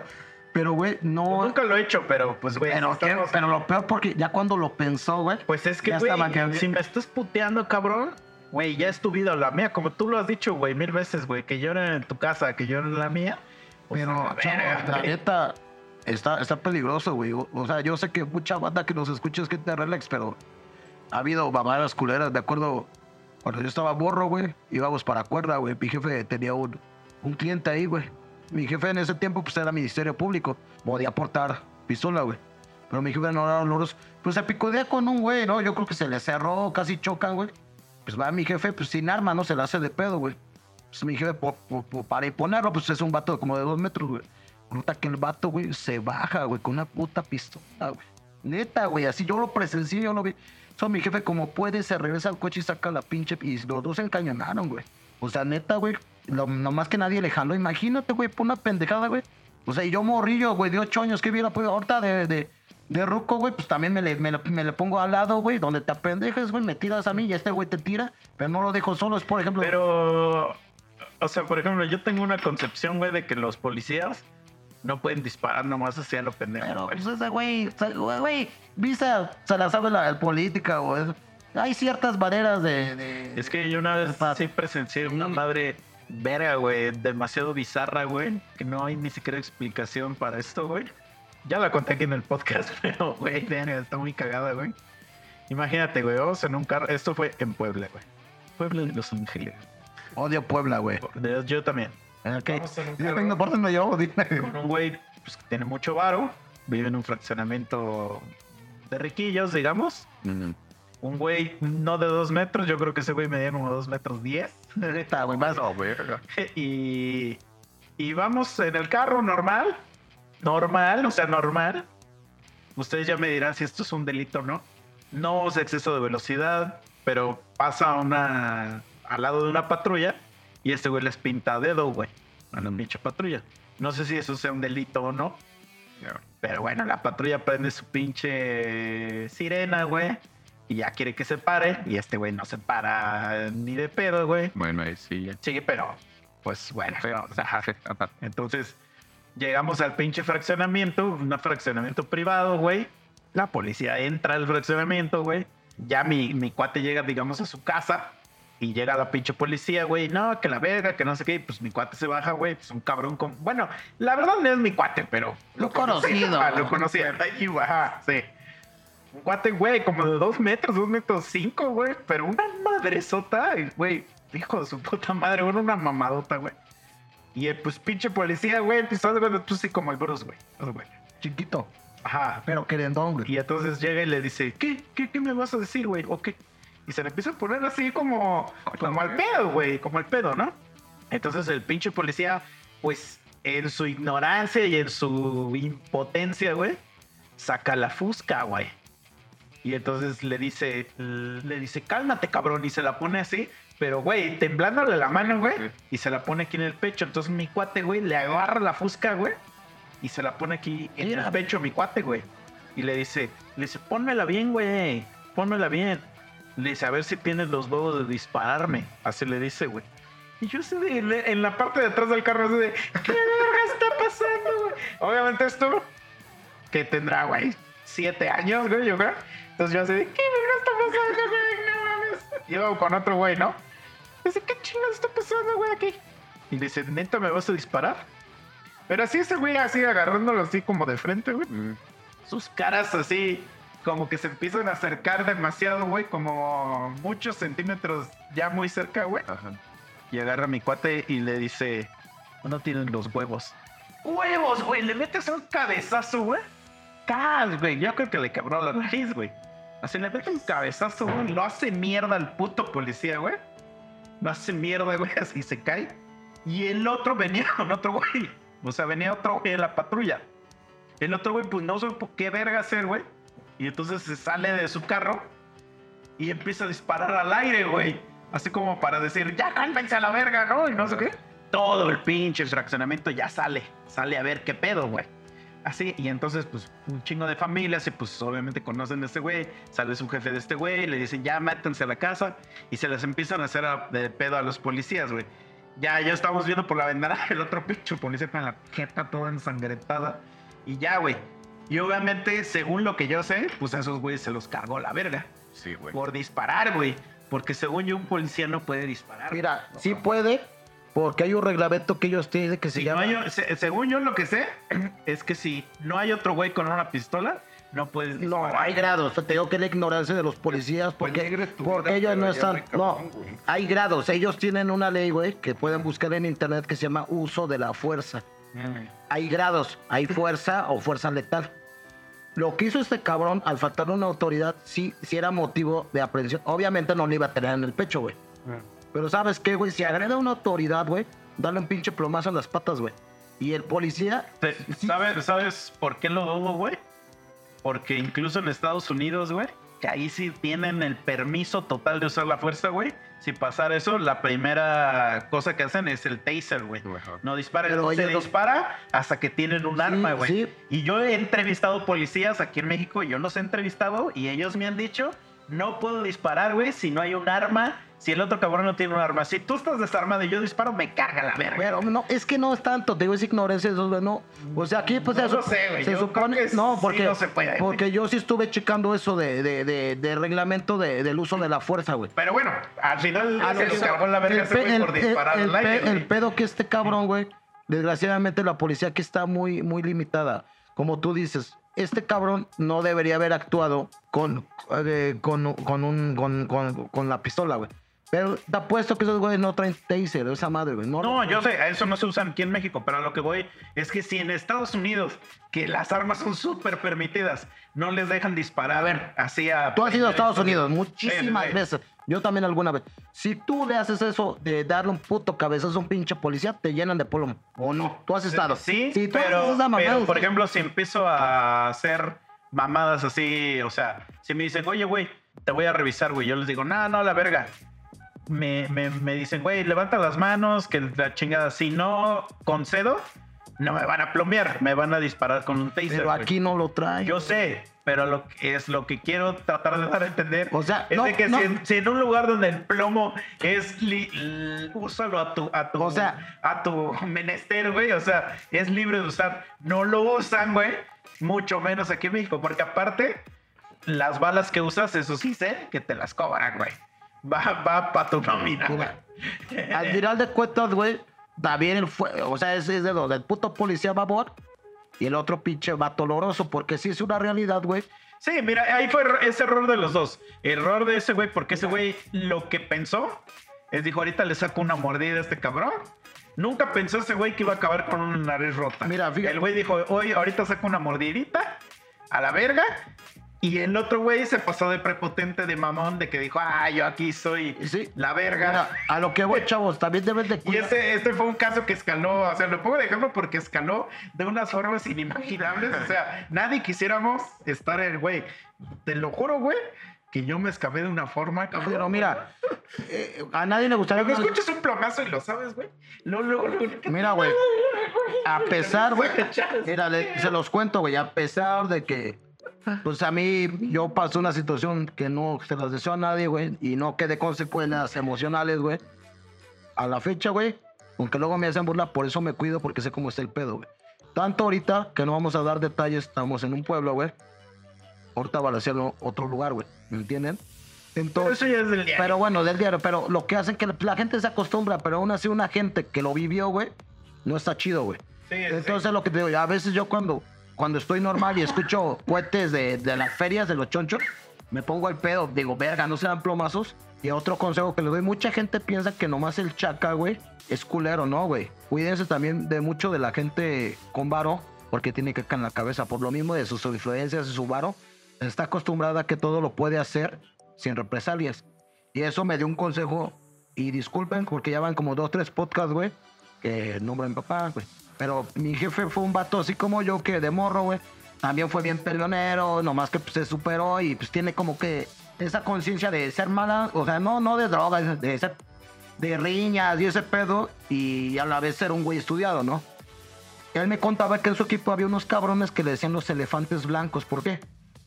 Pero, güey, no. Nunca lo he hecho, pero pues, güey. Pero, estamos- pero lo peor porque ya cuando lo pensó, güey. Pues es que, güey, que- si me estás puteando, cabrón, güey, ya es tu vida o la mía, como tú lo has dicho, güey, mil veces, güey, que era en tu casa, que era en la mía. pues, Pero, la verga, chavo, la güey. neta, está, está peligroso, güey. O, o sea, yo sé que mucha banda que nos escucha es que te relax, pero ha habido mamadas culeras. De acuerdo, cuando yo estaba borro, güey, íbamos para cuerda, güey. Mi jefe tenía un, un cliente ahí, güey. Mi jefe en ese tiempo, pues era Ministerio Público. Podía portar pistola, güey. Pero mi jefe no era loros. Pues se picodea con un güey, ¿no? Yo creo que se le cerró, casi chocan, güey. Pues va mi jefe, pues sin arma, ¿no? Se la hace de pedo, güey. Pues mi jefe, po- po- po- para imponerlo, pues es un vato como de dos metros, güey. Nota que el vato, güey, se baja, güey, con una puta pistola, güey. Neta, güey, así yo lo presencié, yo lo vi. So, mi jefe, como puede, se regresa al coche y saca la pinche. Y los dos se encañonaron, güey. O sea, neta, güey, lo, nomás que nadie le jaló. Imagínate, güey, por una pendejada, güey. O sea, y yo morrillo, güey, de ocho años, que hubiera podido ahorita de, de, de ruco, güey, pues también me le, me, le, me le pongo al lado, güey, donde te apendejes, güey, me tiras a mí y este güey te tira, pero no lo dejo solo, es por ejemplo. Pero, o sea, por ejemplo, yo tengo una concepción, güey, de que los policías no pueden disparar nomás hacia lo pendejo. Pero, güey. pues ese güey, güey, güey, visa, se la sabe la política, o es- hay ciertas maneras de, de- Es que yo una vez sí presencié una madre verga, güey, demasiado bizarra, güey, que no hay ni siquiera explicación para esto, güey. Ya la conté aquí en el podcast, pero, güey, verga, está muy cagada, güey. Imagínate, güey, vamos en un carro, esto fue en Puebla, güey. Puebla de Los Ángeles. Odio Puebla, güey. De- Yo también. Ok. Vamos en un Yo tengo por dónde yo, dime. Con un güey pues, que tiene mucho varo, vive en un fraccionamiento de riquillos, digamos. Mm. Un güey no de dos metros, yo creo que ese güey medía como dos metros diez. Neta, güey, más. No, y, y vamos en el carro normal, normal, o sea, normal. Ustedes ya me dirán si esto es un delito o no. No es exceso de velocidad, pero pasa una al lado de una patrulla y este güey les pinta dedo, güey, a la pinche patrulla. No sé si eso sea un delito o no. Pero bueno, la patrulla prende su pinche sirena, güey. Y ya quiere que se pare. Y este güey no se para ni de pedo, güey. Bueno, ahí sí, ya. Sí, pero Pues bueno. Ajá, sí, ajá. entonces llegamos al pinche fraccionamiento, un fraccionamiento privado, güey. La policía entra al fraccionamiento, güey. Ya mi, mi cuate llega, digamos, a su casa y llega la pinche policía, güey. No, que la verga, que no sé qué. y Pues mi cuate se baja, güey. Pues un cabrón con. Bueno, la verdad no es mi cuate, pero. Lo conocido. Ah, lo conocía. Ajá, sí. Un cuate, güey, como de dos metros, dos metros cinco, güey. Pero una madresota, güey. Hijo de su puta madre, güey, una mamadota, güey. Y el, pues pinche policía, güey, pues estás viendo tú sí como el Bruce, güey. Haz güey. Chiquito, Ajá. pero querendón, güey. Y entonces llega y le dice, ¿qué? ¿Qué, qué me vas a decir, güey? ¿O qué? Y se le empieza a poner así como, como al pedo, güey, como al pedo, ¿no? Entonces el pinche policía, pues en su ignorancia y en su impotencia, güey, saca la fusca, güey. Y entonces le dice, le dice, cálmate, cabrón, y se la pone así, pero, güey, temblándole la mano, güey, y se la pone aquí en el pecho. Entonces mi cuate, güey, le agarra la fusca, güey, y se la pone aquí en Mira. el pecho a mi cuate, güey. Y le dice, le dice, pónmela bien, güey, pónmela bien. Le dice, a ver si tienes los huevos de dispararme. Así le dice, güey. Y yo de, le- en la parte de atrás del carro, así de, ¿qué verga está pasando, güey? Obviamente esto, que tendrá, güey, siete años, güey, yo creo. Entonces yo así de, ¿qué verga está pasando, güey? No mames. Llego con otro güey, ¿no? Dice, ¿qué chingados está pasando, güey, aquí? Y le dice, ¿neta me vas a disparar? Pero así ese güey, así agarrándolo así como de frente, güey Mm. sus caras así como que se empiezan a acercar demasiado, güey, como muchos centímetros ya muy cerca, güey. Ajá. Y agarra a mi cuate y le dice, no tienen los huevos. ¡Huevos, güey! Le metes un cabezazo, güey. ¡Cas, güey! Yo creo que le quebró la nariz, güey. Así le mete un cabezazo, güey. Lo hace mierda al puto policía, güey. Lo hace mierda, güey, así se cae. Y el otro venía con otro güey. O sea, venía otro güey en la patrulla. El otro güey, pues no sé por qué verga hacer, güey. Y entonces se sale de su carro y empieza a disparar al aire, güey. Así como para decir, ya cálmense a la verga, ¿no? Y no sé qué. Todo el pinche fraccionamiento ya sale. Sale a ver qué pedo, güey. Así, y entonces, pues, un chingo de familias, y pues obviamente conocen a este güey, sale su jefe de este güey, le dicen, ya métanse a la casa, y se les empiezan a hacer a- de pedo a los policías, güey. Ya, ya estamos viendo por la ventana el otro pinche policía con la jeta toda ensangrentada. Y ya, güey. Y obviamente, según lo que yo sé, pues a esos güeyes se los cargó la verga. Sí, güey. Por disparar, güey. Porque según yo, un policía no puede disparar. Mira, sí puede, porque hay un reglamento que ellos tienen que se Si no llama... hay- se- según yo lo que sé, es que si no hay otro güey con una pistola, no puedes No, disparar. hay grados. Te digo que la ignorancia de los policías, porque, tu porque ellos no están. No, hay grados. Ellos tienen una ley, güey, que pueden buscar en internet que se llama uso de la fuerza. Mm. Hay grados. Hay fuerza o fuerza letal. Lo que hizo este cabrón al faltar una autoridad, sí, sí era motivo de aprehensión. Obviamente no lo iba a tener en el pecho, güey. Pero ¿sabes qué, güey? Si agreda a una autoridad, güey, dale un pinche plomazo en las patas, güey. Y el policía... Sí- ¿Sabes, ¿Sabes por qué lo dudo, güey? Porque incluso en Estados Unidos, güey, que ahí sí tienen el permiso total de usar la fuerza, güey. Si pasara eso, la primera cosa que hacen es el taser, güey. No dispara, Pero se dispara hasta que tienen un arma, güey. sí. Y yo he entrevistado policías aquí en México, yo los he entrevistado y ellos me han dicho, no puedo disparar, güey, si no hay un arma, si el otro cabrón no tiene un arma. Si tú estás desarmado y yo disparo, me carga la verga. Pero no, es que no es tanto, te digo, es ignorancia, eso, güey, no. O sea, aquí pues No eso, lo sé, güey, se supone, no, sí porque, no se puede, güey. porque yo sí estuve checando eso de, de, de, de reglamento de- del uso de la fuerza, güey. Pero bueno, al final Ah, se lo la verga el ese güey por el- disparar el aire, el pedo que este cabrón, güey, desgraciadamente la policía aquí está muy, muy limitada. Como tú dices, este cabrón no debería haber actuado con, eh, con, con, un, con, con, con la pistola, güey. Pero te apuesto que esos güeyes no traen taser, esa madre, güey. No, No, yo sé, a eso no se usan aquí en México, pero a lo que voy es que si en Estados Unidos, que las armas son súper permitidas, no les dejan disparar. A ver, así a... Tú has ido a Estados Unidos muchísimas Sí, sí. veces. Yo también alguna vez. Si tú le haces eso de darle un puto cabezazo a un pinche policía, te llenan de plomo. ¿O no? Tú has estado. Sí, Si tú pero, mamada, pero, por ejemplo, si empiezo a hacer mamadas así, o sea, si me dicen, oye, güey, te voy a revisar, güey, yo les digo, no, no, la verga. Me, me, me dicen, güey, levanta las manos, que la chingada, si no concedo, no me van a plomear, me van a disparar con un taser. Pero aquí no lo trae. Yo sé, pero lo que es lo que quiero tratar de dar a entender. O sea, es no, de que no. si, en, si en un lugar donde el plomo es li- l- úsalo a tu a tu O sea- a tu menester, güey, o sea, es libre de usar. No lo usan, güey, mucho menos aquí en México, porque aparte las balas que usas, eso sí sé que te las cobran, güey. Va va para tu nómina. Al final de cuentas, güey, también el fue, o sea, ese es de los del puto policía babor y el otro pinche vato loroso, porque sí es una realidad, güey. Sí, mira, ahí fue ese error de los dos. Error de ese güey, porque ese güey lo que pensó es dijo, ahorita le saco una mordida a este cabrón. Nunca pensó ese güey que iba a acabar con una nariz rota. Mira, fíjate. El güey dijo, hoy ahorita saco una mordidita a la verga. Y el otro güey se pasó de prepotente de mamón de que dijo, ah, yo aquí soy Sí. la verga. Mira, a lo que voy, chavos, también debes de Y cuidar. este, este fue un caso que escaló, o sea, lo pongo de ejemplo porque escaló de unas formas inimaginables. O sea, nadie quisiéramos estar el güey. Te lo juro, güey, que yo me escapé de una forma. cabrón. Pero mira, eh, a nadie le gustaría que- escuchas un plomazo y lo sabes, güey. No, luego, luego. Mira, güey, a pesar, güey, mira, le- se los cuento, güey, a pesar de que, pues a mí, yo pasé una situación que no se las deseo a nadie, güey, y no quedé consecuencias emocionales, güey. A la fecha, güey, aunque luego me hacen burla, por eso me cuido, porque sé cómo está el pedo, güey. Tanto ahorita, que no vamos a dar detalles, estamos en un pueblo, güey. Ahorita va a ser otro lugar, güey, ¿me entienden? Pero Entonces, eso ya es del día. pero bueno, del diario, pero lo que hacen que la, gente se acostumbra, pero aún así una gente que lo vivió, güey, no está chido, güey. Sí, sí. Entonces lo que te digo, a veces yo cuando, cuando estoy normal y escucho cohetes de, de las ferias, de los chonchos, me pongo al pedo, digo, verga, no sean plomazos. Y otro consejo que le doy, mucha gente piensa que nomás el chaca, güey, es culero, ¿no, güey? Cuídense también de mucho de la gente con varo, porque tiene caca en la cabeza, por lo mismo de sus influencias y su varo. Está acostumbrada a que todo lo puede hacer sin represalias. Y eso me dio un consejo, y disculpen, porque ya van como dos, tres podcasts, güey, que nombro a mi papá, güey. Pero mi jefe fue un vato así como yo, que de morro, güey. También fue bien peleonero, nomás que pues, se superó y pues tiene como que esa conciencia de ser mala, o sea, no, no de drogas, de ser de riñas y ese pedo, y a la vez ser un güey estudiado, ¿no? Él me contaba que en su equipo había unos cabrones que le decían los elefantes blancos. ¿Por qué?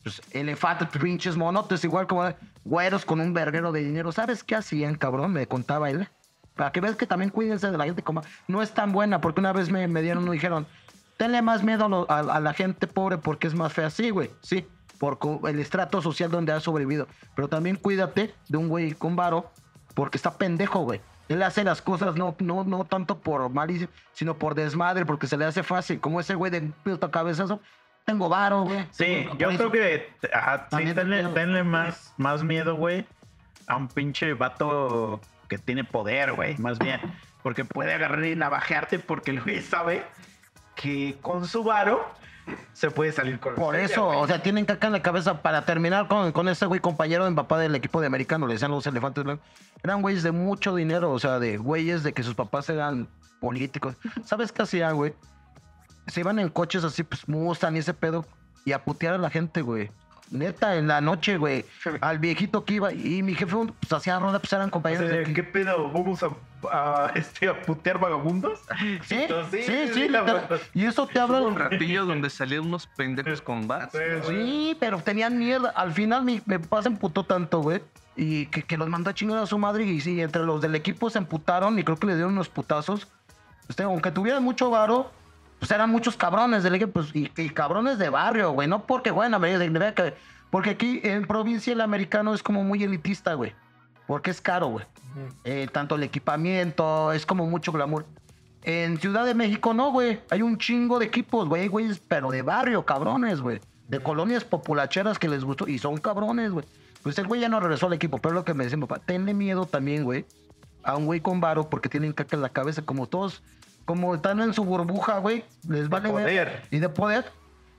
Pues elefantes, pinches monotes, igual como güeros con un verguero de dinero. ¿Sabes qué hacían, cabrón? Me contaba él. Para que veas que también cuídense de la gente como... No es tan buena, porque una vez me, me dieron, me dijeron, tenle más miedo a, lo- a- a la gente pobre porque es más fea. Sí, güey, sí, por el estrato social donde ha sobrevivido. Pero también cuídate de un güey con varo porque está pendejo, güey. Él hace las cosas no, no, no tanto por malicia, sino por desmadre, porque se le hace fácil. Como ese güey de puto cabezazo, tengo varo, güey. Sí, yo creo que ah, sí, tenle más, más miedo, güey, a un pinche vato que tiene poder, güey, más bien. Porque puede agarrar y navajearte porque el güey sabe que con su varo se puede salir con Por eso, güey. o sea, tienen caca en la cabeza para terminar con, con ese güey compañero de papá del equipo de americano, le decían los elefantes blancos. Eran güeyes de mucho dinero, o sea, de güeyes de que sus papás eran políticos. ¿Sabes qué hacían, güey? Se iban en coches así, pues Mustang y ese pedo, y a putear a la gente, güey. Neta, en la noche, güey, al viejito que iba, y mi jefe, pues hacía ronda, pues eran O compañeros. sea, de ¿Qué pedo? ¿Vamos a, a, este, a putear vagabundos? Sí, Entonces, sí, sí, la literal. verdad. Y eso te habla. Hubo un ratillo donde salían unos pendejos con bats. Sí, pero tenían mierda. Al final mi, papá se emputó tanto, güey. Y que, que los mandó a chingar a su madre. Y sí, entre los del equipo se emputaron y creo que le dieron unos putazos. Este, aunque tuvieran mucho varo, pues eran muchos cabrones del equipo. pues, y, y cabrones de barrio, güey. No porque, bueno, me diga que. Porque aquí en provincia el americano es como muy elitista, güey. Porque es caro, güey. Eh, tanto el equipamiento, es como mucho glamour. En Ciudad de México no, güey. Hay un chingo de equipos, güey, güey, pero de barrio, cabrones, güey. De colonias populacheras que les gustó y son cabrones, güey. Pues el güey ya no regresó al equipo, pero es lo que me decía mi papá, tenle miedo también, güey, a un güey con varo porque tienen caca en la cabeza, como todos, como están en su burbuja, güey, les vale ver-. Y de poder.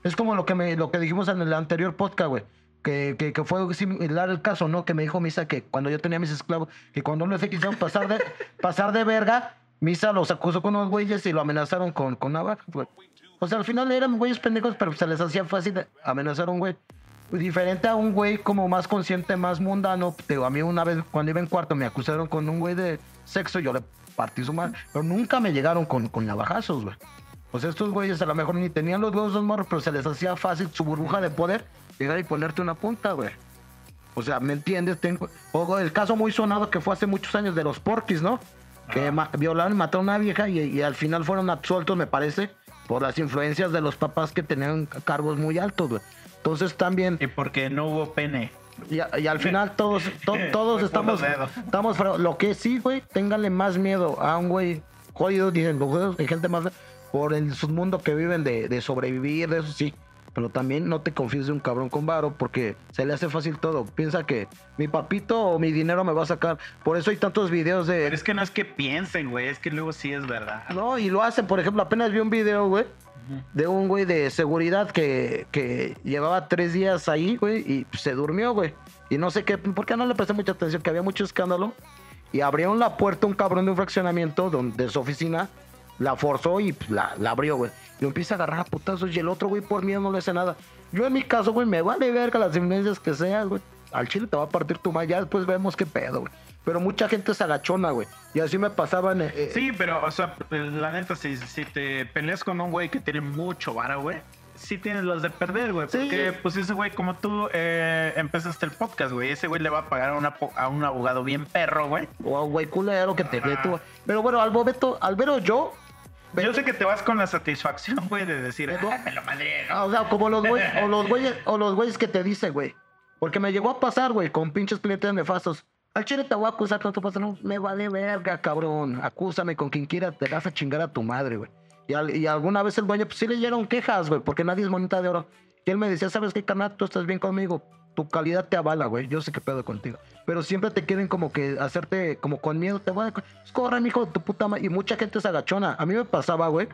Es como lo que, me, lo que dijimos en el anterior podcast, güey. Que, que, que fue similar el caso, ¿no? Que me dijo Misa que cuando yo tenía mis esclavos, que cuando no les quisieron pasar de, pasar de verga, Misa los acusó con unos güeyes y lo amenazaron con, con navaja, güey. O sea, al final eran güeyes pendejos, pero se les hacía fácil amenazar a un güey. Diferente a un güey como más consciente, más mundano. Digo, a mí una vez cuando iba en cuarto me acusaron con un güey de sexo, yo le partí su madre. Pero nunca me llegaron con, con navajazos, güey. O sea, estos güeyes a lo mejor ni tenían los huevos de morros, pero se les hacía fácil su burbuja de poder llegar y ponerte una punta, güey. O sea, ¿me entiendes? Tengo, o el caso muy sonado que fue hace muchos años de los porquis, ¿no? Que ma- violaron y mataron a una vieja y, y al final fueron absueltos, me parece, por las influencias de los papás que tenían cargos muy altos, güey. Entonces también, Y porque no hubo pene. Y, a- y al final todos, to- todos estamos, estamos, lo que sí, güey, ténganle más miedo a un güey jodido, dicen gente más, por el submundo que viven de, de sobrevivir, de eso sí. Pero también no te confíes de un cabrón con varo porque se le hace fácil todo. Piensa que mi papito o mi dinero me va a sacar. Por eso hay tantos videos de... Pero es que no es que piensen, güey, es que luego sí es verdad. No, y lo hacen, por ejemplo, apenas vi un video, güey, de un güey de seguridad que, que llevaba tres días ahí, güey, y se durmió, güey. Y no sé qué, ¿por qué no le presté mucha atención? Que había mucho escándalo. Y abrieron la puerta un cabrón de un fraccionamiento donde, de su oficina, la forzó y pues, la, la abrió, güey. Y empieza a agarrar a putazos y el otro, güey, por miedo no le hace nada. Yo en mi caso, güey, me vale verga las influencias que seas, güey. Al chile te va a partir tu madre, ya después vemos qué pedo, güey. Pero mucha gente se agachona, güey. Y así me pasaban... eh, eh, Sí, pero, o sea, la neta, si, si te peleas con un güey que tiene mucho vara, güey, sí tienes las de perder, güey. Sí. Porque, pues, ese güey, como tú eh, empezaste el podcast, güey, ese güey le va a pagar a, una a un abogado bien perro, güey. O a un güey culero que te tú. Pero bueno, al momento, al yo. Yo sé que te vas con la satisfacción, güey, de decir, "Ah, me lo madré. Ah, O sea, como los güeyes, o los güeyes, o los güeyes que te dicen, güey. Porque me llegó a pasar, güey, con pinches clientes nefastos. Al chile te voy a acusar con tu patrón. Me vale verga, cabrón. Acúsame con quien quiera, te vas a chingar a tu madre, güey. Y, al- y alguna vez el dueño, pues sí le dieron quejas, güey, porque nadie es monita de oro. Y él me decía, ¿sabes qué, carnal? Tú estás bien conmigo. Tu calidad te avala, güey. Yo sé qué pedo contigo. Pero siempre te quieren como que hacerte como con miedo. Te voy a... Pues corre, mijo, tu puta madre. Y mucha gente se agachona. A mí me pasaba, güey,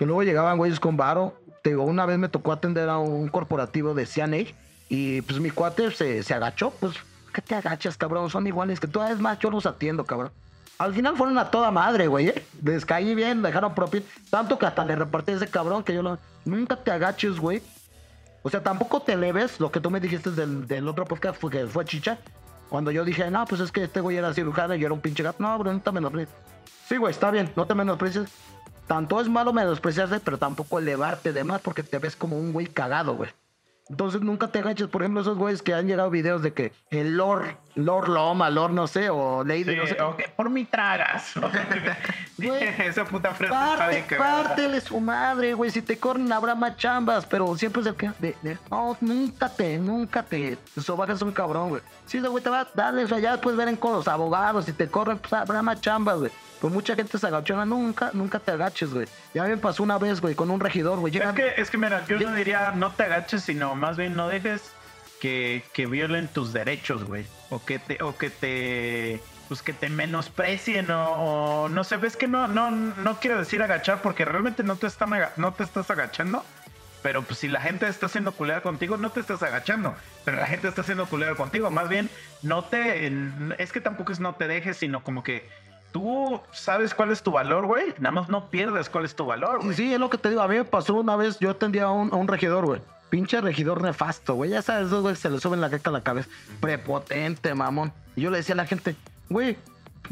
que luego llegaban güeyes con varo. Te una vez me tocó atender a un corporativo de CNA y pues mi cuate se agachó. Pues, ¿qué te agachas, cabrón? Son iguales que tú. Ah, Es más, yo los atiendo, cabrón. Al final fueron a toda madre, güey. ¿eh? Les caí bien, dejaron propio. Tanto que hasta le repartí a ese cabrón que yo lo... Nunca te agaches, güey. O sea, tampoco te leves lo que tú me dijiste del, del otro podcast fue que fue chicha. Cuando yo dije, no, pues es que este güey era cirujano y yo era un pinche gato. No, bro, no te menosprecies. Sí, güey, está bien, no te menosprecies. Tanto es malo menospreciarse, pero tampoco elevarte de más porque te ves como un güey cagado, güey. Entonces nunca te agaches. Por ejemplo, esos güeyes que han llegado videos de que el Lord, Lord Loma, Lord no sé, o Lady Sí, no sé. por mi tragas. Güey, Esa puta frase está Parte, bien pártele su madre, güey. Si te corren habrá más chambas, pero siempre es el que. De, de- no, nunca te, nunca te. Sobajas un cabrón, güey. Sí, güey, te va a darle eso allá, después ver con los abogados. Si te corren, pues habrá más chambas, güey. Pues mucha gente se agachona, nunca, nunca te agaches, güey. Ya me pasó una vez, güey, con un regidor, güey. Llega- Es que, es que mira, yo no diría no te agaches, sino más bien no dejes que, que violen tus derechos, güey. O que te, o que te, pues que te menosprecien o, o no sé, ves que no, no, no quiero decir agachar porque realmente no te están, no te estás agachando. Pero pues si la gente está haciendo culera contigo, no te estás agachando. Pero la gente está haciendo culera contigo. Más bien, no te. Es que tampoco es no te dejes, sino como que tú sabes cuál es tu valor, güey. Nada más no pierdes cuál es tu valor, güey. Sí, es lo que te digo. A mí me pasó una vez, yo atendía a un, regidor, güey. Pinche regidor nefasto, güey. Ya sabes, esos güey se le suben la caca a la cabeza. Prepotente, mamón. Y yo le decía a la gente, güey,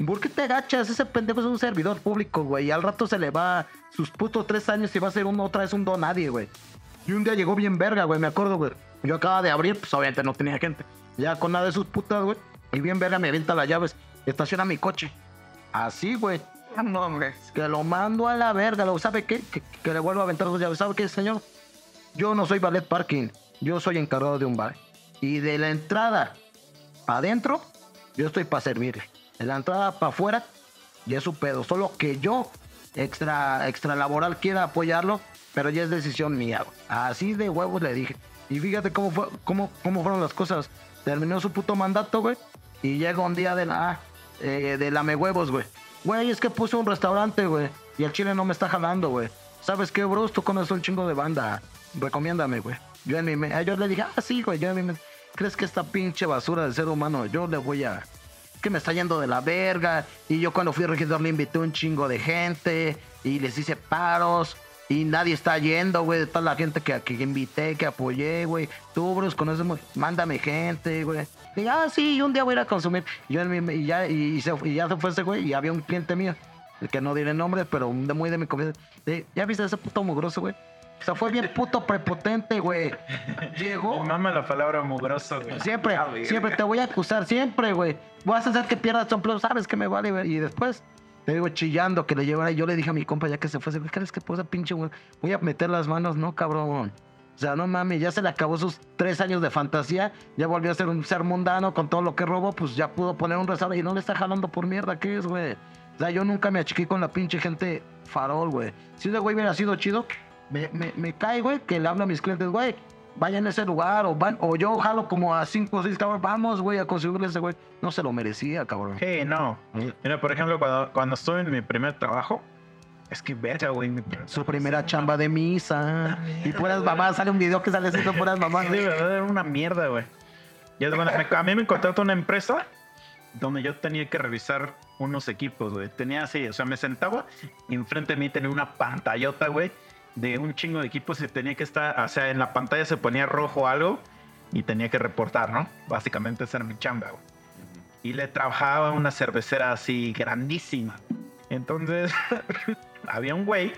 ¿por qué te agachas? Ese pendejo es un servidor público, güey. Y al rato se le va sus putos tres años y va a ser uno otra vez un don nadie, güey. Y un día llegó bien verga, güey, me acuerdo, güey. Yo acababa de abrir, pues obviamente no tenía gente. Ya con nada de sus putas, güey. Y bien verga me avienta las llaves. Estaciona mi coche. Así, güey. Ah, no, hombre. Que lo mando a la verga. ¿Lo sabe qué? Que, que le vuelvo a aventar dos llaves. ¿Sabe qué, señor? Yo no soy ballet parking. Yo soy encargado de un bar. Y de la entrada para adentro, yo estoy para servirle. De la entrada para afuera, ya es su pedo. Solo que yo, extra, extra laboral, quiera apoyarlo, pero ya es decisión mía. Así de huevos le dije. Y fíjate cómo, fue, cómo, cómo fueron las cosas. Terminó su puto mandato, güey. Y llega un día de la, eh, de lame huevos, güey. Güey, es que puse un restaurante, güey. Y el chile no me está jalando, güey. ¿Sabes qué, bros? Tú conoces un chingo de banda. Recomiéndame, güey. Yo en mi me- ah, yo le dije, ah, sí, güey. Yo en mi ¿crees que esta pinche basura de ser humano, yo le voy a. que me está yendo de la verga? Y yo cuando fui regidor le invité un chingo de gente. Y les hice paros. Y nadie está yendo, güey. De toda la gente que, que invité, que apoyé, güey. Tú, bros, conoces, mándame gente, güey. Y ah, sí, un día voy a ir a consumir. Y, yo en mi- y ya, y, se- y ya se fue ese güey y había un cliente mío. que no diré nombres, pero de muy de mi confianza. de, ¿Ya viste ese puto mugroso, güey? O sea, fue bien puto prepotente, güey. Llegó. Me mama la palabra mugroso, güey. Siempre, Ah, siempre te voy a acusar, siempre, güey. Vas a hacer que pierdas tu empleo, sabes que me vale, güey. Y después, te digo, chillando que le llevara. Y yo le dije a mi compa ya que se fuese, güey, ¿crees que puedo pinche, güey? Voy a meter las manos, no, cabrón. O sea, no mames, ya se le acabó sus tres años de fantasía, ya volvió a ser un ser mundano con todo lo que robó, pues ya pudo poner un restaurante y no le está jalando por mierda, ¿qué es, güey? O sea, yo nunca me achiqué con la pinche gente farol, güey. Si ese güey hubiera sido chido, me, me, me cae, güey, que le hablo a mis clientes, güey, vayan a ese lugar o van, o yo jalo como a cinco o seis cabrones, vamos, güey, a conseguirle ese güey. No se lo merecía, cabrón. Sí, no. Mira, por ejemplo, cuando, cuando estuve en mi primer trabajo, es que verga, güey. Su primera chamba de misa. Y puras mamás, sale un video que sale haciendo puras mamás. De verdad era una mierda, güey. Y es bueno, me- a mí me contrató una empresa donde yo tenía que revisar unos equipos, güey. Tenía así, o sea, me sentaba y enfrente de mí tenía una pantallota, güey, de un chingo de equipos y tenía que estar, o sea, en la pantalla se ponía rojo algo y tenía que reportar, ¿no? Básicamente esa era mi chamba, güey. Y le trabajaba una cervecera así grandísima. Entonces, había un güey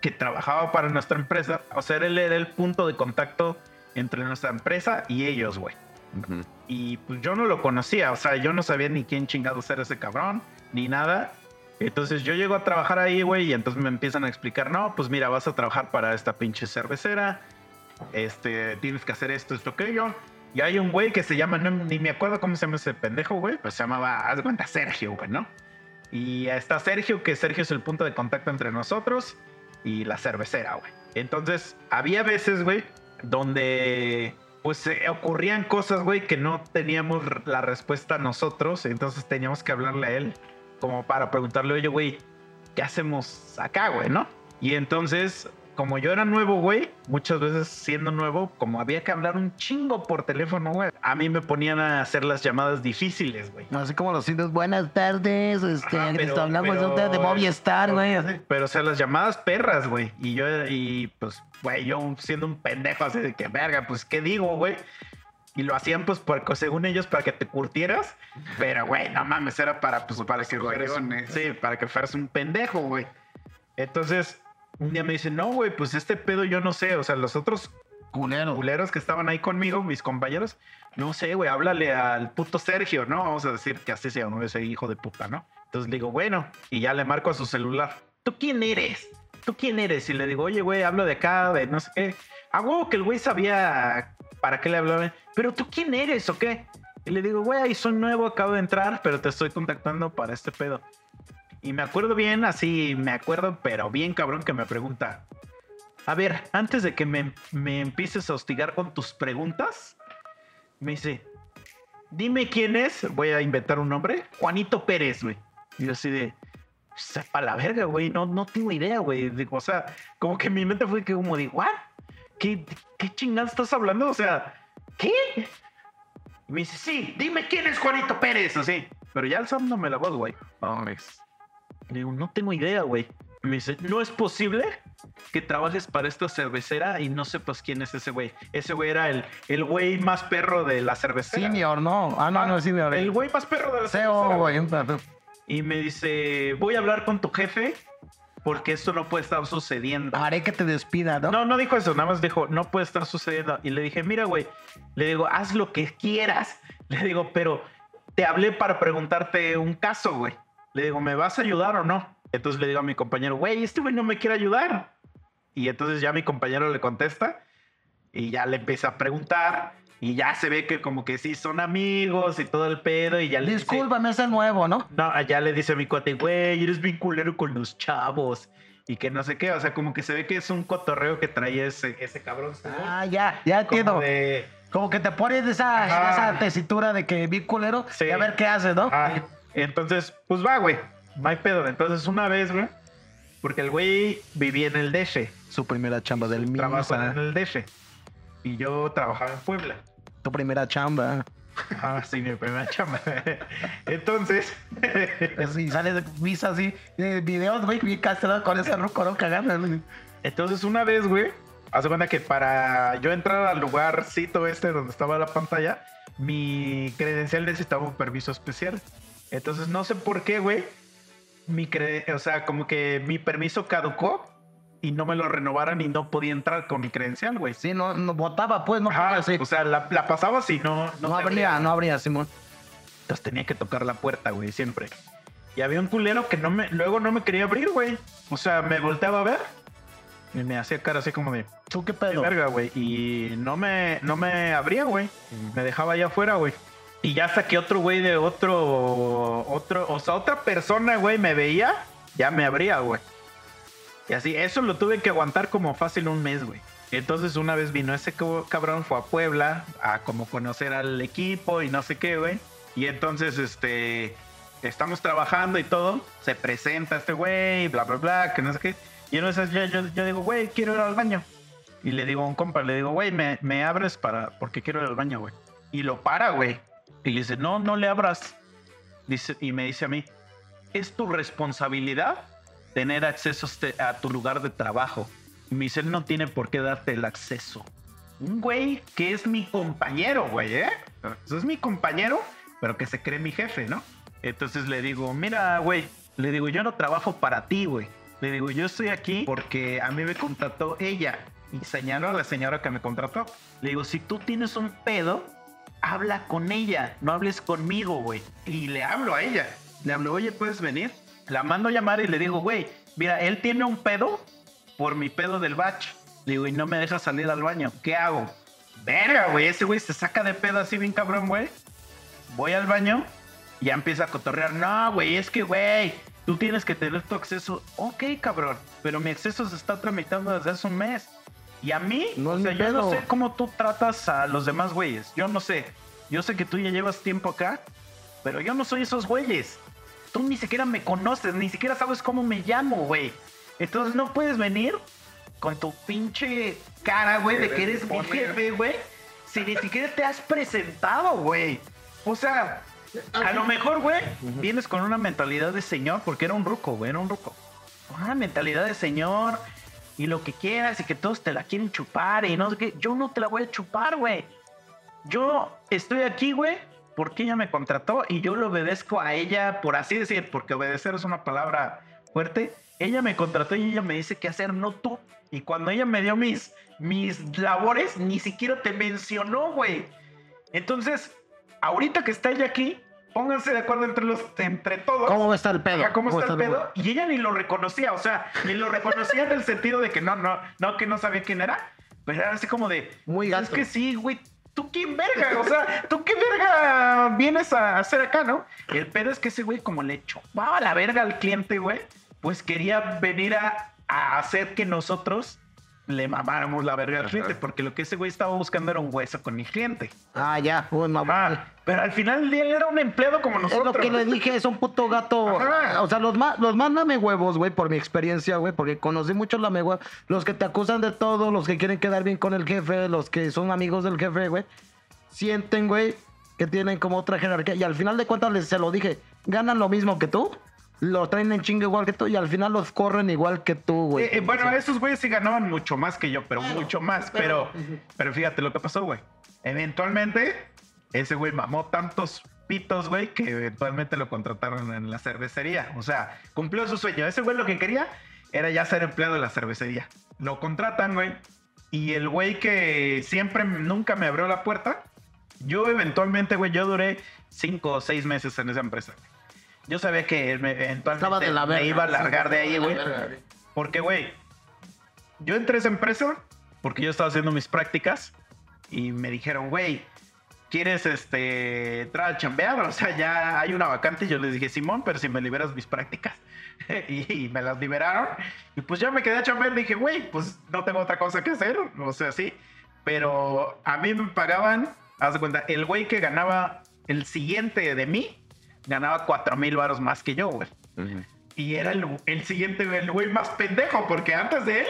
que trabajaba para nuestra empresa. O sea, él era el punto de contacto entre nuestra empresa y ellos, güey. Ujú. Y pues yo no lo conocía, o sea, yo no sabía ni quién chingados era ese cabrón, ni nada. Entonces yo llego a trabajar ahí, güey, y entonces me empiezan a explicar, no, pues mira, vas a trabajar para esta pinche cervecera, este, tienes que hacer esto, esto, aquello. Y hay un güey que se llama, no, ni me acuerdo cómo se llama ese pendejo, güey, pues se llamaba, haz cuenta, Sergio, güey, ¿no? Y está Sergio, que Sergio es el punto de contacto entre nosotros y la cervecera, güey. Entonces, había veces, güey, donde pues eh, ocurrían cosas, güey, que no teníamos la respuesta nosotros, entonces teníamos que hablarle a él como para preguntarle, oye, güey, ¿qué hacemos acá, güey, no? Y entonces, como yo era nuevo, güey, muchas veces siendo nuevo, como había que hablar un chingo por teléfono, güey, a mí me ponían a hacer las llamadas difíciles, güey. Así como los indios, buenas tardes, este, Ajá, pero- hablamos de, pero- de Movistar, güey. así. Pero, o sea, las llamadas perras, güey. Y yo, y pues, güey, yo siendo un pendejo así de que, verga, pues, ¿qué digo, güey? Y lo hacían, pues, porque, según ellos, para que te curtieras. Pero, güey, no mames, era para, pues, para que fueras un, sí, para que fueras un pendejo, güey. Entonces, un día me dicen, no, güey, pues, este pedo yo no sé. O sea, los otros Culero. culeros que estaban ahí conmigo, mis compañeros, no sé, güey, háblale al puto Sergio, ¿no? Vamos a decir que así se llama ese hijo de puta, ¿no? Entonces le digo, bueno, y ya le marco a su celular. ¿Tú quién eres? ¿Tú quién eres? Y le digo, oye, güey, hablo de acá, de no sé qué. A huevo que el güey sabía para qué le hablaba. Pero tú quién eres o qué? Y le digo, güey, soy nuevo, acabo de entrar, pero te estoy contactando para este pedo. Y me acuerdo bien, así me acuerdo, pero bien cabrón que me pregunta, a ver, antes de que me, me empieces a hostigar con tus preguntas, me dice, dime quién es, voy a inventar un nombre, Juanito Pérez, güey. Y yo así de, sepa la verga, güey, no, no tengo idea, güey. O sea, como que mi mente fue que como de. ¿Qué, qué chingada estás hablando? O sea, ¿qué? Y me dice, sí, dime quién es Juanito Pérez, así. Pero ya alzándome la voz, güey. Mames. Le digo, no tengo idea, güey. Me dice, no es posible que trabajes para esta cervecera y no sepas quién es ese güey. Ese güey era el, el güey más perro de la cervecera. Senior, no. Ah, no, no, senior. El güey más perro de la cervecera. güey. Y me dice, voy a hablar con tu jefe porque esto no puede estar sucediendo. Haré que te despida, ¿no? No, no dijo eso, nada más dijo, no puede estar sucediendo. Y le dije, mira, güey, le digo, haz lo que quieras. Le digo, pero te hablé para preguntarte un caso, güey. Le digo, ¿me vas a ayudar o no? Entonces le digo a mi compañero, güey, este güey no me quiere ayudar. Y entonces ya mi compañero le contesta y ya le empieza a preguntar. Y ya se ve que como que sí son amigos y todo el pedo. Y ya le dice- Discúlpame, es el nuevo, ¿no? no, allá le dice a mi cuate, güey, eres bien culero con los chavos. Y que no sé qué, o sea, como que se ve que es un cotorreo que trae ese, ese cabrón. según. Ah, ya, ya Como entiendo. de- Como que te pones esa, Ajá. esa tesitura de que vi culero Sí. y a ver qué haces, ¿no? Ah, entonces, pues va, güey. No hay pedo. Entonces, una vez, güey, porque el güey vivía en el DF, Su primera chamba del trabajó en mismo. el DF. Y yo trabajaba en Puebla. Tu primera chamba. Ah, sí, mi primera chamba. Entonces, Y sales de visa así, de videos, güey, bien castrado con ese ¿no? Cagando. Entonces, una vez, güey, hace cuenta que para yo entrar al lugarcito este donde estaba la pantalla, mi credencial necesitaba un permiso especial. Entonces, no sé por qué, güey. mi cre- o sea, como que mi permiso caducó y no me lo renovaran y no podía entrar con mi credencial, güey. Sí, no, no votaba, pues, no Ajá, podía, sí. o sea, la, la pasabas y no, no, te habría, no habría, Simón. Entonces tenía que tocar la puerta, güey, siempre. Y había un culero que no me, luego no me quería abrir, güey. O sea, me volteaba a ver y me hacía cara así como de, ¿Tú qué "Qué pedo? verga, güey. Y no me, no me abría, güey. Me dejaba allá afuera, güey. Y ya hasta que otro güey de otro, otro, o sea, otra persona, güey, me veía, ya me abría, güey. Y así, eso lo tuve que aguantar como fácil un mes, güey. Entonces una vez vino ese cabrón, fue a Puebla a como conocer al equipo y no sé qué, güey. Y entonces, este, estamos trabajando y todo. Se presenta este güey, bla, bla, bla, que no sé qué. Y en esas yo, digo, güey, quiero ir al baño. Y le digo a un compa, le digo, güey, me abres para, porque quiero ir al baño, güey. Y lo para, güey. Y le dice, no, no le abras. Dice, y me dice a mí, es tu responsabilidad tener acceso a este- a tu lugar de trabajo. Y me dice, él no tiene por qué darte el acceso. Un güey que es mi compañero, güey, ¿eh? Es mi compañero, pero que se cree mi jefe, ¿no? Entonces le digo, mira, güey, le digo, yo no trabajo para ti, güey. Le digo, yo estoy aquí porque a mí me contrató ella. Y señaló a la señora que me contrató. Le digo, si tú tienes un pedo, habla con ella, no hables conmigo, güey. Y le hablo a ella. Le hablo, oye, ¿puedes venir? La mando a llamar y le digo, güey, mira, él tiene un pedo por mi pedo del batch. Le digo, y no me deja salir al baño. ¿Qué hago? Verga, güey, ese güey se saca de pedo así bien cabrón, güey. Voy al baño y ya empieza a cotorrear. No, güey, es que, güey, tú tienes que tener tu acceso. Ok, cabrón, pero mi acceso se está tramitando desde hace un mes. Y a mí, No o sea, yo no sé cómo tú tratas a los demás güeyes. Yo no sé. Yo sé que tú ya llevas tiempo acá, pero yo no soy esos güeyes. Tú ni siquiera me conoces, ni siquiera sabes cómo me llamo, güey. Entonces no puedes venir con tu pinche cara, güey, de que eres mi jefe, güey. Si ni siquiera te has presentado, güey. O sea, a lo mejor, güey, vienes con una mentalidad de señor, porque era un ruco, güey, era un ruco. Con Una mentalidad de señor y lo que quieras y que todos te la quieren chupar y no sé qué. Yo no te la voy a chupar, güey. Yo estoy aquí, güey, porque ella me contrató y yo le obedezco a ella, por así decir, porque obedecer es una palabra fuerte. Ella me contrató y ella me dice qué hacer, no tú. Y cuando ella me dio mis, mis labores, ni siquiera te mencionó, güey. Entonces, ahorita que está ella aquí, pónganse de acuerdo entre, los, entre todos. ¿Cómo está el pedo? Ajá, ¿Cómo está el el pedo? Y ella ni lo reconocía, o sea, ni lo reconocía en el sentido de que no, no, no, que no sabía quién era. Pero era así como de, Muy es gato. que sí, güey, tú quién verga, o sea, tú qué verga vienes a hacer acá, ¿no? El pedo es que ese güey como le chupaba la verga al cliente, güey, pues quería venir a, a hacer que nosotros le mamáramos la verga al cliente, porque lo que ese güey estaba buscando era un hueso con mi cliente. Ah, ya. Uy, mamá. Ah, pero al final del día él era un empleado como Es nosotros. lo que le dije, es un puto gato. Ajá. O sea, los más, los más huevos, güey, por mi experiencia, güey, porque conocí muchos lame huevos. Los que te acusan de todo, los que quieren quedar bien con el jefe, los que son amigos del jefe, güey. Sienten, güey, que tienen como otra jerarquía. Y al final de cuentas, les se lo dije, ganan lo mismo que tú, lo traen en chingo igual que tú, y al final los corren igual que tú, güey. Eh, eh, bueno, esos güeyes sí ganaban mucho más que yo, pero mucho más. Pero, Ujú. pero fíjate lo que pasó, güey. Eventualmente, ese güey mamó tantos pitos, güey, que eventualmente lo contrataron en la cervecería. O sea, cumplió su sueño. Ese güey lo que quería era ya ser empleado de la cervecería. Lo contratan, güey. Y el güey que siempre, nunca me abrió la puerta, yo eventualmente, güey, yo duré cinco o seis meses en esa empresa. Yo sabía que me- eventualmente de la me verga. iba a largar de ahí, güey. Porque, güey, yo entré a esa empresa porque yo estaba haciendo mis prácticas y me dijeron, güey, ¿quieres este, entrar a chambear? O sea, ya hay una vacante. Y yo les dije, Simón, pero si me liberas mis prácticas. y, y me las liberaron. Y pues ya me quedé a chambear. Dije, güey, pues no tengo otra cosa que hacer. O sea, sí. Pero a mí me pagaban, haz de cuenta, el güey que ganaba el siguiente de mí, ganaba cuatro mil varos más que yo, güey. Y era el, el siguiente, el güey más pendejo, porque antes de él,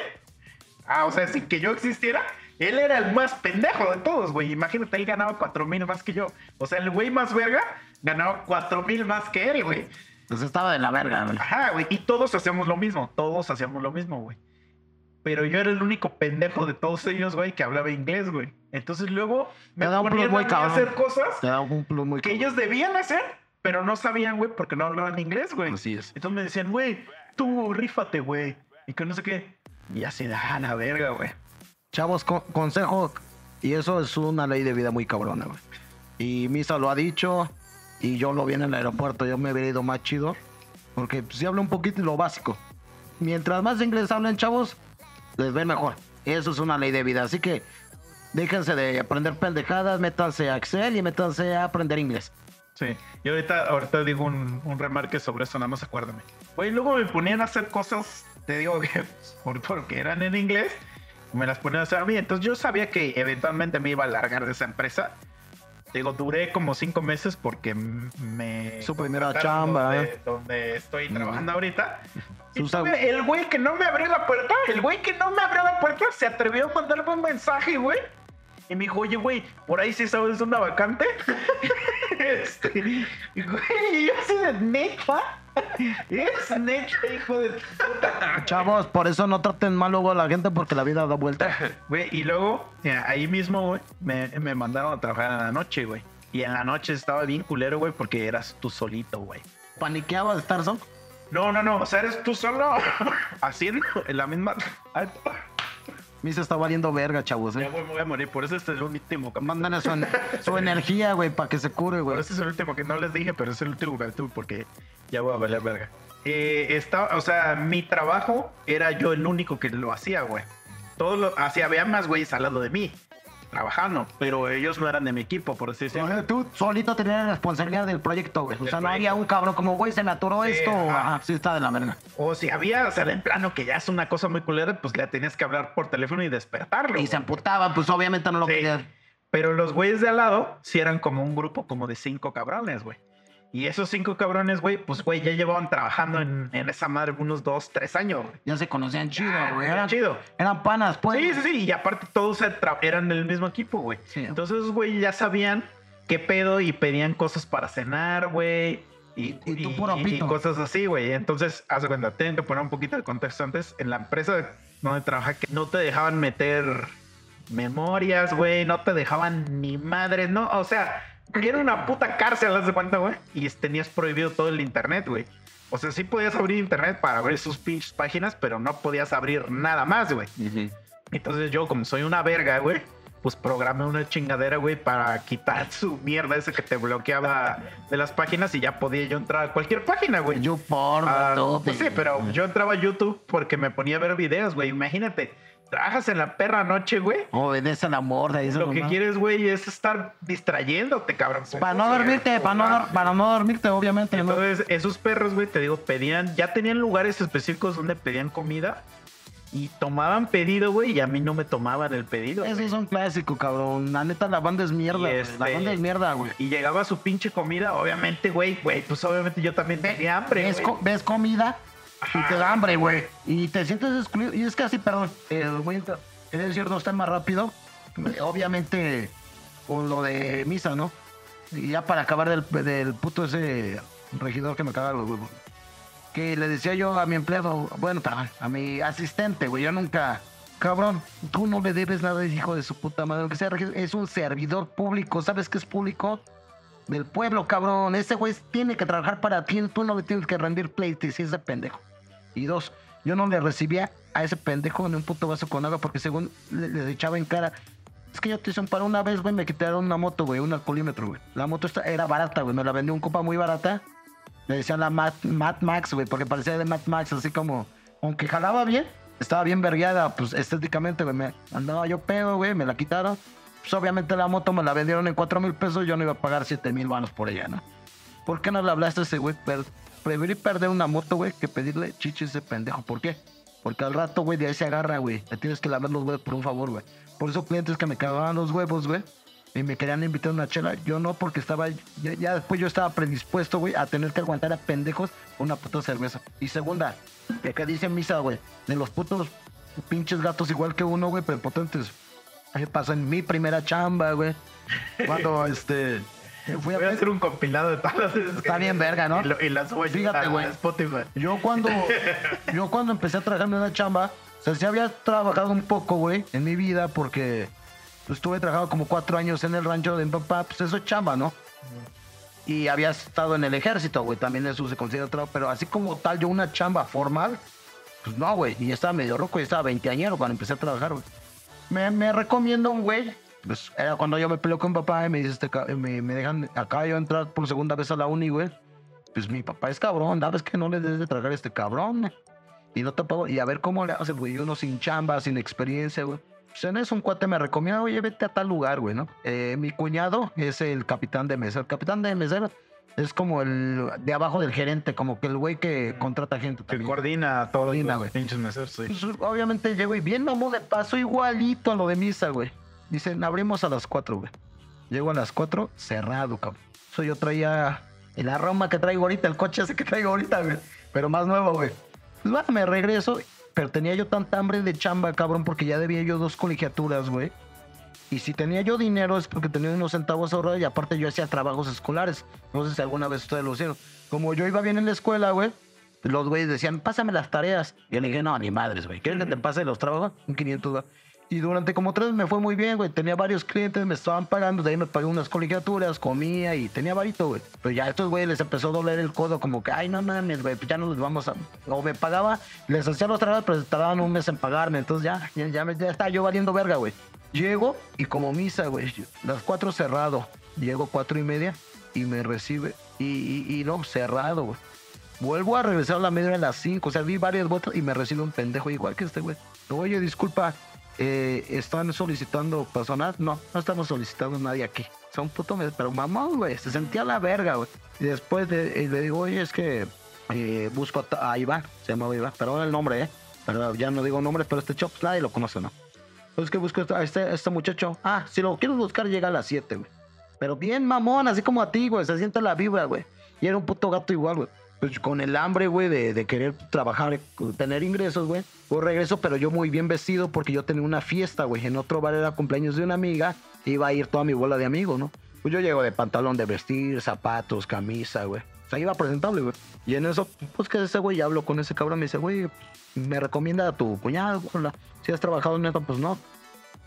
ah, o sea, sin que yo existiera, él era el más pendejo de todos, güey. Imagínate, él ganaba cuatro mil más que yo. O sea, el güey más verga ganaba cuatro mil más que él, güey. Pues estaba de la verga, güey. Ajá, güey. Y todos hacíamos lo mismo, todos hacíamos lo mismo, güey. Pero yo era el único pendejo de todos ellos, güey, que hablaba inglés, güey. Entonces luego me ponían a hacer cosas Te da un plus muy que cabrón. ellos debían hacer, pero no sabían, güey, porque no hablaban inglés, güey. Así es. Entonces me decían, güey, tú rífate, güey. Y que no sé qué. Y así, ah, la verga, güey. Chavos, con- consejo, y eso es una ley de vida muy cabrona, güey. Y Misa lo ha dicho, y yo lo vi en el aeropuerto, yo me hubiera ido más chido, porque si hablo un poquito lo básico. Mientras más inglés hablen, chavos, les ven mejor. Eso es una ley de vida, así que déjense de aprender pendejadas, métanse a Excel y métanse a aprender inglés. Sí, y ahorita, ahorita digo un, un remarque sobre eso, nada más acuérdame. Güey, luego me ponían a hacer cosas, te digo que por, porque eran en inglés, me las ponían a hacer a mí. Entonces yo sabía que eventualmente me iba a largar de esa empresa. Digo, duré como cinco meses porque me. Su primera chamba, Donde, ¿eh? donde estoy trabajando ahorita. El güey que no me abrió la puerta, el güey que no me abrió la puerta, se atrevió a mandarme un mensaje, güey. Y me dijo, oye, güey, por ahí sí sabes una vacante. este, y, güey, yo así de neta. Es neta, hijo de puta. Chavos, por eso no traten mal luego a la gente porque la vida da vuelta. Güey, y luego, mira, ahí mismo, güey, me, me mandaron a trabajar en la noche, güey. Y en la noche estaba bien culero, güey, porque eras tú solito, güey. ¿Paniqueabas de estar solo? No, no, no, o sea, eres tú solo haciendo en la misma. Ay, Misa está valiendo verga, chavos, Ya, eh. güey, me voy a morir, por eso este es el último. Mándale su, su energía, güey, para que se cure, Por güey. eso es el último que no les dije, pero es el último capítulo porque ya voy a valer verga. Eh, estaba, o sea, mi trabajo era yo el único que lo hacía, güey. Todo lo hacía, había más güeyes al lado de mí, trabajando, pero ellos no eran de mi equipo, por así decirlo. Tú solito tenías la responsabilidad del proyecto, güey. O sea, no proyecto. había un cabrón como, güey, se me atoró Sí, esto. ajá. Ajá, sí está de la verga. O si había, o sea, en plano que ya es una cosa muy culera, pues le tenías que hablar por teléfono y despertarlo. Y güey. se amputaban, pues obviamente no lo Sí. querían. Pero los güeyes de al lado sí eran como un grupo como de cinco cabrones, güey. Y esos cinco cabrones, güey, pues, güey, ya llevaban trabajando en, en esa madre unos dos, tres años, güey. Ya se conocían chido, güey. Era Eran, chido. eran panas, pues. Sí, sí, sí. Y aparte todos eran del mismo equipo, güey. Sí. Entonces, güey ya sabían qué pedo y pedían cosas para cenar, güey. Y, Y tú puro pito. cosas así, güey. Entonces, haz cuenta, tengo que poner un poquito de contexto antes. En la empresa donde trabajaba, que no te dejaban meter memorias, güey. No te dejaban ni madres, no. O sea, era una puta cárcel, haz de cuenta, güey. Y tenías prohibido todo el internet, güey. O sea, sí podías abrir internet para ver sus pinches páginas, pero no podías abrir nada más, güey. Entonces yo, como soy una verga, güey, pues programé una chingadera, güey, para quitar su mierda ese que te bloqueaba de las páginas y ya podía yo entrar a cualquier página, güey. Yo por Ah, todo. pues sí, pero yo entraba a YouTube porque me ponía a ver videos, güey. Imagínate, trabajas en la perra noche, güey. Obedece al amor de eso. Lo que quieres, güey, es estar distrayéndote, cabrón. Para no dormirte, para no, para no dormirte, obviamente. ¿no? Entonces, esos perros, güey, te digo, pedían, ya tenían lugares específicos donde pedían comida y tomaban pedido, güey, y a mí no me tomaban el pedido. Eso es un clásico, cabrón. La neta, la banda es mierda, este- La banda es mierda, güey. Y llegaba su pinche comida, obviamente, güey, güey, pues obviamente yo también tenía hambre, ves, co- ves comida y te da hambre, güey. Y te sientes excluido. Y es que así, perdón, eh, voy a quería decir dos temas rápido. Obviamente, con lo de misa, ¿no? Y ya para acabar del, del puto ese regidor que me caga los huevos. Que le decía yo a mi empleado, bueno, a mi asistente, güey, yo nunca. Cabrón, tú no le debes nada, hijo de su puta madre. Aunque sea regidor, es un servidor público. ¿Sabes qué es público? del pueblo, cabrón. Ese güey tiene que trabajar para ti. Tú no le tienes que rendir pleites y ese pendejo. Yo no le recibía a ese pendejo ni un puto vaso con agua porque según le, echaba en cara. Es que yo te hice un paro una vez, güey, me quitaron una moto, güey, un alcoholímetro, güey. La moto esta era barata, güey, me la vendió un copa muy barata. Le decían la Mad, Mad Max, güey, porque parecía de Mad Max, así como, aunque jalaba bien, estaba bien vergueada, pues estéticamente, güey, me andaba yo pedo, güey, me la quitaron. Pues obviamente la moto me la vendieron en 4 mil pesos, yo no iba a pagar 7 mil vanos por ella, ¿no? ¿Por qué no le hablaste a ese güey? Preferí perder una moto, güey, que pedirle chichis ese pendejo. ¿Por qué? Porque al rato, güey, de ahí se agarra, güey. Le tienes que lavar los huevos por un favor, güey. Por eso clientes que me cagaban los huevos, güey. Y me querían invitar a una chela. Yo no, porque estaba... Ya, ya después yo estaba predispuesto, güey, a tener que aguantar a pendejos una puta cerveza. Y segunda, que acá dice misa, güey, de los putos pinches gatos igual que uno, güey, pero potentes. Ahí pasó en mi primera chamba, güey. Cuando, este... A Voy a hacer un compilado de todas las Está bien verga, ¿no? Y, lo- y las subo Fíjate, a güey. Spotify. Yo cuando, yo cuando empecé a trabajar en una chamba, o sea, sí había trabajado un poco, güey, en mi vida, porque pues, estuve trabajando como cuatro años en el rancho de mi papá, pues eso es chamba, ¿no? y había estado en el ejército, güey. También eso se considera trabajo. Pero así como tal, yo una chamba formal, pues no, güey. Y estaba medio roco, y estaba veinteañero cuando empecé a trabajar, güey. Me, me recomiendo un güey. Pues era cuando yo me peleo con papá y me dice, este, me, me dejan acá yo entrar por segunda vez a la uni, güey. Pues mi papá es cabrón, ¿sabes que no le debes de tragar a este cabrón? Y no te pago. Y a ver cómo le hace, güey. Uno sin chamba, sin experiencia, güey. Pues en eso un cuate me recomienda, oye, vete a tal lugar, güey, ¿no? Eh, mi cuñado es el capitán de mesero. El capitán de mesero es como el de abajo del gerente, como que el güey que contrata gente. Que coordina todos Coordina, güey. pinches meseros, sí. Pues, obviamente llego y bien mamón de paso igualito a lo de misa, güey. Dicen, abrimos a las 4, güey. Llego a las 4, cerrado, cabrón. Eso yo traía el aroma que traigo ahorita, el coche ese que traigo ahorita, güey. Pero más nuevo, güey. Pues va, me regreso. Pero tenía yo tanta hambre de chamba, cabrón, porque ya debía yo dos colegiaturas, güey. Y si tenía yo dinero es porque tenía unos centavos ahorrados y aparte yo hacía trabajos escolares. No sé si alguna vez ustedes lo hicieron. Como yo iba bien en la escuela, güey, los güeyes decían, pásame las tareas. Y yo le dije, no, ni madres, güey. ¿Quieres que te pase los trabajos? Un 500, güey. Y durante como tres me fue muy bien, güey. Tenía varios clientes, me estaban pagando. De ahí me pagué unas colegiaturas, comía y tenía varito, güey. Pero ya a estos güeyes les empezó a doler el codo, como que, ay, no mames, güey, pues ya no les vamos a. O me pagaba, les hacía los trabajos, pero tardaban un mes en pagarme. Entonces ya, ya, ya, ya yo valiendo verga, güey. Llego y como misa, güey. Las cuatro cerrado. Llego cuatro y media y me recibe. Y, y, no, cerrado, güey. Vuelvo a regresar a la media de las 5. O sea, vi varias vueltas y me recibe un pendejo igual que este güey. Oye, disculpa, eh, ¿están solicitando personal? No, no estamos solicitando a nadie aquí. Son puto, pero mamón, güey. Se sentía la verga, güey. Y después de- eh, le digo, oye, es que eh, busco a, a Iván. Se llama Iván. Pero el nombre, ¿eh? Pero ya no digo nombres, pero este chop nadie lo conoce, ¿no? Entonces que busco a este, este muchacho. Ah, si lo quieres buscar, llega a las 7, güey. Pero bien mamón, así como a ti, güey. Se siente la vibra, güey. Y era un puto gato igual, güey. Pues con el hambre, güey, de, de querer trabajar, tener ingresos, güey. Pues regreso, pero yo muy bien vestido porque yo tenía una fiesta, güey. En otro bar era cumpleaños de una amiga. Iba a ir toda mi bola de amigos, ¿no? Pues yo llego de pantalón de vestir, zapatos, camisa, güey. O sea, iba presentable, güey. Y en eso, pues que ese güey, ya hablo con ese cabrón, me dice, güey, me recomienda a tu cuñado, güey. Si has trabajado en esto, pues no.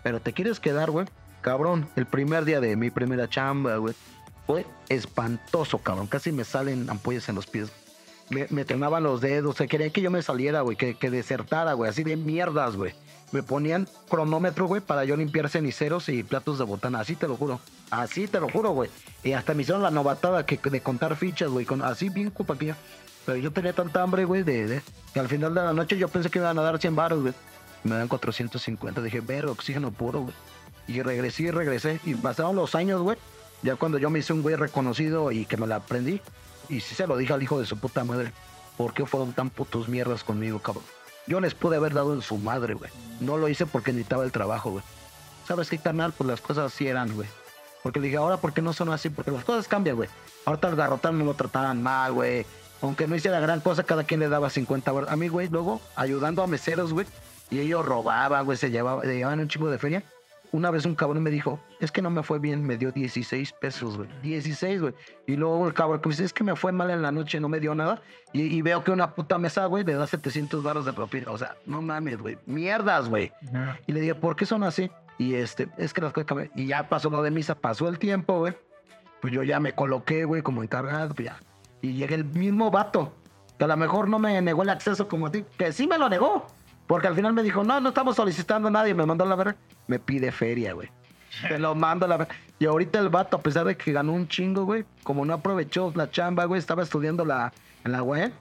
Pero te quieres quedar, güey. Cabrón, el primer día de mi primera chamba, güey. Fue espantoso, cabrón. Casi me salen ampollas en los pies. Me, me tronaban los dedos. Se quería que yo me saliera, güey. Que, que desertara, güey. Así de mierdas, güey. Me ponían cronómetro, güey, para yo limpiar ceniceros y platos de botana. Así te lo juro. Así te lo juro, güey. Y hasta me hicieron la novatada que, de contar fichas, güey. Así bien yo. Pero yo tenía tanta hambre, güey, de, de- que al final de la noche yo pensé que me iban a dar 100 baros, güey. Me dan 450. Dije, ver, oxígeno puro, güey. Y regresé y regresé. Y pasaron los años, güey. Ya cuando yo me hice un güey reconocido y que me la aprendí. Y sí se lo dije al hijo de su puta madre. ¿Por qué fueron tan putos mierdas conmigo, cabrón? Yo les pude haber dado en su madre, güey. No lo hice porque necesitaba el trabajo, güey. ¿Sabes qué, carnal? Pues las cosas así eran, güey. Porque le dije, ahora, ¿por qué no son así? Porque las cosas cambian, güey. Ahorita el garrotán no lo trataban mal, güey. Aunque no hiciera gran cosa, cada quien le daba 50 bar- A mí, güey, luego ayudando a meseros, güey. Y ellos robaban, güey, se llevaban, se llevaban un chingo de feria. Una vez un cabrón me dijo, es que no me fue bien, me dio 16 pesos, güey. 16, güey. Y luego el cabrón que me dice, es que me fue mal en la noche, no me dio nada. Y, y veo que una puta mesa, güey, le da 700 baros de propina. O sea, no mames, güey. Mierdas, güey. Y le dije, ¿por qué son así? Y este, es que las cosas cambian. Y ya pasó lo de misa, pasó el tiempo, güey. Pues yo ya me coloqué, güey, como encargado, pues ya. Y llega el mismo vato, que a lo mejor no me negó el acceso como a ti, que sí me lo negó. Porque al final me dijo, no, no estamos solicitando a nadie, me mandó a la verga. Me pide feria, güey. Te lo mando a la verga. Y ahorita el vato, a pesar de que ganó un chingo, güey, como no aprovechó la chamba, güey, estaba estudiando la, en la web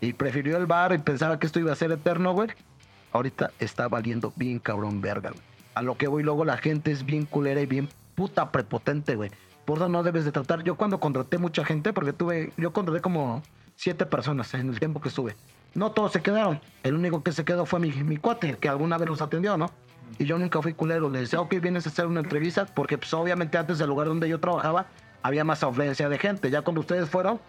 y prefirió el bar y pensaba que esto iba a ser eterno, güey. Ahorita está valiendo bien cabrón verga, güey. A lo que voy luego la gente es bien culera y bien puta prepotente, güey. Por eso no debes de tratar. Yo cuando contraté mucha gente, porque tuve, yo contraté como siete personas en el tiempo que estuve. No todos se quedaron. El único que se quedó fue mi, mi cuate, que alguna vez los atendió, ¿no? Y yo nunca fui culero. Le decía, ok, vienes a hacer una entrevista, porque pues obviamente antes del lugar donde yo trabajaba había más afluencia de gente. Ya cuando ustedes fueron,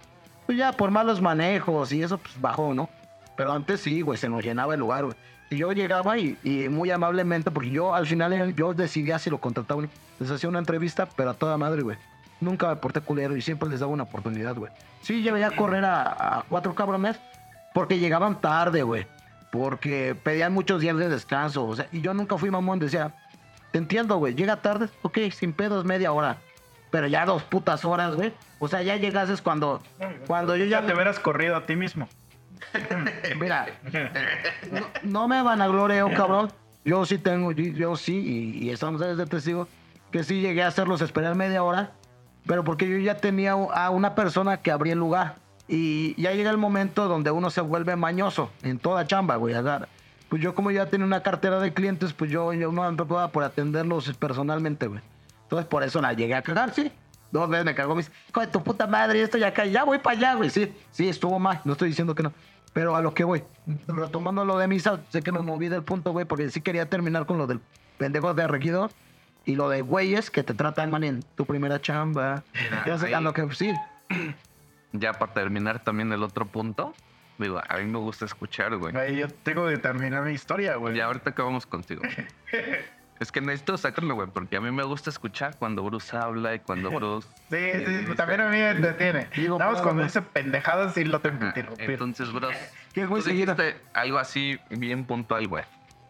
pues ya por malos manejos y eso, pues bajó, ¿no? Pero antes sí, güey, se nos llenaba el lugar, güey. Y yo llegaba y, y muy amablemente, porque yo al final yo decidía si lo contrataba. güey. Les hacía una entrevista, pero a toda madre, güey. Nunca me porté culero y siempre les daba una oportunidad, güey. Sí, llevé a correr a, a cuatro cabrones porque llegaban tarde, güey. Porque pedían muchos días de descanso. O sea, y yo nunca fui mamón, decía, te entiendo, güey, llega tarde, ok, sin pedos, media hora. pero ya dos putas horas, güey. O sea, ya llegases cuando, cuando yo ya... Ya te hubieras corrido a ti mismo. Mira, no, no me vanagloreo, cabrón. Yo sí tengo, yo, yo sí, y, y estamos desde testigo, que sí llegué a hacerlos esperar media hora, pero porque yo ya tenía a una persona que abría el lugar. Y ya llega el momento donde uno se vuelve mañoso en toda chamba, güey. agarra. Pues yo como ya tenía una cartera de clientes, pues yo, yo no me preocupaba por atenderlos personalmente, güey. Entonces por eso la llegué a cagar, sí. Dos veces me cagó, me dice, hijo de tu puta madre, esto ya acá, ya voy para allá, güey. Sí, sí, estuvo mal, no estoy diciendo que no. Pero a lo que voy, retomando lo de misa, sé que me moví del punto, güey, porque sí quería terminar con lo del pendejo de regidor y lo de güeyes que te tratan mal en tu primera chamba. Ya sé, a lo que sí. Ya para terminar también el otro punto, digo, a mí me gusta escuchar, güey. Güey, yo tengo que terminar mi historia, güey. Y ahorita acabamos contigo. es que necesito sacarlo, güey, porque a mí me gusta escuchar cuando Bruce habla y cuando Bruce... Sí, sí, también a mí me detiene. Digo, cuando güey. dice pendejadas y lo tengo que Ajá, interrumpir. Entonces, Bruce, ¿Qué güey tú seguida? dijiste algo así bien puntual, güey.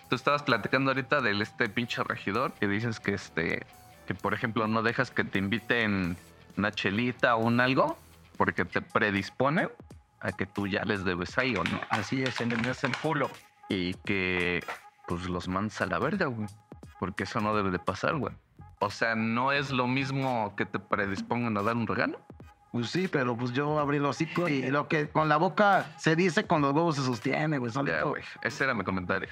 Tú estabas platicando ahorita del este pinche regidor que dices que este que por ejemplo no dejas que te inviten una chelita o un algo porque te predispone a que tú ya les debes ahí o no. Así es, hace el culo. Y que pues los mandas a la verga, güey. Porque eso no debe de pasar, güey. O sea, no es lo mismo que te predispongan a dar un regalo. Pues sí, pero pues yo abrí los hocico y lo que con la boca se dice, con los huevos se sostiene, güey. Ya, güey. Ese era mi comentario.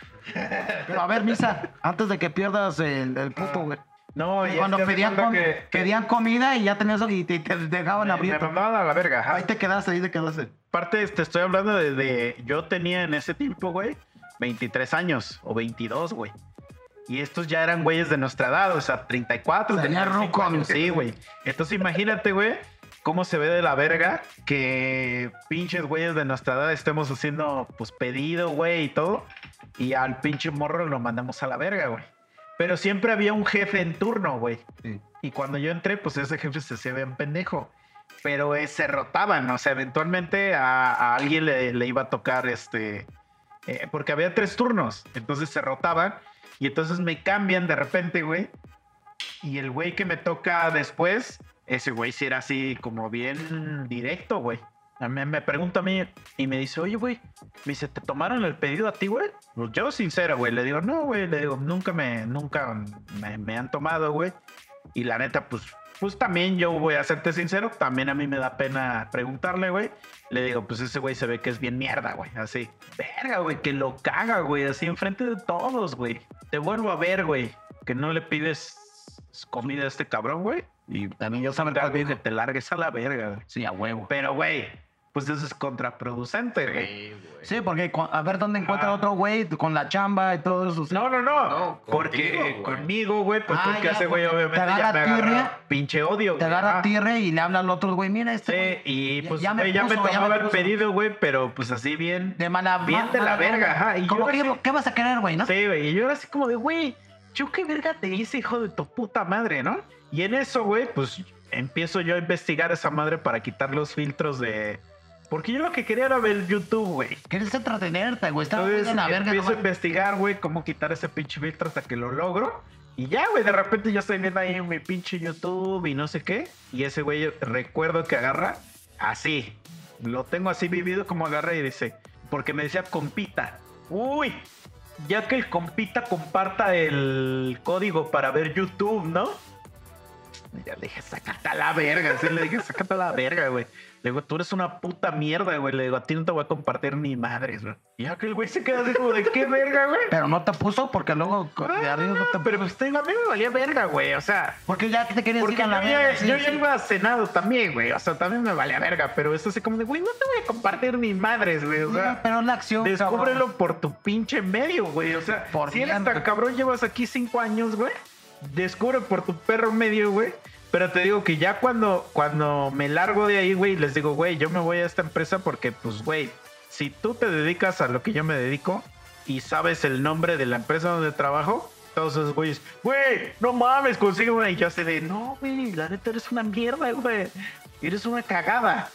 Pero a ver, Misa, antes de que pierdas el, el punto, güey. No, y Cuando pedían, recuerdo com- que, que pedían comida y ya tenías y te, te dejaban me, abrir. me mandaban a la verga. ajá. Ahí te quedaste, ahí te quedaste. Aparte, te estoy hablando de, de- Yo tenía en ese tiempo, güey, 23 años o 22, güey. Y estos ya eran güeyes de nuestra edad, o sea, 34, Tenía 35 ruco. Sí, güey. Entonces imagínate, güey, cómo se ve de la verga que pinches güeyes de nuestra edad estemos haciendo, pues, pedido, güey, y todo. Y al pinche morro lo mandamos a la verga, güey. Pero siempre había un jefe en turno, güey. Y cuando yo entré, pues ese jefe se hacía bien pendejo. Pero eh, se rotaban, o sea, eventualmente a, a alguien le, le iba a tocar este. eh, porque había tres turnos, entonces se rotaban. Y entonces me cambian de repente, güey. Y el güey que me toca después, ese güey sí era así como bien directo, güey. Mí- Me pregunta a mí y me dice, oye, güey, me dice, ¿te tomaron el pedido a ti, güey? Pues yo sincero, güey, le digo, no, güey, le digo, nunca me, nunca me, me han tomado, güey. Y la neta, pues, pues también yo voy a serte sincero, también a mí me da pena preguntarle, güey. Le digo, pues ese güey se ve que es bien mierda, güey, así. Verga, güey, que lo caga, güey, así enfrente de todos, güey. Te vuelvo a ver, güey, que no le pides comida a este cabrón, güey. Y también yo saben que te largues a la verga. Sí, a huevo. Pero, güey, pues eso es contraproducente, güey. Sí, porque cu- a ver dónde encuentra Ah. otro güey con la chamba y todo eso. No, no, no. No, porque contigo, güey. conmigo, güey, pues Ah, porque ya, ese güey porque obviamente te ya agarra me agarra pinche odio. Te güey. agarra Ah. tierra y le habla al otro güey, mira este. Sí, güey. y Ya- pues ya ya me ya me puso, ya tomaba me el puso. pedido, güey, pero pues así bien. De mala Bien de la verga, ajá, y ¿Cómo yo que- así- ¿Qué vas a querer, güey, no? Sí, güey. Y yo era así como de, güey, yo qué verga te hice, hijo de tu puta madre, ¿no? Y en eso, güey, pues empiezo yo a investigar esa madre para quitar los filtros de. Porque yo lo que quería era ver YouTube, güey. Quieres entretenerte, güey. Estaba Entonces en la verga. empiezo a investigar, güey, cómo quitar ese pinche filtro hasta que lo logro. Y ya, güey, de repente yo estoy viendo ahí mi pinche YouTube y no sé qué. Y ese güey, recuerdo que agarra así. Lo tengo así vivido como agarra y dice, porque me decía compita. Uy, ya que el compita comparta el código para ver YouTube, ¿no? Ya le dije, sácate a la verga. Sí, le dije, sácate a la verga, güey. Le digo, tú eres una puta mierda, güey. Le digo, a ti no te voy a compartir ni madres, güey. Y ya que el güey se queda así como de qué verga, güey. Pero no te puso porque luego co- de arriba no te Pero pues a mí me valía verga, güey. O sea, Porque ya te querías porque ir a la yo, ya, verga. sí, yo sí. ya iba cenado también, güey. O sea, también me valía verga. Pero es así como de, güey, no te voy a compartir ni madres, güey. O sea, Pero la acción. Descúbrelo cabrón. por tu pinche medio, güey. O sea, Por si eres tan cabrón, llevas aquí cinco años, güey. Descubre por tu perro medio, güey. Pero te digo que ya cuando, cuando me largo de ahí, güey, les digo, güey, yo me voy a esta empresa porque, pues, güey, si tú te dedicas a lo que yo me dedico y sabes el nombre de la empresa donde trabajo, todos esos güeyes, güey, no mames, consigue una. Y yo así de, no, güey, la neta eres una mierda, güey. Eres una cagada.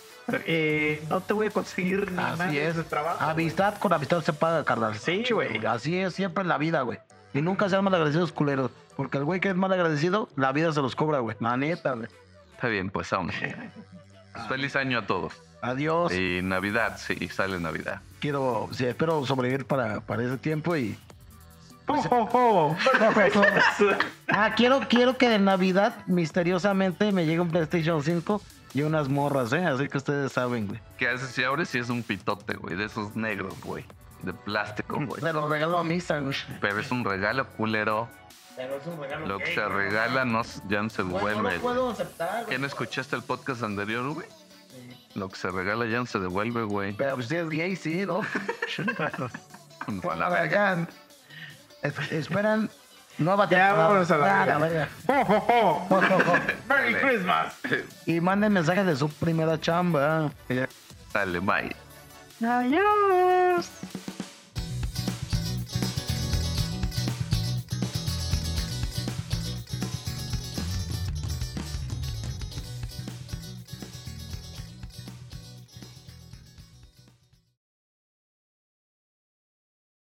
Eh, no te voy a conseguir ni Así madres es. de trabajo. Amistad con amistad se paga, carnal. Sí, güey. Así es siempre en la vida, güey. Y nunca sean malagradecidos culeros. Porque el güey que es malagradecido, la vida se los cobra, güey. La neta, güey. Está bien, pues. Pues feliz año a todos. Adiós. Y Navidad, sí, sale Navidad. Quiero, sí, espero sobrevivir para, para ese tiempo y. Ah, quiero, quiero que de Navidad misteriosamente me llegue un PlayStation 5 y unas morras, ¿eh? Así que ustedes saben, güey. ¿Qué haces si abres si es un pitote, güey? De esos negros, güey. De plástico, güey. Se lo regaló a Misa, güey. Pero es un regalo culero. Pero es un regalo Lo que gay, se ¿no? regala no, ya no se Güey, no devuelve. lo güey. puedo aceptar, ¿Qué güey. no escuchaste el podcast anterior, güey? Lo que se regala ya no se devuelve, güey. Pero pues, si es gay, sí, ¿no? Bueno, a ver, ya. Es- esperan nueva Ya, temporada. vámonos a la Ah, verga. ¡Merry Christmas! Y manden mensajes de su primera chamba. Dale, bye. Adiós.